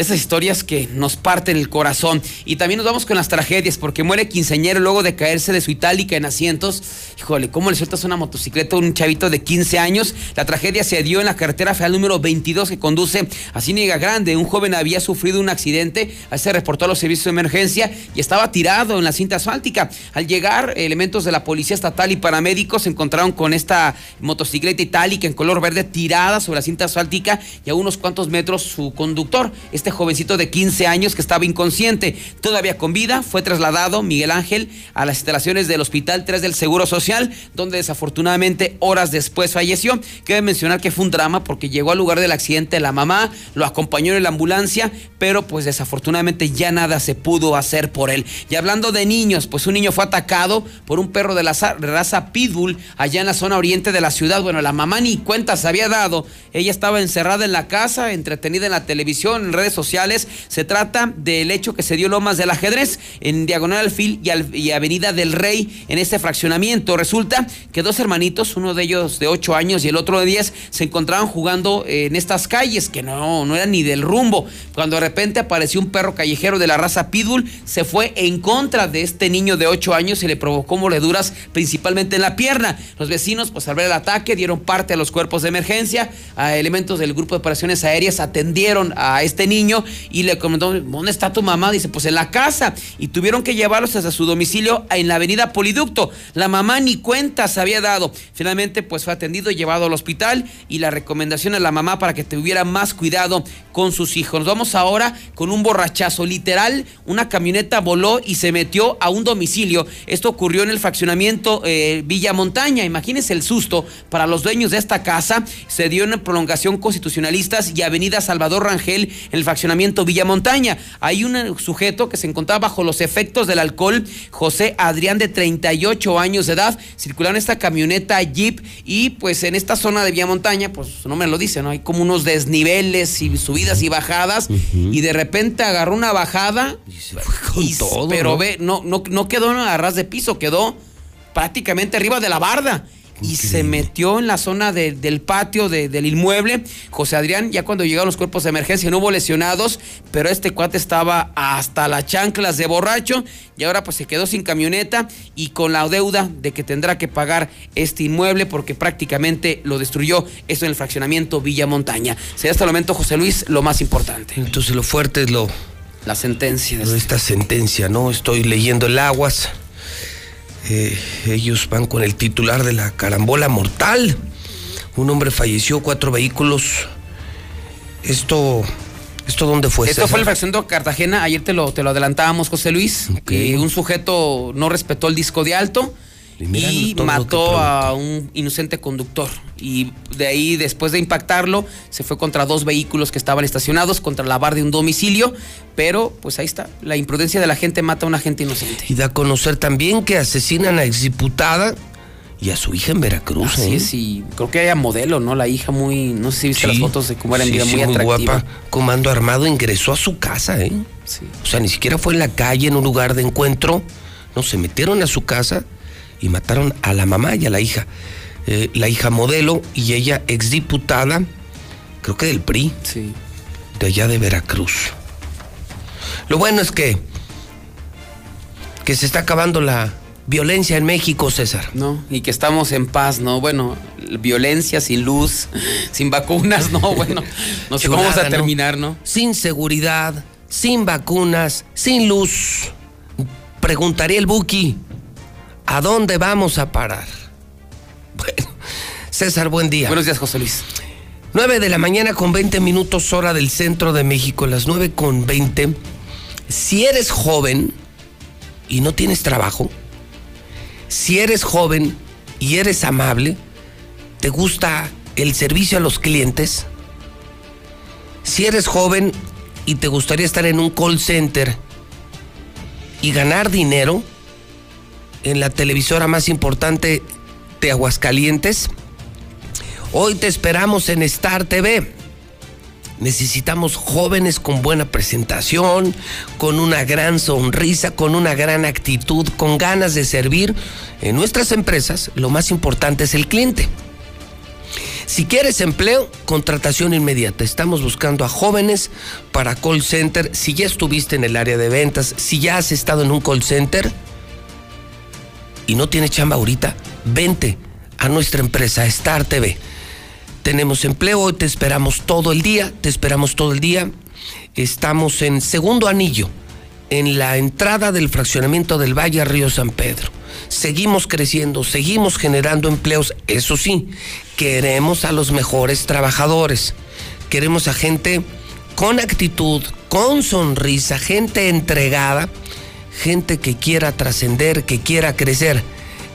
Esas historias que nos parten el corazón. Y también nos vamos con las tragedias, porque muere quinceañero luego de caerse de su itálica en asientos. Híjole, ¿cómo le sueltas una motocicleta a un chavito de 15 años? La tragedia se dio en la carretera federal número 22 que conduce a Ciénaga Grande. Un joven había sufrido un accidente, se reportó a los servicios de emergencia y estaba tirado en la cinta asfáltica. Al llegar, elementos de la policía estatal y paramédicos se encontraron con esta motocicleta itálica en color verde tirada sobre la cinta asfáltica y a unos cuantos metros su conductor. Este este jovencito de 15 años que estaba inconsciente. Todavía con vida, fue trasladado Miguel Ángel a las instalaciones del Hospital 3 del Seguro Social, donde desafortunadamente horas después falleció. Quiero mencionar que fue un drama porque llegó al lugar del accidente la mamá, lo acompañó en la ambulancia, pero pues desafortunadamente ya nada se pudo hacer por él. Y hablando de niños, pues un niño fue atacado por un perro de la raza Pitbull allá en la zona oriente de la ciudad. Bueno, la mamá ni cuenta se había dado. Ella estaba encerrada en la casa, entretenida en la televisión, en redes sociales. Se trata del hecho que se dio Lomas del Ajedrez en Diagonal Alfil y, Avenida del Rey en este fraccionamiento. Resulta que dos hermanitos, uno de ellos de 8 años y el otro de 10, se encontraban jugando en estas calles que no, no eran ni del rumbo. Cuando de repente apareció un perro callejero de la raza Pitbull, se fue en contra de este niño de 8 años y le provocó mordeduras principalmente en la pierna. Los vecinos, pues al ver el ataque, dieron parte a los cuerpos de emergencia, a elementos del grupo de operaciones aéreas atendieron a este niño y le comentó, ¿dónde está tu mamá? Dice, pues en la casa. Y tuvieron que llevarlos hasta su domicilio en la avenida Poliducto. La mamá ni cuenta se había dado. Finalmente, pues fue atendido y llevado al hospital y la recomendación a la mamá para que tuviera más cuidado con sus hijos. Nos vamos ahora con un borrachazo. Literal, una camioneta voló y se metió a un domicilio. Esto ocurrió en el fraccionamiento eh, Villa Montaña. Imagínense el susto para los dueños de esta casa. Se dio en prolongación constitucionalistas y Avenida Salvador Rangel el fraccionamiento Villa Montaña. Hay un sujeto que se encontraba bajo los efectos del alcohol, José Adrián de 38 años de edad, circulaba en esta camioneta Jeep y pues en esta zona de Villa Montaña, pues no me lo dice, ¿no? Hay como unos desniveles y subidas y bajadas. Y de repente agarró una bajada y pero ve, no, no, no quedó a ras de piso, quedó prácticamente arriba de la barda y se metió en la zona del patio del inmueble. José Adrián, ya cuando llegaron los cuerpos de emergencia no hubo lesionados, pero este cuate estaba hasta las chanclas de borracho y ahora pues se quedó sin camioneta y con la deuda de que tendrá que pagar este inmueble porque prácticamente lo destruyó. Esto en el fraccionamiento Villa Montaña. Será hasta el momento, José Luis, lo más importante. Entonces lo fuerte es lo... La sentencia. esta sentencia, ¿no? Estoy leyendo el aguas eh, ellos van con el titular de la carambola mortal. Un hombre falleció, cuatro vehículos. Esto, ¿esto dónde fue? Esto fue el fracción de Cartagena. Ayer te lo, te lo adelantábamos, José Luis. que un sujeto no respetó el disco de alto y, mató a un inocente conductor. Y de ahí, después de impactarlo, se fue contra dos vehículos que estaban estacionados, contra la bar de un domicilio. Pero, pues ahí está, la imprudencia de la gente mata a una gente inocente. Y da a conocer también que asesinan a exdiputada y a su hija en Veracruz. Así ¿eh? sí. Creo que era modelo, ¿no? La hija muy, no sé si viste las fotos de cómo era en vida, muy, muy guapa. Comando armado ingresó a su casa, ¿eh? Sí. O sea, ni siquiera fue en la calle, en un lugar de encuentro. No, se metieron a su casa y mataron a la mamá y a la hija. Eh, la hija modelo y ella exdiputada, creo que del PRI, sí. de allá de Veracruz. Lo bueno es que, que se está acabando la violencia en México, César. No, y que estamos en paz, ¿no? Bueno, violencia sin luz, *laughs* sin vacunas, no, *laughs* bueno, no sé cómo vamos a terminar, ¿no? Sin seguridad, sin vacunas, sin luz. Preguntaría el Buki. ¿A dónde vamos a parar? Bueno, César, buen día. Buenos días, José Luis. 9 de la mañana con 20 minutos hora del centro de México, las 9 con 20. Si eres joven y no tienes trabajo, si eres joven y eres amable, te gusta el servicio a los clientes, si eres joven y te gustaría estar en un call center y ganar dinero, en la televisora más importante de Aguascalientes. Hoy te esperamos en Star TV. Necesitamos jóvenes con buena presentación, con una gran sonrisa, con una gran actitud, con ganas de servir. En nuestras empresas lo más importante es el cliente. Si quieres empleo, contratación inmediata. Estamos buscando a jóvenes para call center. Si ya estuviste en el área de ventas, si ya has estado en un call center, y no tiene chamba ahorita, vente a nuestra empresa Star TV. Tenemos empleo, te esperamos todo el día, te esperamos todo el día. Estamos en segundo anillo, en la entrada del fraccionamiento del Valle Río San Pedro. Seguimos creciendo, seguimos generando empleos, eso sí, queremos a los mejores trabajadores, queremos a gente con actitud, con sonrisa, gente entregada, gente que quiera trascender, que quiera crecer.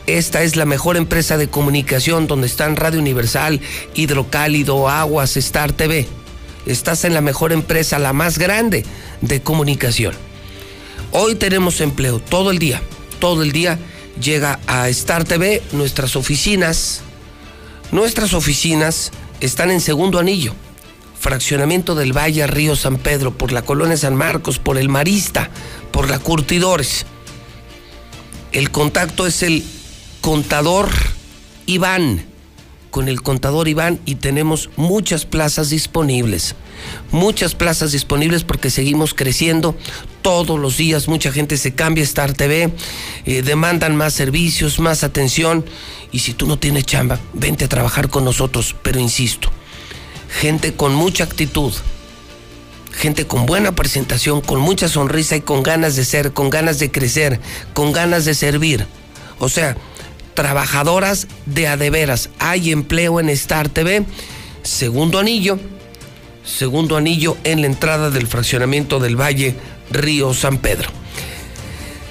Esta es la mejor empresa de comunicación donde están Radio Universal, Hidrocálido, Aguas, Star TV. Estás en la mejor empresa, la más grande de comunicación. Hoy tenemos empleo todo el día, todo el día llega a Star TV nuestras oficinas. Nuestras oficinas están en segundo anillo, fraccionamiento del Valle Río San Pedro, por la colonia San Marcos, por el Marista, por la Curtidores. El contacto es el contador Iván, con el contador Iván y tenemos muchas plazas disponibles. Muchas plazas disponibles porque seguimos creciendo todos los días. Mucha gente se cambia a Star TV, eh, demandan más servicios, más atención. Y si tú no tienes chamba, vente a trabajar con nosotros. Pero insisto, gente con mucha actitud, gente con buena presentación, con mucha sonrisa y con ganas de ser, con ganas de crecer, con ganas de servir. O sea, trabajadoras de adeveras. Hay empleo en Star TV. Segundo anillo, segundo anillo en la entrada del fraccionamiento del Valle Río San Pedro.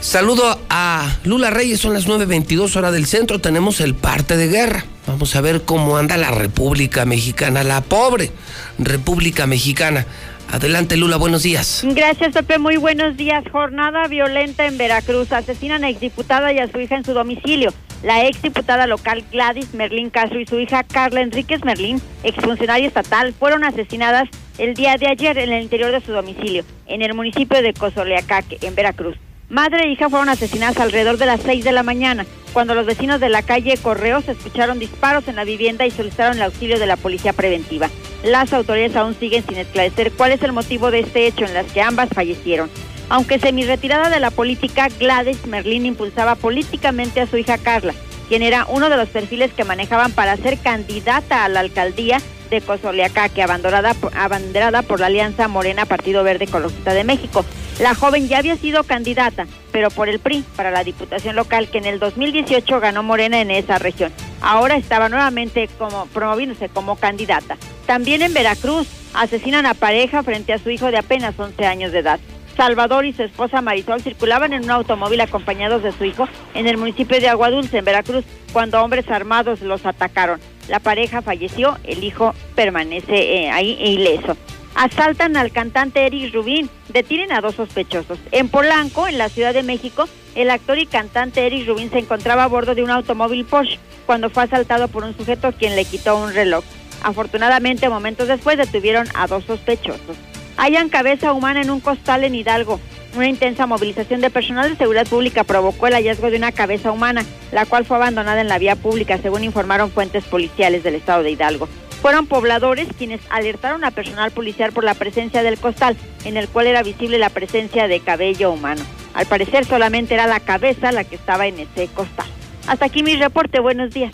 Saludo a Lula Reyes, son las 9.22 horas del centro, tenemos el parte de guerra. Vamos a ver cómo anda la República Mexicana, la pobre República Mexicana. Adelante, Lula, buenos días. Gracias, Pepe. Muy buenos días. Jornada violenta en Veracruz. Asesinan a exdiputada y a su hija en su domicilio. La exdiputada local Gladys Merlín Castro y su hija Carla Enríquez Merlín, exfuncionaria estatal, fueron asesinadas el día de ayer en el interior de su domicilio, en el municipio de Cozoleacaque, en Veracruz. Madre e hija fueron asesinadas alrededor de las 6 de la mañana, cuando los vecinos de la calle Correos escucharon disparos en la vivienda y solicitaron el auxilio de la policía preventiva. Las autoridades aún siguen sin esclarecer cuál es el motivo de este hecho en las que ambas fallecieron. Aunque semi-retirada de la política, Gladys Merlín impulsaba políticamente a su hija Carla, quien era uno de los perfiles que manejaban para ser candidata a la alcaldía de Cozoleacaque, abanderada, abanderada por la Alianza Morena Partido Verde Ecologista de México. La joven ya había sido candidata, pero por el PRI, para la Diputación Local, que en el 2018 ganó Morena en esa región. Ahora estaba nuevamente como, promoviéndose como candidata. También en Veracruz asesinan a pareja frente a su hijo de apenas 11 años de edad. Salvador y su esposa Marisol circulaban en un automóvil acompañados de su hijo en el municipio de Aguadulce, en Veracruz, cuando hombres armados los atacaron. La pareja falleció, el hijo permanece eh, ahí ileso. Asaltan al cantante Eric Rubín, detienen a dos sospechosos. En Polanco, en la Ciudad de México, el actor y cantante Eric Rubín se encontraba a bordo de un automóvil Porsche cuando fue asaltado por un sujeto quien le quitó un reloj. Afortunadamente, momentos después detuvieron a dos sospechosos. Hayan cabeza humana en un costal en Hidalgo. Una intensa movilización de personal de seguridad pública provocó el hallazgo de una cabeza humana, la cual fue abandonada en la vía pública, según informaron fuentes policiales del estado de Hidalgo. Fueron pobladores quienes alertaron a personal policial por la presencia del costal, en el cual era visible la presencia de cabello humano. Al parecer solamente era la cabeza la que estaba en ese costal. Hasta aquí mi reporte, buenos días.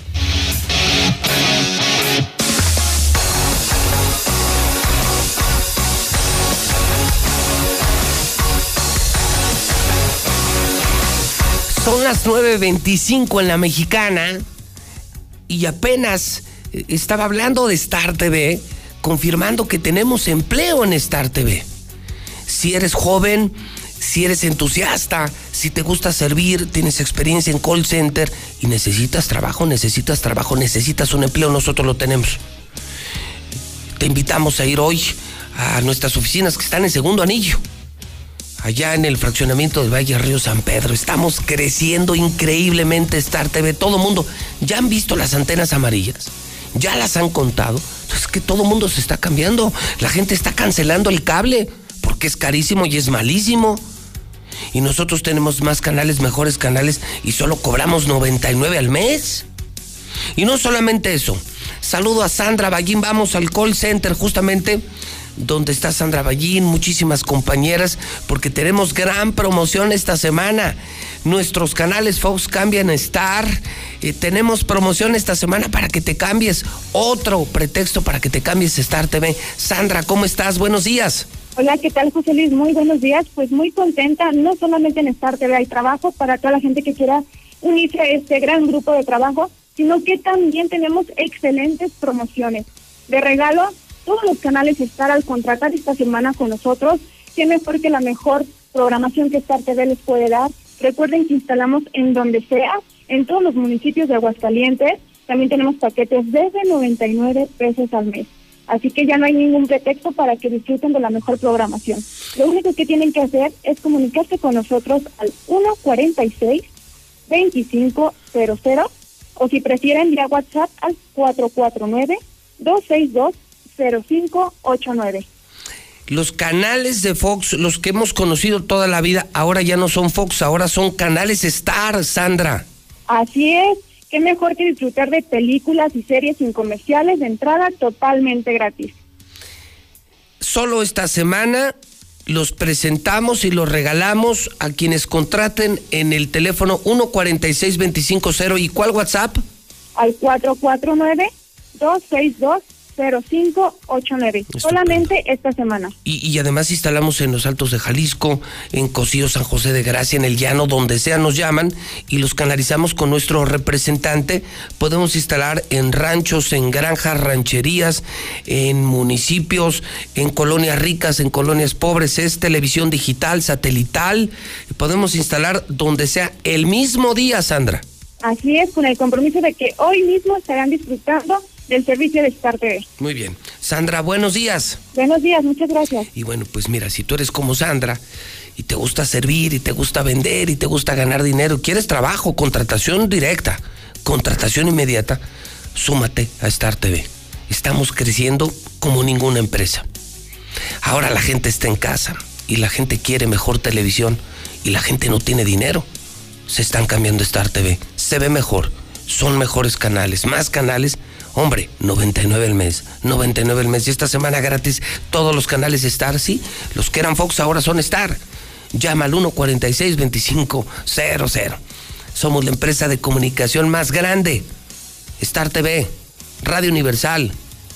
Son las 9.25 en la mexicana y apenas eh, estaba hablando de Star TV, confirmando que tenemos empleo en Star TV. Si eres joven, si eres entusiasta, si te gusta servir, tienes experiencia en call center y necesitas trabajo, necesitas trabajo, necesitas un empleo, nosotros lo tenemos. Te invitamos a ir hoy a nuestras oficinas que están en segundo anillo allá en el fraccionamiento del Valle Río San Pedro. Estamos creciendo increíblemente Star TV. Todo mundo, ya han visto las antenas amarillas, ya las han contado. Es que todo mundo se está cambiando. La gente está cancelando el cable porque es carísimo y es malísimo. Y nosotros tenemos más canales, mejores canales y solo cobramos 99 al mes. Y no solamente eso. Saludo a Sandra Ballín, vamos al call center justamente donde está Sandra Ballín, muchísimas compañeras, porque tenemos gran promoción esta semana. Nuestros canales Fox cambian a Star. Eh, tenemos promoción esta semana para que te cambies. Otro pretexto para que te cambies Star TV. Sandra, ¿cómo estás? Buenos días. Hola, ¿qué tal, José Luis? Muy buenos días. Pues muy contenta. No solamente en Star TV hay trabajo para toda la gente que quiera unirse a este gran grupo de trabajo, sino que también tenemos excelentes promociones. De regalo, todos los canales estar al contratar esta semana con nosotros qué mejor que la mejor programación que Star TV les puede dar. Recuerden que instalamos en donde sea, en todos los municipios de Aguascalientes. También tenemos paquetes desde 99 pesos al mes. Así que ya no hay ningún pretexto para que disfruten de la mejor programación. Lo único que tienen que hacer es comunicarse con nosotros al 146 2500 o si prefieren vía WhatsApp al 449 262 0589. Los canales de Fox, los que hemos conocido toda la vida, ahora ya no son Fox, ahora son canales Star, Sandra. Así es, qué mejor que disfrutar de películas y series sin comerciales de entrada totalmente gratis. Solo esta semana los presentamos y los regalamos a quienes contraten en el teléfono 146250 y cuál WhatsApp? Al 449 262 0589. Solamente esta semana. Y, y, además instalamos en los Altos de Jalisco, en Cocío, San José de Gracia, en el Llano, donde sea nos llaman y los canalizamos con nuestro representante. Podemos instalar en ranchos, en granjas, rancherías, en municipios, en colonias ricas, en colonias pobres. Es televisión digital, satelital. Podemos instalar donde sea el mismo día, Sandra. Así es, con el compromiso de que hoy mismo estarán disfrutando del servicio de Star TV. Muy bien. Sandra, buenos días. Buenos días, muchas gracias. Y bueno, pues mira, si tú eres como Sandra y te gusta servir y te gusta vender y te gusta ganar dinero, quieres trabajo, contratación directa, contratación inmediata, súmate a Star TV. Estamos creciendo como ninguna empresa. Ahora la gente está en casa y la gente quiere mejor televisión y la gente no tiene dinero. Se están cambiando Star TV. Se ve mejor. Son mejores canales, más canales Hombre, 99 el mes, 99 el mes. Y esta semana gratis todos los canales Star, sí. Los que eran Fox ahora son Star. Llama al 146-2500. Somos la empresa de comunicación más grande. Star TV, Radio Universal,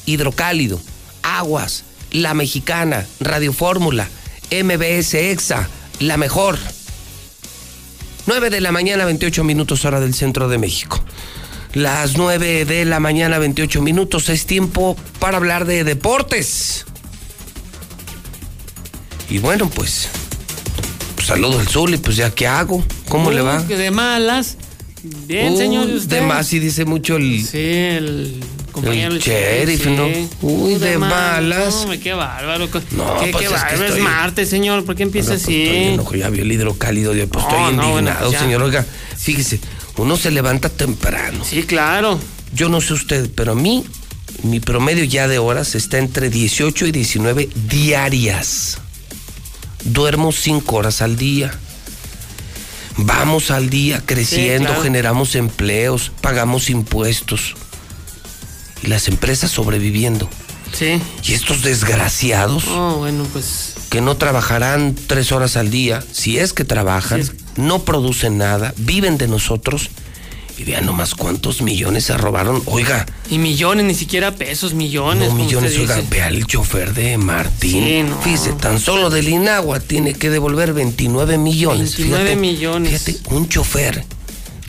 Hidrocálido, Aguas, La Mexicana, Radio Fórmula, MBS EXA, la mejor. 9 de la mañana, 28 minutos hora del centro de México las 9 de la mañana, 28 minutos. Es tiempo para hablar de deportes. Y bueno, pues, pues saludo al Zuli, pues ya qué hago, ¿cómo le va? Que de malas. Bien, señor. De más, y dice mucho el. Sí, el compañero el sheriff, ¿no? Uy, de, malas. No, qué bárbaro. No, qué, pues qué bárbaro. Es, martes, señor. ¿Por qué empieza pues así? Pues ya vio el hidrocálido. Pues estoy indignado, señor. Oiga, fíjese uno se levanta temprano. Sí, claro. Yo no sé usted, pero a mí, mi promedio ya de horas está entre 18 y 19 diarias. Duermo 5 horas al día. Vamos al día creciendo, generamos empleos, pagamos impuestos. Y las empresas sobreviviendo. Sí. Y estos desgraciados. Oh, bueno, pues. Que no trabajarán tres horas al día, si es que trabajan no producen nada, viven de nosotros. Y vean nomás cuántos millones se robaron. Oiga. Y millones, ni siquiera pesos, millones. No, millones, oiga, vea el chofer de Martín. Sí, Fíjese, tan solo del Inagua tiene que devolver 29 millones. 29 millones. Fíjate, un chofer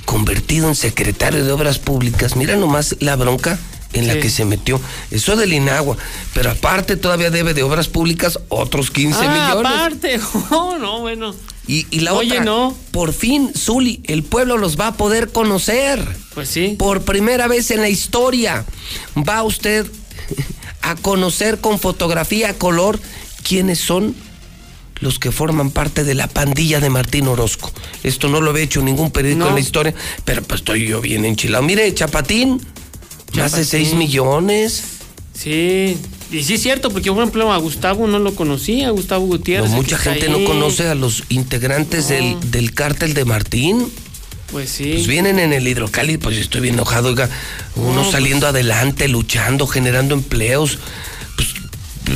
convertido en secretario de Obras Públicas. Mira nomás la bronca en la que se metió. Eso del Inagua. Pero aparte todavía debe de Obras Públicas otros 15 ah, millones. aparte. *laughs* Oh, no, bueno. Y, la Oye, otra, no. por fin, Zuli, el pueblo los va a poder conocer. Pues sí. Por primera vez en la historia va usted *laughs* a conocer con fotografía a color quiénes son los que forman parte de la pandilla de Martín Orozco. Esto no lo había hecho ningún periódico en la historia, pero pues estoy yo bien enchilado. Mire, Chapatín. Más de 6 millones. Sí, y sí es cierto, porque por ejemplo a Gustavo no lo conocía, a Gustavo Gutiérrez. mucha gente no conoce a los integrantes del, del cártel de Martín. Pues sí. Pues vienen en el hidrocálido, pues estoy bien enojado, oiga, uno pues saliendo adelante, luchando, generando empleos, pues,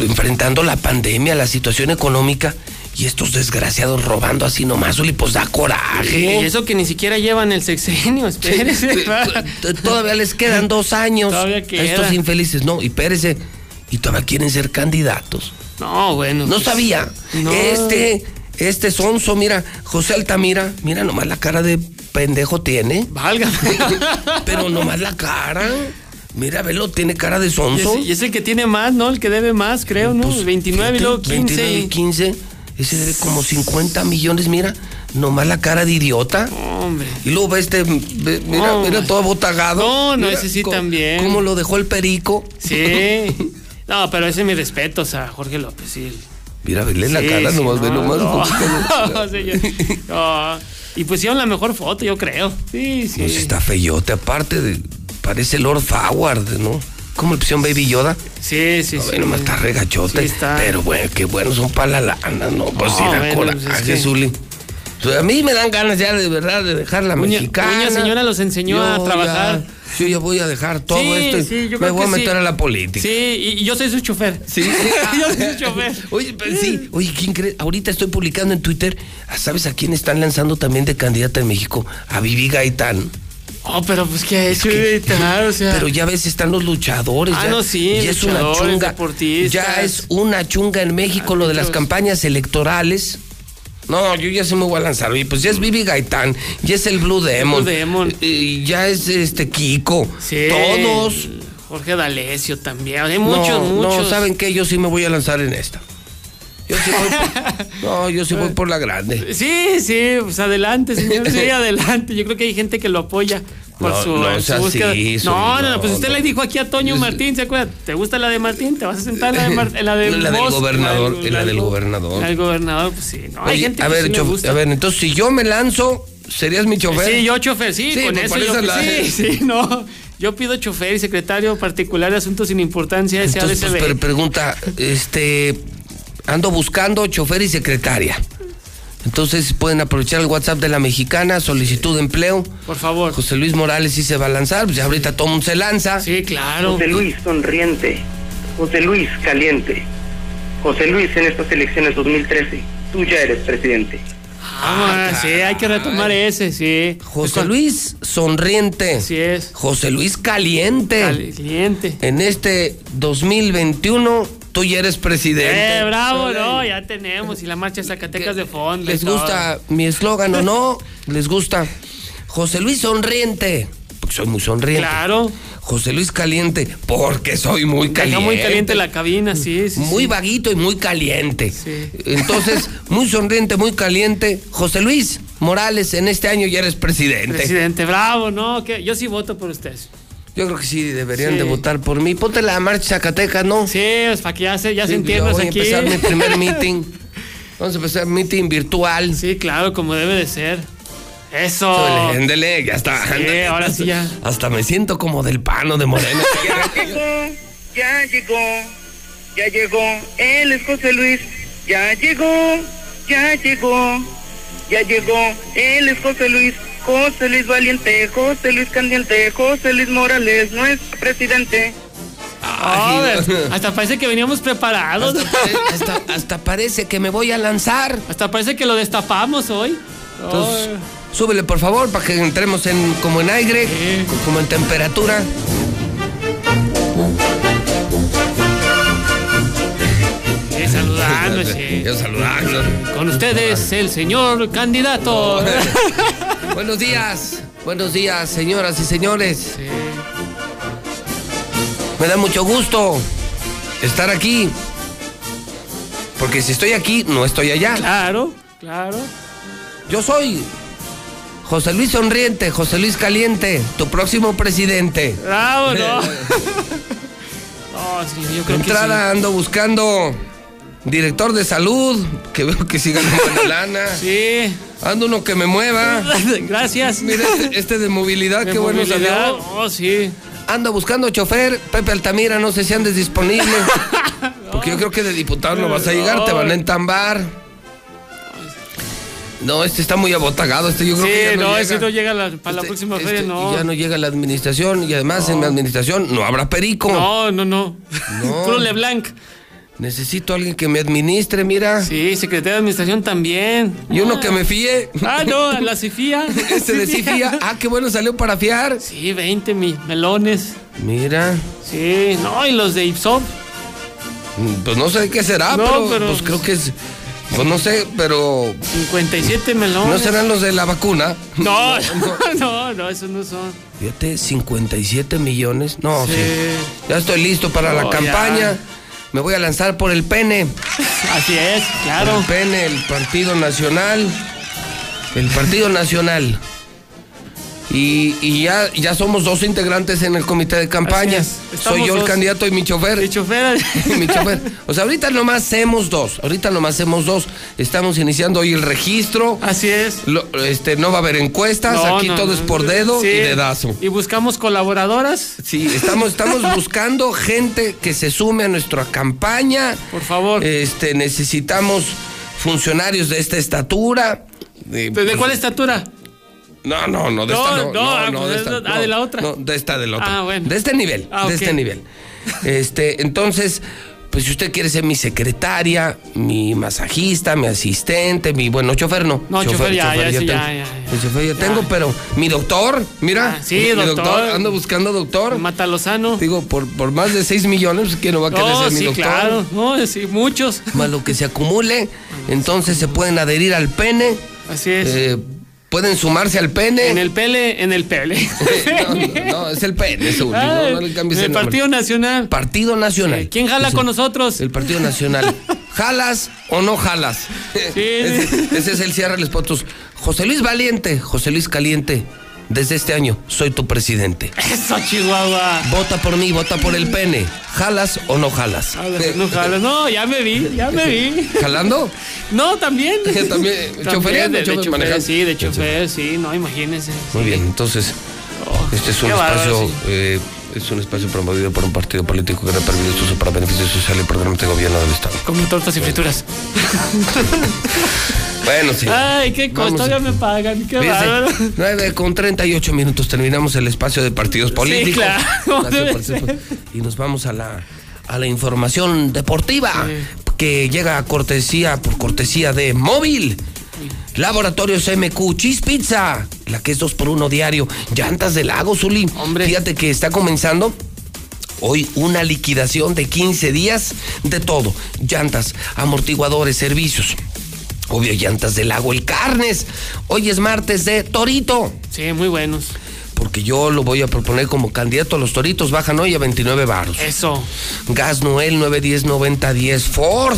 enfrentando la pandemia, la situación económica. Y estos desgraciados robando así nomás, y pues da coraje. Y eso que ni siquiera llevan el sexenio, espérese. Todavía les quedan dos años a estos infelices. No, y espérese y todavía quieren ser candidatos. No, bueno. No pues, sabía. Este, este sonso, mira, José Altamira, mira nomás la cara de pendejo tiene. Válgame. *laughs* Pero nomás la cara. Mira, velo, tiene cara de sonso. Y es, el que tiene más, ¿no? El que debe más, creo, ¿no? 29 pues, y luego 15. 29 y 15. Ese debe como 50 millones, mira, nomás la cara de idiota. Hombre. Y luego ve este, ve- mira, No, mira todo abotagado. No, no, Mira ese sí también. Cómo lo dejó el perico. Sí. No, pero ese es mi respeto, o sea, Jorge López, sí. Mira, vele la Sí, cara, sí, nomás ve no, nomás. no. *laughs* Sí, yo- no. Y pusieron la mejor foto, yo creo. Sí, sí. No, sí está feyote, aparte de. Parece Lord Forward, ¿no? ¿Cómo le pusieron Baby Yoda? Sí, sí, No, sí. ve, nomás está regachote. Sí está. Pero bueno, qué buenos son para la lana, ¿no? Pues sí, bueno, coraje, pues es que- Zuli. O sea, a mí me dan ganas ya de verdad de dejar la Uña- mexicana. Uña señora los enseñó a Yo trabajar. ya- yo ya voy a dejar todo Sí, esto y sí, yo me voy a meter sí. a la política. Sí, y, y yo soy su chofer. Sí. *laughs* yo soy su chofer. *laughs* Oye, pero sí, oye, ¿quién cree? Ahorita estoy publicando en Twitter, ¿sabes a quién están lanzando también de candidata en México? A Vivi Gaitán. Oh, pero pues que ha hecho evitar, o sea. Pero ya ves, están los luchadores. Ah, ya, no, sí, ya es una chunga. Ya es una chunga en México lo de las campañas electorales. No, yo ya se me voy a lanzar. Oye, pues ya es Vivi Gaitán, ya es el Blue Demon. Blue Demon. y ya es este Kiko. Sí. Todos. Jorge D'Alessio también. Hay No, muchos, muchos. No, ¿saben qué? Yo sí me voy a lanzar en esta. Yo sí voy por, *laughs* no, yo sí voy por la grande. Sí, sí, pues adelante, señor. Sí, *laughs* adelante. Yo creo que hay gente que lo apoya por No, su, no su búsqueda. así, no, no, no, pues usted le dijo aquí a Toño Martín, ¿se acuerda? ¿Te gusta la de Martín? Te vas a sentar en la de Mar- en la de La del gobernador, la en la del go- gobernador. Del gobernador, pues sí. No, hay gente a que ver, sí chof- gusta. a ver, entonces si yo me lanzo, ¿serías mi chofer? Sí, yo chofer, sí, Sí, con pues eso yo, la- sí, sí, no. Yo pido chofer y secretario particular de asuntos sin importancia Entonces, pues, SADCB. pre- pregunta, este, ando buscando chofer y secretaria. Entonces pueden aprovechar el WhatsApp de la mexicana, solicitud de empleo. Por favor. José Luis Morales sí se va a lanzar, pues ya ahorita todo mundo se lanza. Sí, claro. José Luis sonriente, José Luis caliente, José Luis en estas elecciones 2013, tú ya eres presidente. Ah, sí, hay que retomar ese, sí. José Luis sonriente. Así es. José Luis caliente. Caliente. En este 2021 tú ya eres presidente. Eh, bravo, no, ya tenemos. Y la marcha de Zacatecas de fondo. ¿Les gusta mi eslogan o no? ¿Les gusta? José Luis sonriente, porque soy muy sonriente. Claro. José Luis caliente, porque soy muy caliente. muy caliente la cabina, sí, sí. Muy sí. vaguito y muy caliente. Sí. Entonces, *laughs* muy sonriente, muy caliente. José Luis Morales, en este año ya eres presidente. Presidente, bravo, ¿no? que Yo sí voto por ustedes. Yo creo que sí deberían Sí. de votar por mí. Ponte la marcha Zacatecas, ¿no? Sí, pues para que ya se, ya Sí, se pues, ya entiendan voy aquí. a empezar mi primer *laughs* meeting. Vamos a empezar meeting virtual. Sí, claro, como debe de ser. Eso. Ándele, ya está. Sí, ándale. ahora sí ya. Hasta me siento como del pano de Morena. *laughs* Ya llegó, ya llegó, él es José Luis, ya llegó, ya llegó, ya llegó, él es José Luis, José Luis Valiente, José Luis Candiente, José Luis Morales, nuestro presidente. Ah, *laughs* hasta parece que veníamos preparados. hasta, hasta- hasta parece que me voy a lanzar. Hasta parece que lo destapamos hoy. Entonces, súbele por favor para que entremos en como en aire, como en temperatura. Sí, saludando, *laughs* sí. Yo saludando. Con ustedes, el señor candidato. *laughs* Buenos días, buenos días, señoras y señores. Me da mucho gusto estar aquí. Porque si estoy aquí, no estoy allá. Claro, claro. Yo soy José Luis Sonriente, José Luis Caliente, tu próximo presidente. Bravo, no. *laughs* No, sí, yo creo que entrada ando buscando director de salud, que veo que siga buena *laughs* lana. Sí. Ando uno que me mueva. *laughs* Gracias. Mira este, este de movilidad, De qué bueno salió. Oh, sí. Ando buscando chofer, Pepe Altamira, no sé si andes disponible. *laughs* Porque yo creo que de diputado no vas a llegar, te van a entambar. No, este está muy abotagado, este yo creo Sí, que ya no, no, llega. ese no llega la- para la Este- próxima este feria, no. Ya no llega la administración y además en mi administración no habrá perico. No, no, no. No. Puro LeBlanc. Necesito a alguien que me administre, mira. Sí, secretario de administración también. Y uno que me fíe. Ah, no, la Cifía. *laughs* Este de Cifía. Ah, qué bueno salió para fiar. Sí, 20 mi- melones. Mira. Sí, no, y los de Ipsop. Mm, Pues no sé qué será, No, pero, pero- pues creo que es. Pues no sé, pero. 57 melones. ¿No serán los de la vacuna? No, *laughs* *laughs* no, no, esos no son. Fíjate, 57 millones. No, sí. Sí. Ya estoy listo para la No, campaña. ya. Me voy a lanzar por el pene. Así es, claro. El PN, el Partido Nacional. El Partido Nacional. Y, y ya, ya somos dos integrantes en el comité de campaña. Es, Soy yo el dos. candidato y mi chofer. Mi chofer. *laughs* mi chofer. O sea, ahorita nomás hacemos dos. Ahorita nomás hacemos dos. Estamos iniciando hoy el registro. Así es. Lo- este, no va a haber encuestas. No, Aquí no, todo no. es por dedo Sí. y dedazo. Y buscamos colaboradoras. Sí, estamos, estamos *laughs* buscando gente que se sume a nuestra campaña. Por favor. Este, necesitamos funcionarios de esta estatura. Eh, ¿De cuál estatura? No, no, no, de No, esta no. no, ah, no, pues de es- esta. ah, de la otra. No, de esta, de la otra. Ah, bueno. De este nivel, Ah, de este nivel. Este, entonces, pues si usted quiere ser mi secretaria, mi masajista, mi asistente, mi, bueno, chofer no. No, chofer ya, ya, sí, tengo. ya, ya. El chofer ya, tengo, pero mi doctor, mira. Ah, sí, mi doctor. Ando buscando doctor. Matalozano. Digo, por, por más de 6 millones, pues, ¿quién no va a querer ser mi doctor? claro. No, sí, muchos. Más lo que se acumule, entonces se pueden adherir al pene. Así es. eh, pueden sumarse al pene. En el pele, en el pele. *laughs* no, no, no, es el pene, no, Ay, no le cambies el nombre. Partido Nacional. Partido Nacional. ¿Quién jala con nosotros? El Partido Nacional. *laughs* ¿Jalas o no jalas? Ese, ese es el cierre del spot. José Luis Valiente, José Luis Caliente, desde este año soy tu presidente. Eso, Chihuahua. Vota por mí, vota por el pene. ¿Jalas o no jalas? Jalas, No, jalas. No, ya me vi, ya me vi. ¿Jalando? No, también. *laughs* También, chofereando, de, de chofer sí, de chofer, sí, no, imagínense. Muy bien, entonces, este es un bárbaro, espacio, sí. eh, es un espacio promovido por un partido político que no permite su uso para beneficio social y programas de gobierno del Estado. Como tortas y frituras. Bueno, sí. Ay, qué costo, ya me pagan, qué bárbaro. 9 con 38 minutos terminamos el espacio de partidos políticos. claro, partidos políticos. Y nos vamos a la, a la información deportiva que llega a cortesía, por cortesía de Móvil. Laboratorios MQ, Cheese Pizza, la que es 2 por 1 diario. Llantas del lago, Zuli. Fíjate que está comenzando Hoy una liquidación de 15 días de todo. Llantas, amortiguadores, servicios. Obvio, llantas del lago, el carnes. Hoy es martes de Torito. Sí, muy buenos. Porque yo lo voy a proponer como candidato a los Toritos. Bajan hoy a 29 baros. Eso. Gas Noel 910-9010 Ford,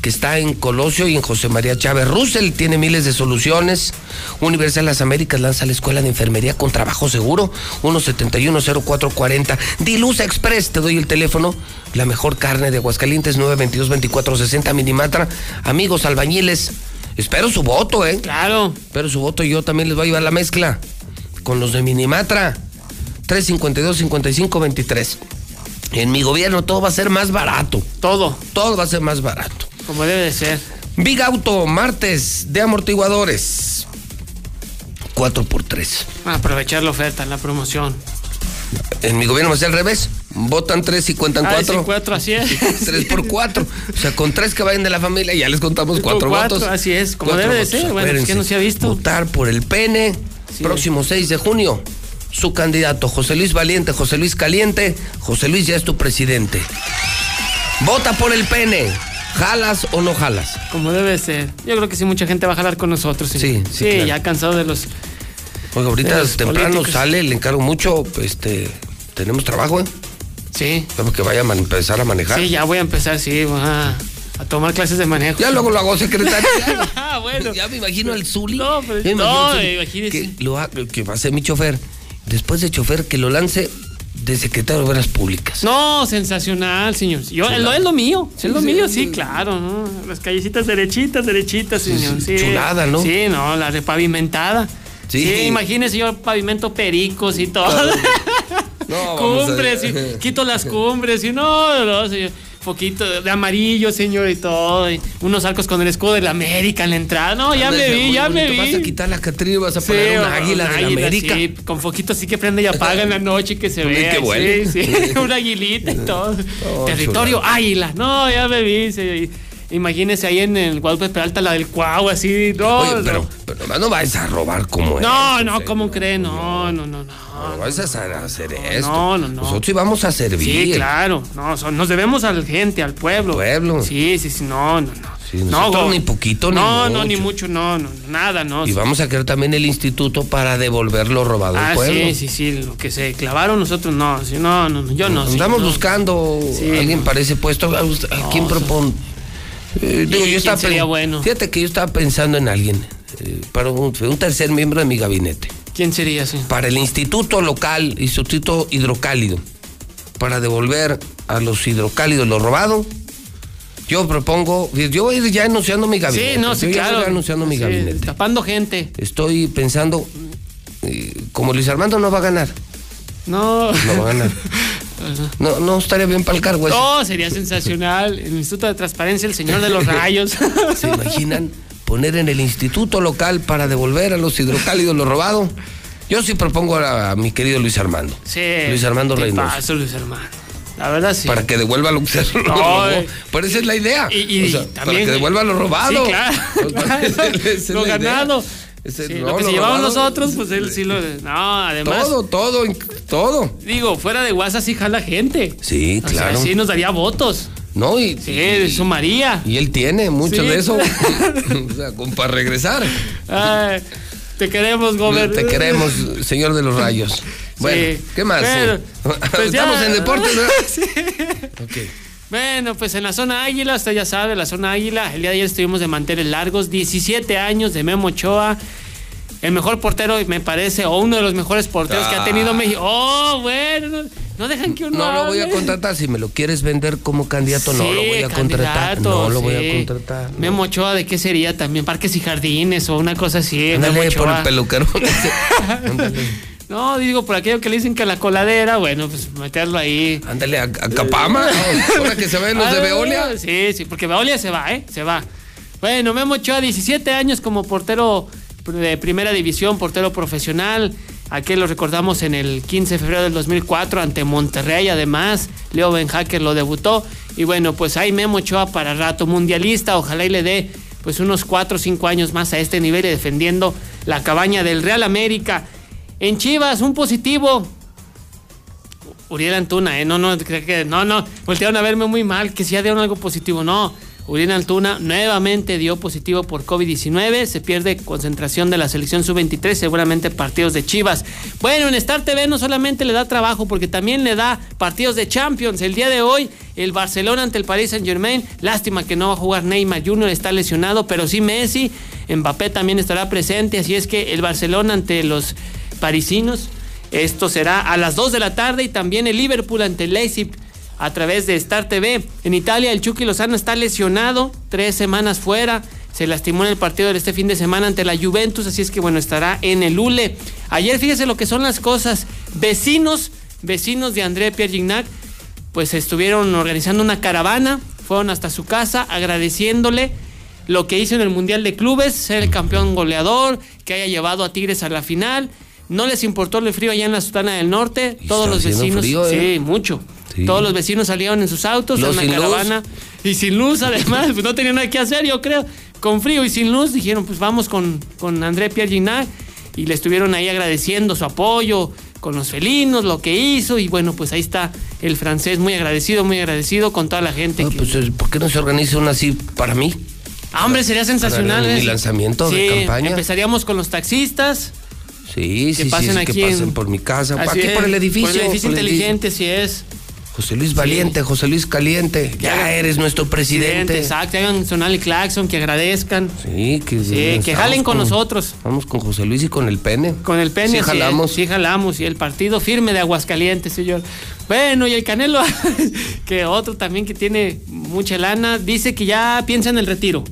que está en Colosio y en José María Chávez. Russell tiene miles de soluciones. Universal Las Américas lanza la escuela de enfermería con trabajo seguro. 171-0440. Dilusa Express, te doy el teléfono. La mejor carne de Aguascalientes, 922-2460 Minimatra. Amigos albañiles, espero su voto, ¿eh? Claro. Espero su voto y yo también les voy a llevar la mezcla con los de Minimatra. 352-5523. En mi gobierno todo va a ser más barato. Todo. Todo va a ser más barato. Como debe de ser. Big Auto, martes de amortiguadores. 4 por 3 Aprovechar la oferta, la promoción. En mi gobierno ser al revés. Votan 3 y cuentan Ah, 4. sí, cuatro, así es. *laughs* 3 por *laughs* 4. O sea, con 3 que vayan de la familia ya les contamos 4 cuatro, votos. así es, como Cuatro debe de ser. Bueno, pues, ¿qué no se ha visto? Votar por el pene. Próximo 6 de junio. Su candidato, José Luis Valiente, José Luis Caliente. José Luis ya es tu presidente. Vota por el pene. ¿Jalas o no jalas? Como debe de ser. Yo creo que sí, mucha gente va a jalar con nosotros. Sí, Sí, sí, claro. ya cansado de los. Oiga, ahorita los temprano políticos. sale, le encargo mucho, este, tenemos trabajo, ¿eh? Sí. Tenemos que vaya a empezar a manejar. Sí, ya voy a empezar, sí, voy a, tomar clases de manejo. Ya luego lo hago secretario. *laughs* ah, bueno. Ya me imagino al Zuli. No, pero Ya me no, imagínese. Que, lo que va a ser mi chofer. Después de chofer, que lo lance de secretario de Obras Públicas. No, sensacional, señor. Yo, es lo, es lo mío, es lo sí, mío, sí. claro, ¿no? Las callecitas derechitas, derechitas, señor. Sí, chulada, ¿no? Sí, no, la repavimentada. Sí. Sí. imagínese yo pavimento pericos y todo. *laughs* No, vamos a- cumbres, y quito las *laughs* cumbres y no, no, señor. Foquito de amarillo, señor, y todo. y unos arcos con el escudo de la América en la entrada. No, ya me vi, ya me vi. Vas a quitar la catrina y vas a Sí, poner un o- águila de la América. sí, con foquitos sí que prende y apaga en la noche y que se vea. qué bueno. Sí, sí, *laughs* una aguilita y todo. *laughs* Oh, Territorio águila. No, ya me vi. sí. Imagínese ahí en el Guadalupe Peralta, la del Cuau, así. No, Oye, no. pero, pero no vas a robar como No, es, no. ¿cómo cree? No, no, no, no. No vas a hacer, a hacer esto. no, no, no. Nosotros íbamos a servir. Sí, claro. No, son- nos debemos a la gente, al pueblo. Pueblo. Sí, sí, sí. No, no, no. Sí, no, nosotros ni poquito ni No, mucho. no, ni mucho, no, no, nada, no. Y vamos a crear también el instituto para devolver lo robado Ah, al pueblo. sí, sí, sí, lo que se clavaron nosotros no, sí, no, no, no, yo no. sí, Andamos no. buscando Sí, alguien no. para ese puesto. ¿A, usted- a quién propone? Eh, digo, ¿Y yo estaba sería bueno? Fíjate que yo estaba pensando en alguien, eh, para un, un tercer miembro de mi gabinete. ¿Quién sería así? Para el Instituto Local, Instituto Hidrocálido, para devolver a los hidrocálidos lo robado. Yo propongo, yo voy a ir ya anunciando mi gabinete. Sí, no, sí, yo ya claro. voy anunciando mi Sí, gabinete. Tapando gente. Estoy pensando, eh, como Luis Armando no va a ganar, No. no va a ganar. *laughs* No, no estaría bien para el cargo. No, sería sensacional. El Instituto de Transparencia, el señor de los *laughs* rayos. ¿Se imaginan poner en el instituto local para devolver a los hidrocálidos lo robado? Yo sí propongo a, a mi querido Luis Armando. Sí. Luis Armando Reynoso. paso, Luis Armando. La verdad sí. Para que devuelva lo que se robó. No, eh. Pero esa es la idea. Y, y O sea, también, para que devuelva lo robado. Sí, claro. *laughs* *laughs* Esa es lo idea. Ganado. Ese- Sí, no, lo que se llevaban nosotros, pues él sí lo. No, además. Todo, todo, todo. Digo, fuera de WhatsApp sí jala gente. Sí, O sea, claro. sí nos daría votos. No, y, Sí, sumaría. y él tiene mucho Sí. de eso. *laughs* *laughs* o sea, como para regresar. Ay, te queremos, Gober. Te queremos, señor de los rayos. Bueno, Sí. ¿qué más? Pero, pues ya- Estamos en deportes, ¿verdad? *laughs* Sí. Ok. Bueno, pues en la zona Águila, usted ya sabe, la zona Águila, el día de ayer estuvimos de manteles largos, 17 años de Memo Ochoa, el mejor portero, me parece, o uno de los mejores porteros que ha tenido Ah. México. Oh, bueno, no, dejan que uno No lo voy a contratar. Si me lo quieres vender como candidato, no lo voy a contratar. No lo voy a contratar. no. Memo Ochoa, ¿de qué sería también? Parques y jardines o una cosa así. Memo Ándale por el peluquero. *laughs* *laughs* No, digo, por aquello que le dicen que la coladera, bueno, pues meterlo ahí. Ándale a, a Capama. *laughs* no, Ahora que se ven los de Ah, Veolia. Sí, sí, porque Veolia se va, ¿eh? Se va. Bueno, Memo Ochoa, 17 años como portero de primera división, portero profesional. Aquí lo recordamos en el 15 de febrero del 2004 ante Monterrey, además. Leo Benhacker lo debutó. Y bueno, pues hay Memo Ochoa para rato mundialista. Ojalá y le dé pues unos 4 o 5 años más a este nivel y defendiendo la cabaña del Real América. En Chivas, un positivo. Uriel Antuna, ¿eh? No, no, no, no, voltearon a verme muy mal, que si ya dieron algo positivo. No, Uriel Antuna nuevamente dio positivo por COVID-19, se pierde concentración de la selección sub-23, seguramente partidos de Chivas. Bueno, en Star TV no solamente le da trabajo, porque también le da partidos de Champions. El día de hoy, el Barcelona ante el Paris Saint-Germain, lástima que no va a jugar Neymar Jr., está lesionado, pero sí Messi, Mbappé también estará presente, así es que el Barcelona ante los parisinos. Esto será a las 2 de la tarde y también el Liverpool ante el Leipzig a través de Star TV. En Italia el Chucky Lozano está lesionado, tres semanas fuera. Se lastimó en el partido de este fin de semana ante la Juventus, así es que bueno, estará en el ULE. Ayer fíjese lo que son las cosas. Vecinos, vecinos de André Pierre Gignac, pues estuvieron organizando una caravana, fueron hasta su casa agradeciéndole lo que hizo en el Mundial de Clubes, ser el campeón goleador, que haya llevado a Tigres a la final. No les importó el frío allá en la Sutana del Norte. Todos los vecinos. frío, ¿eh? Sí, mucho. Sí. Todos los vecinos salieron en sus autos, Los en luz. caravana. Y sin luz, además, pues no tenían nada que hacer, yo creo. Con frío y sin luz, dijeron, pues vamos con, con André Pierre Gignac. Y le estuvieron ahí agradeciendo su apoyo con los felinos, lo que hizo. Y bueno, pues ahí está el francés, muy agradecido, muy agradecido con toda la gente. No, que- pues, ¿por qué no se organiza una así para mí? Ah, hombre, sería sensacional. Mi ¿eh? lanzamiento de campaña. Empezaríamos con los taxistas. Sí, sí, sí, pasen sí, aquí que pasen en- por mi casa, Así aquí es, por el edificio. Por el edificio por el inteligente, si es. José Luis Valiente, José Luis Caliente, ya eres nuestro presidente. Exacto, que hagan sonar el claxon, que agradezcan. Sí, que, Sí, que jalen con nosotros. Vamos con José Luis y con el pene. Con el pene. Sí, sí, jalamos. Sí, jalamos. Y el partido firme de Aguascalientes, señor. Bueno, y el Canelo, *laughs* que otro también que tiene mucha lana, dice que ya piensa en el retiro.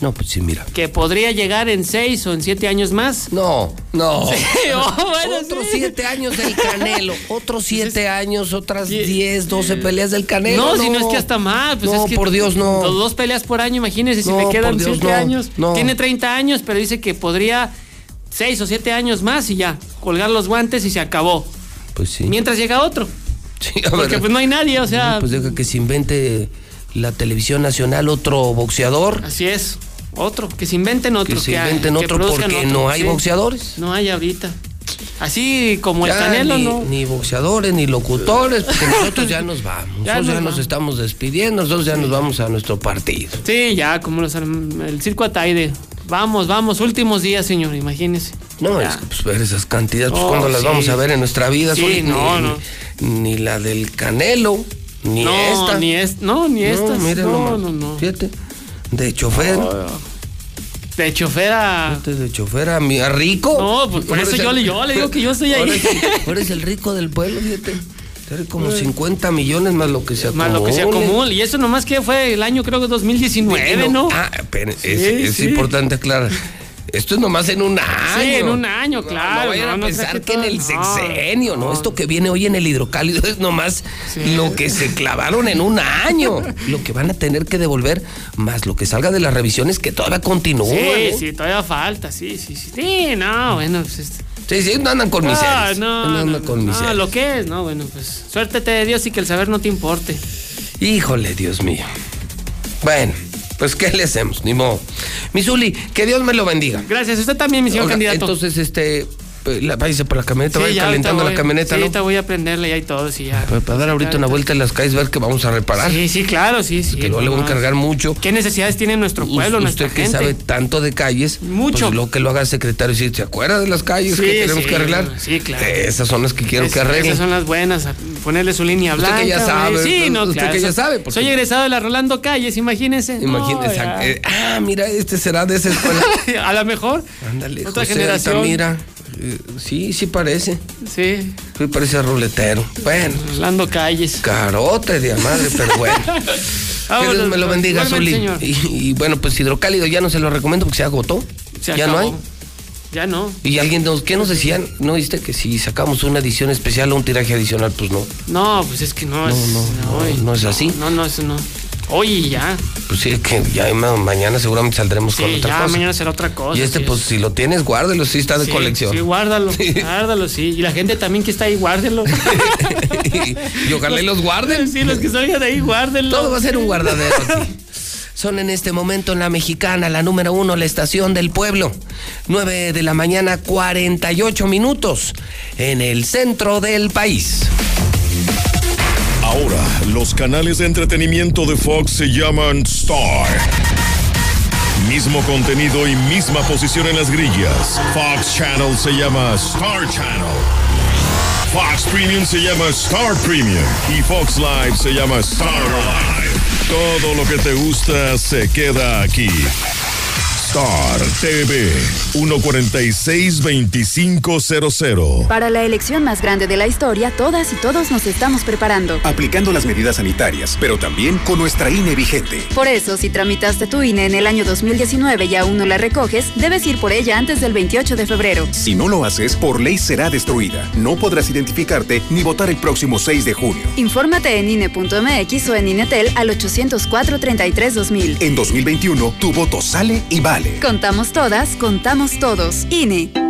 No, pues sí, mira. Que podría llegar en seis o en siete años más. No, no. *laughs* Sí, oh, bueno, Otros sí. siete años del Canelo. Otros siete años, otras diez, doce peleas del Canelo. No, si no es que hasta más. Pues No, es que por Dios, no. Dos, peleas por año, imagínese si No, le quedan Dios, siete años. no. Tiene 30 años, pero dice que podría seis o siete años más y ya. Colgar los guantes y se acabó. Pues sí. Mientras llega otro. *laughs* Sí, a Porque pues no hay nadie, o sea. Pues deja que se invente la televisión nacional otro boxeador. Así es. Otro, que se inventen otro. Que se inventen que otro porque otro, no hay sí. boxeadores. No hay ahorita. Así como el Canelo, ni, ¿no? ni boxeadores, ni locutores, porque nosotros ya nos vamos. *laughs* Ya Nosotros ya, nos estamos despidiendo, nosotros ya nos vamos a nuestro partido. Sí, ya, como los, el circo Ataide. Vamos, vamos, últimos días, señor, imagínese. No, Ya. es que pues ver esas cantidades, pues Oh, cuando las vamos a ver en nuestra vida, Sí, no, ni, no. ni la del Canelo, Ni no, esta. Ni es, no, ni esta. mira No, no, no. Fíjate. De chofer. De chofer a. De chofer a, mi, a rico. No, pues por eso es yo, el- le- yo le digo que yo estoy Ahora ahí. es, el, ahora es el rico del pueblo, fíjate. Tiene como 50 millones más lo que se acumula. Más lo que se acumula. Y eso nomás que fue el año, creo que 2019, ¿no? Ah, pero es, Sí, es sí. importante aclarar. Esto es nomás en un año. Sí, en un año, claro. No vayan no, a pensar que en el sexenio, no, Esto que viene hoy en el hidrocálido es nomás lo que se clavaron en un año. *laughs* Lo que van a tener que devolver, más lo que salga de las revisiones que todavía continúan. Sí, ¿eh? sí, todavía falta, sí, sí, sí. Sí, no, bueno, pues. este- Sí, sí, no andan con Ah, miserias. no, no andan con no, miserias. lo que es, no, bueno, pues suértete de Dios y que el saber no te importe. Híjole, Dios mío. Bueno, pues ¿qué le hacemos? Ni modo. Misuli, que Dios me lo bendiga. Gracias, usted también, mi señor candidato. Entonces, este, la, váyase por la camioneta, Sí, vaya ya calentando la camioneta, sí, ¿no? ahorita voy a prenderle ya y todo, sí, ya. Para, para dar ahorita una vuelta en las calles, ver que vamos a reparar. Sí, sí, claro, sí, sí. que luego le voy a no, encargar mucho. ¿Qué necesidades tiene nuestro pueblo, nuestra Usted que sabe tanto de calles, Mucho. Pues lo que lo haga secretario, si se acuerda de las calles Sí, que tenemos sí, que arreglar. sí, claro. Esas son las que quiero Es- que arregle. Esas son las buenas, ponerle su línea Usted blanca. que ya sabe, güey. Sí, usted- no, usted claro. que ya sabe, porque- Soy egresado de la Rolando Calles, imagínense. No, Imagínese. ya. eh, ah, mira, este será de esa escuela. *laughs* a lo mejor. Ándale, Otra generación. Mira, sí, sí parece. Sí. Sí parece ruletero. Bueno. Rolando Calles. Carote de madre, pero bueno. *laughs* que Dios me lo pues, bendiga, Zuli. Y, y bueno, pues hidrocálido ya no se lo recomiendo porque se agotó. Se ya no hay. Ya no. Y alguien nos, ¿qué nos decían? ¿No viste que si sacamos una edición especial o un tiraje adicional? Pues no. No, pues es que no, No, es. no, no, no es así. No, no, eso no. Oye, ya. Pues sí, que ya ma- mañana seguramente saldremos con otra ya cosa. mañana será otra cosa. y este, sí, pues si lo tienes, guárdalo, sí está de Sí, colección. Sí, guárdalo, *laughs* guárdalo, sí. Y la gente también que está ahí, guárdelo. *laughs* y ojalá y los guarden. Sí, los que salgan de ahí, guárdenlo. Todo va a ser un guardadero aquí. Son en este momento en la mexicana, la número uno, la estación del pueblo. 9 de la mañana, 48 minutos en el centro del país. Ahora, los canales de entretenimiento de Fox se llaman Star. Mismo contenido y misma posición en las grillas. Fox Channel se llama Star Channel. Fox Premium se llama Star Premium. Y Fox Live se llama Star Live. Todo lo que te gusta se queda aquí. Star TV 146-2500. Para la elección más grande de la historia, todas y todos nos estamos preparando. Aplicando las medidas sanitarias, pero también con nuestra INE vigente. Por eso, si tramitaste tu INE en el año 2019 y aún no la recoges, debes ir por ella antes del 28 de febrero. Si no lo haces, por ley será destruida. No podrás identificarte ni votar el próximo 6 de junio. Infórmate en INE.mx o en INETEL al 804-33-2000. En 2021, tu voto sale y vale. Contamos todas, contamos todos. INE.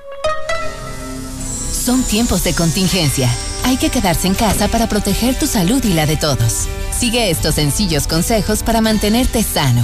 Son tiempos de contingencia. Hay que quedarse en casa para proteger tu salud y la de todos. Sigue estos sencillos consejos para mantenerte sano.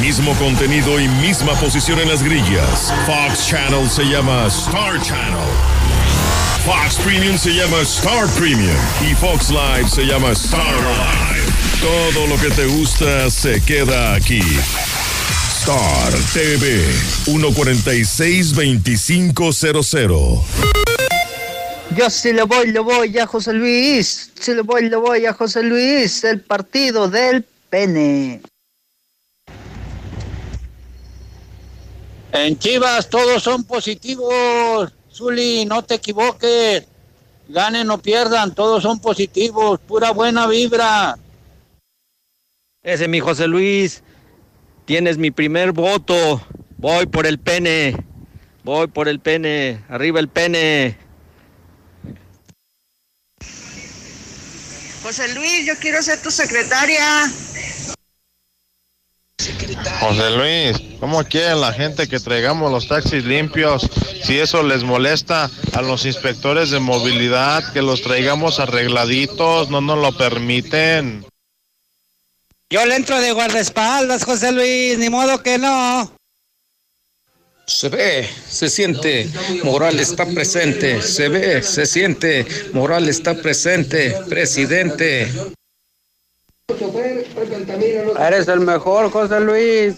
Mismo contenido y misma posición en las grillas. Fox Channel se llama Star Channel. Fox Premium se llama Star Premium. Y Fox Live se llama Star Live. Todo lo que te gusta se queda aquí. Star TV 146-2500. Yo sí le voy, le voy a José Luis. Sí le voy, le voy a José Luis. El partido del pene. En Chivas todos son positivos. Zuli, no te equivoques. Ganen o pierdan, todos son positivos. Pura buena vibra. Ese mi José Luis. Tienes mi primer voto. Voy por el pene. Voy por el pene. Arriba el pene. José Luis, yo quiero ser tu secretaria. José Luis, ¿cómo quiere la gente que traigamos los taxis limpios? Si eso les molesta a los inspectores de movilidad, que los traigamos arregladitos, no nos lo permiten. Yo le entro de guardaespaldas, José Luis, ni modo que no. Se ve, se siente, moral está presente, se ve, se siente, moral está presente, presidente. Eres el mejor, José Luis.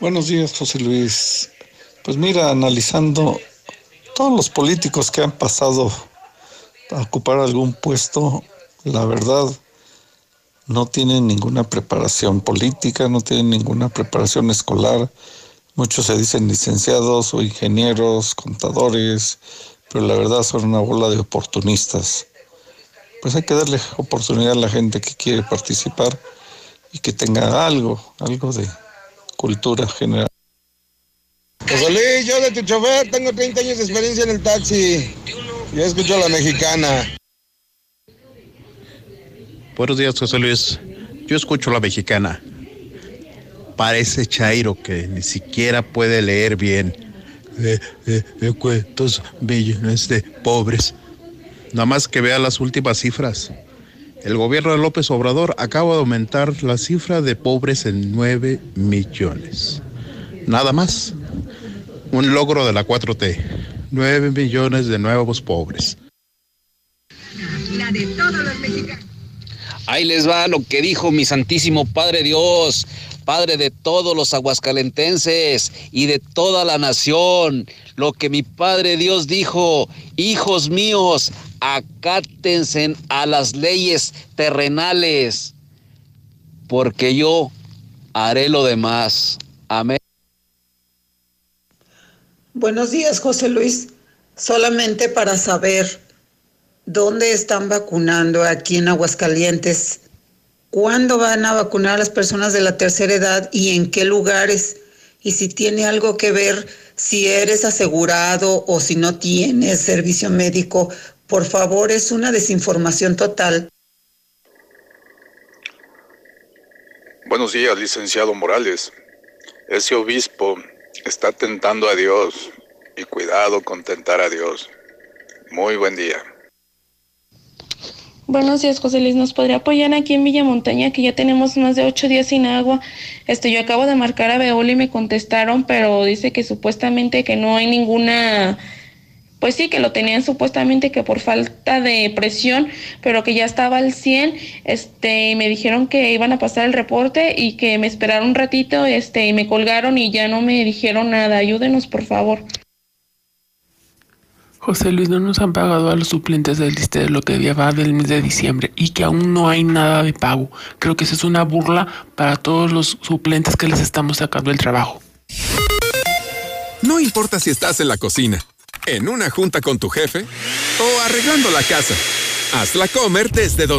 Buenos días, José Luis. Pues mira, analizando todos los políticos que han pasado a ocupar algún puesto, la verdad, no tienen ninguna preparación política, no tienen ninguna preparación escolar. Muchos se dicen licenciados o ingenieros, contadores, pero la verdad son una bola de oportunistas pues hay que darle oportunidad a la gente que quiere participar y que tenga algo, algo de cultura general. José Luis, yo de tu chofer tengo 30 años de experiencia en el taxi. Yo escucho a la mexicana. Buenos días, José Luis. Yo escucho a la mexicana. Parece Chairo que ni siquiera puede leer bien. Eh, eh, eh, cuentos millones de pobres. Nada más que vea las últimas cifras. El gobierno de López Obrador acaba de aumentar la cifra de pobres en 9 millones. Nada más. Un logro de la 4T. 9 millones de nuevos pobres. La de todos los mexicanos. Ahí les va lo que dijo mi Santísimo Padre Dios, Padre de todos los aguascalentenses y de toda la nación. Lo que mi Padre Dios dijo, hijos míos, acátense a las leyes terrenales, porque yo haré lo demás. Amén. Buenos días, José Luis. Solamente para saber dónde están vacunando aquí en Aguascalientes, cuándo van a vacunar a las personas de la tercera edad y en qué lugares, y si tiene algo que ver si eres asegurado o si no tienes servicio médico. Por favor, es una desinformación total. Buenos días, licenciado Morales. Ese obispo está tentando a Dios y cuidado con tentar a Dios. Muy buen día. Buenos días, José Luis. ¿Nos podría apoyar aquí en Villa Montaña, que ya tenemos más de ocho días sin agua? Este, yo acabo de marcar a Beoli y me contestaron, pero dice que supuestamente que no hay ninguna pues sí, que lo tenían supuestamente que por falta de presión, pero que ya estaba al 100, este, me dijeron que iban a pasar el reporte y que me esperaron un ratito, este, y me colgaron y ya no me dijeron nada. Ayúdenos, por favor. José Luis, no nos han pagado a los suplentes del liste de lo que va del mes de diciembre y que aún no hay nada de pago. Creo que eso es una burla para todos los suplentes que les estamos sacando el trabajo. No importa si estás en la cocina en una junta con tu jefe o arreglando la casa. Hazla comer desde donde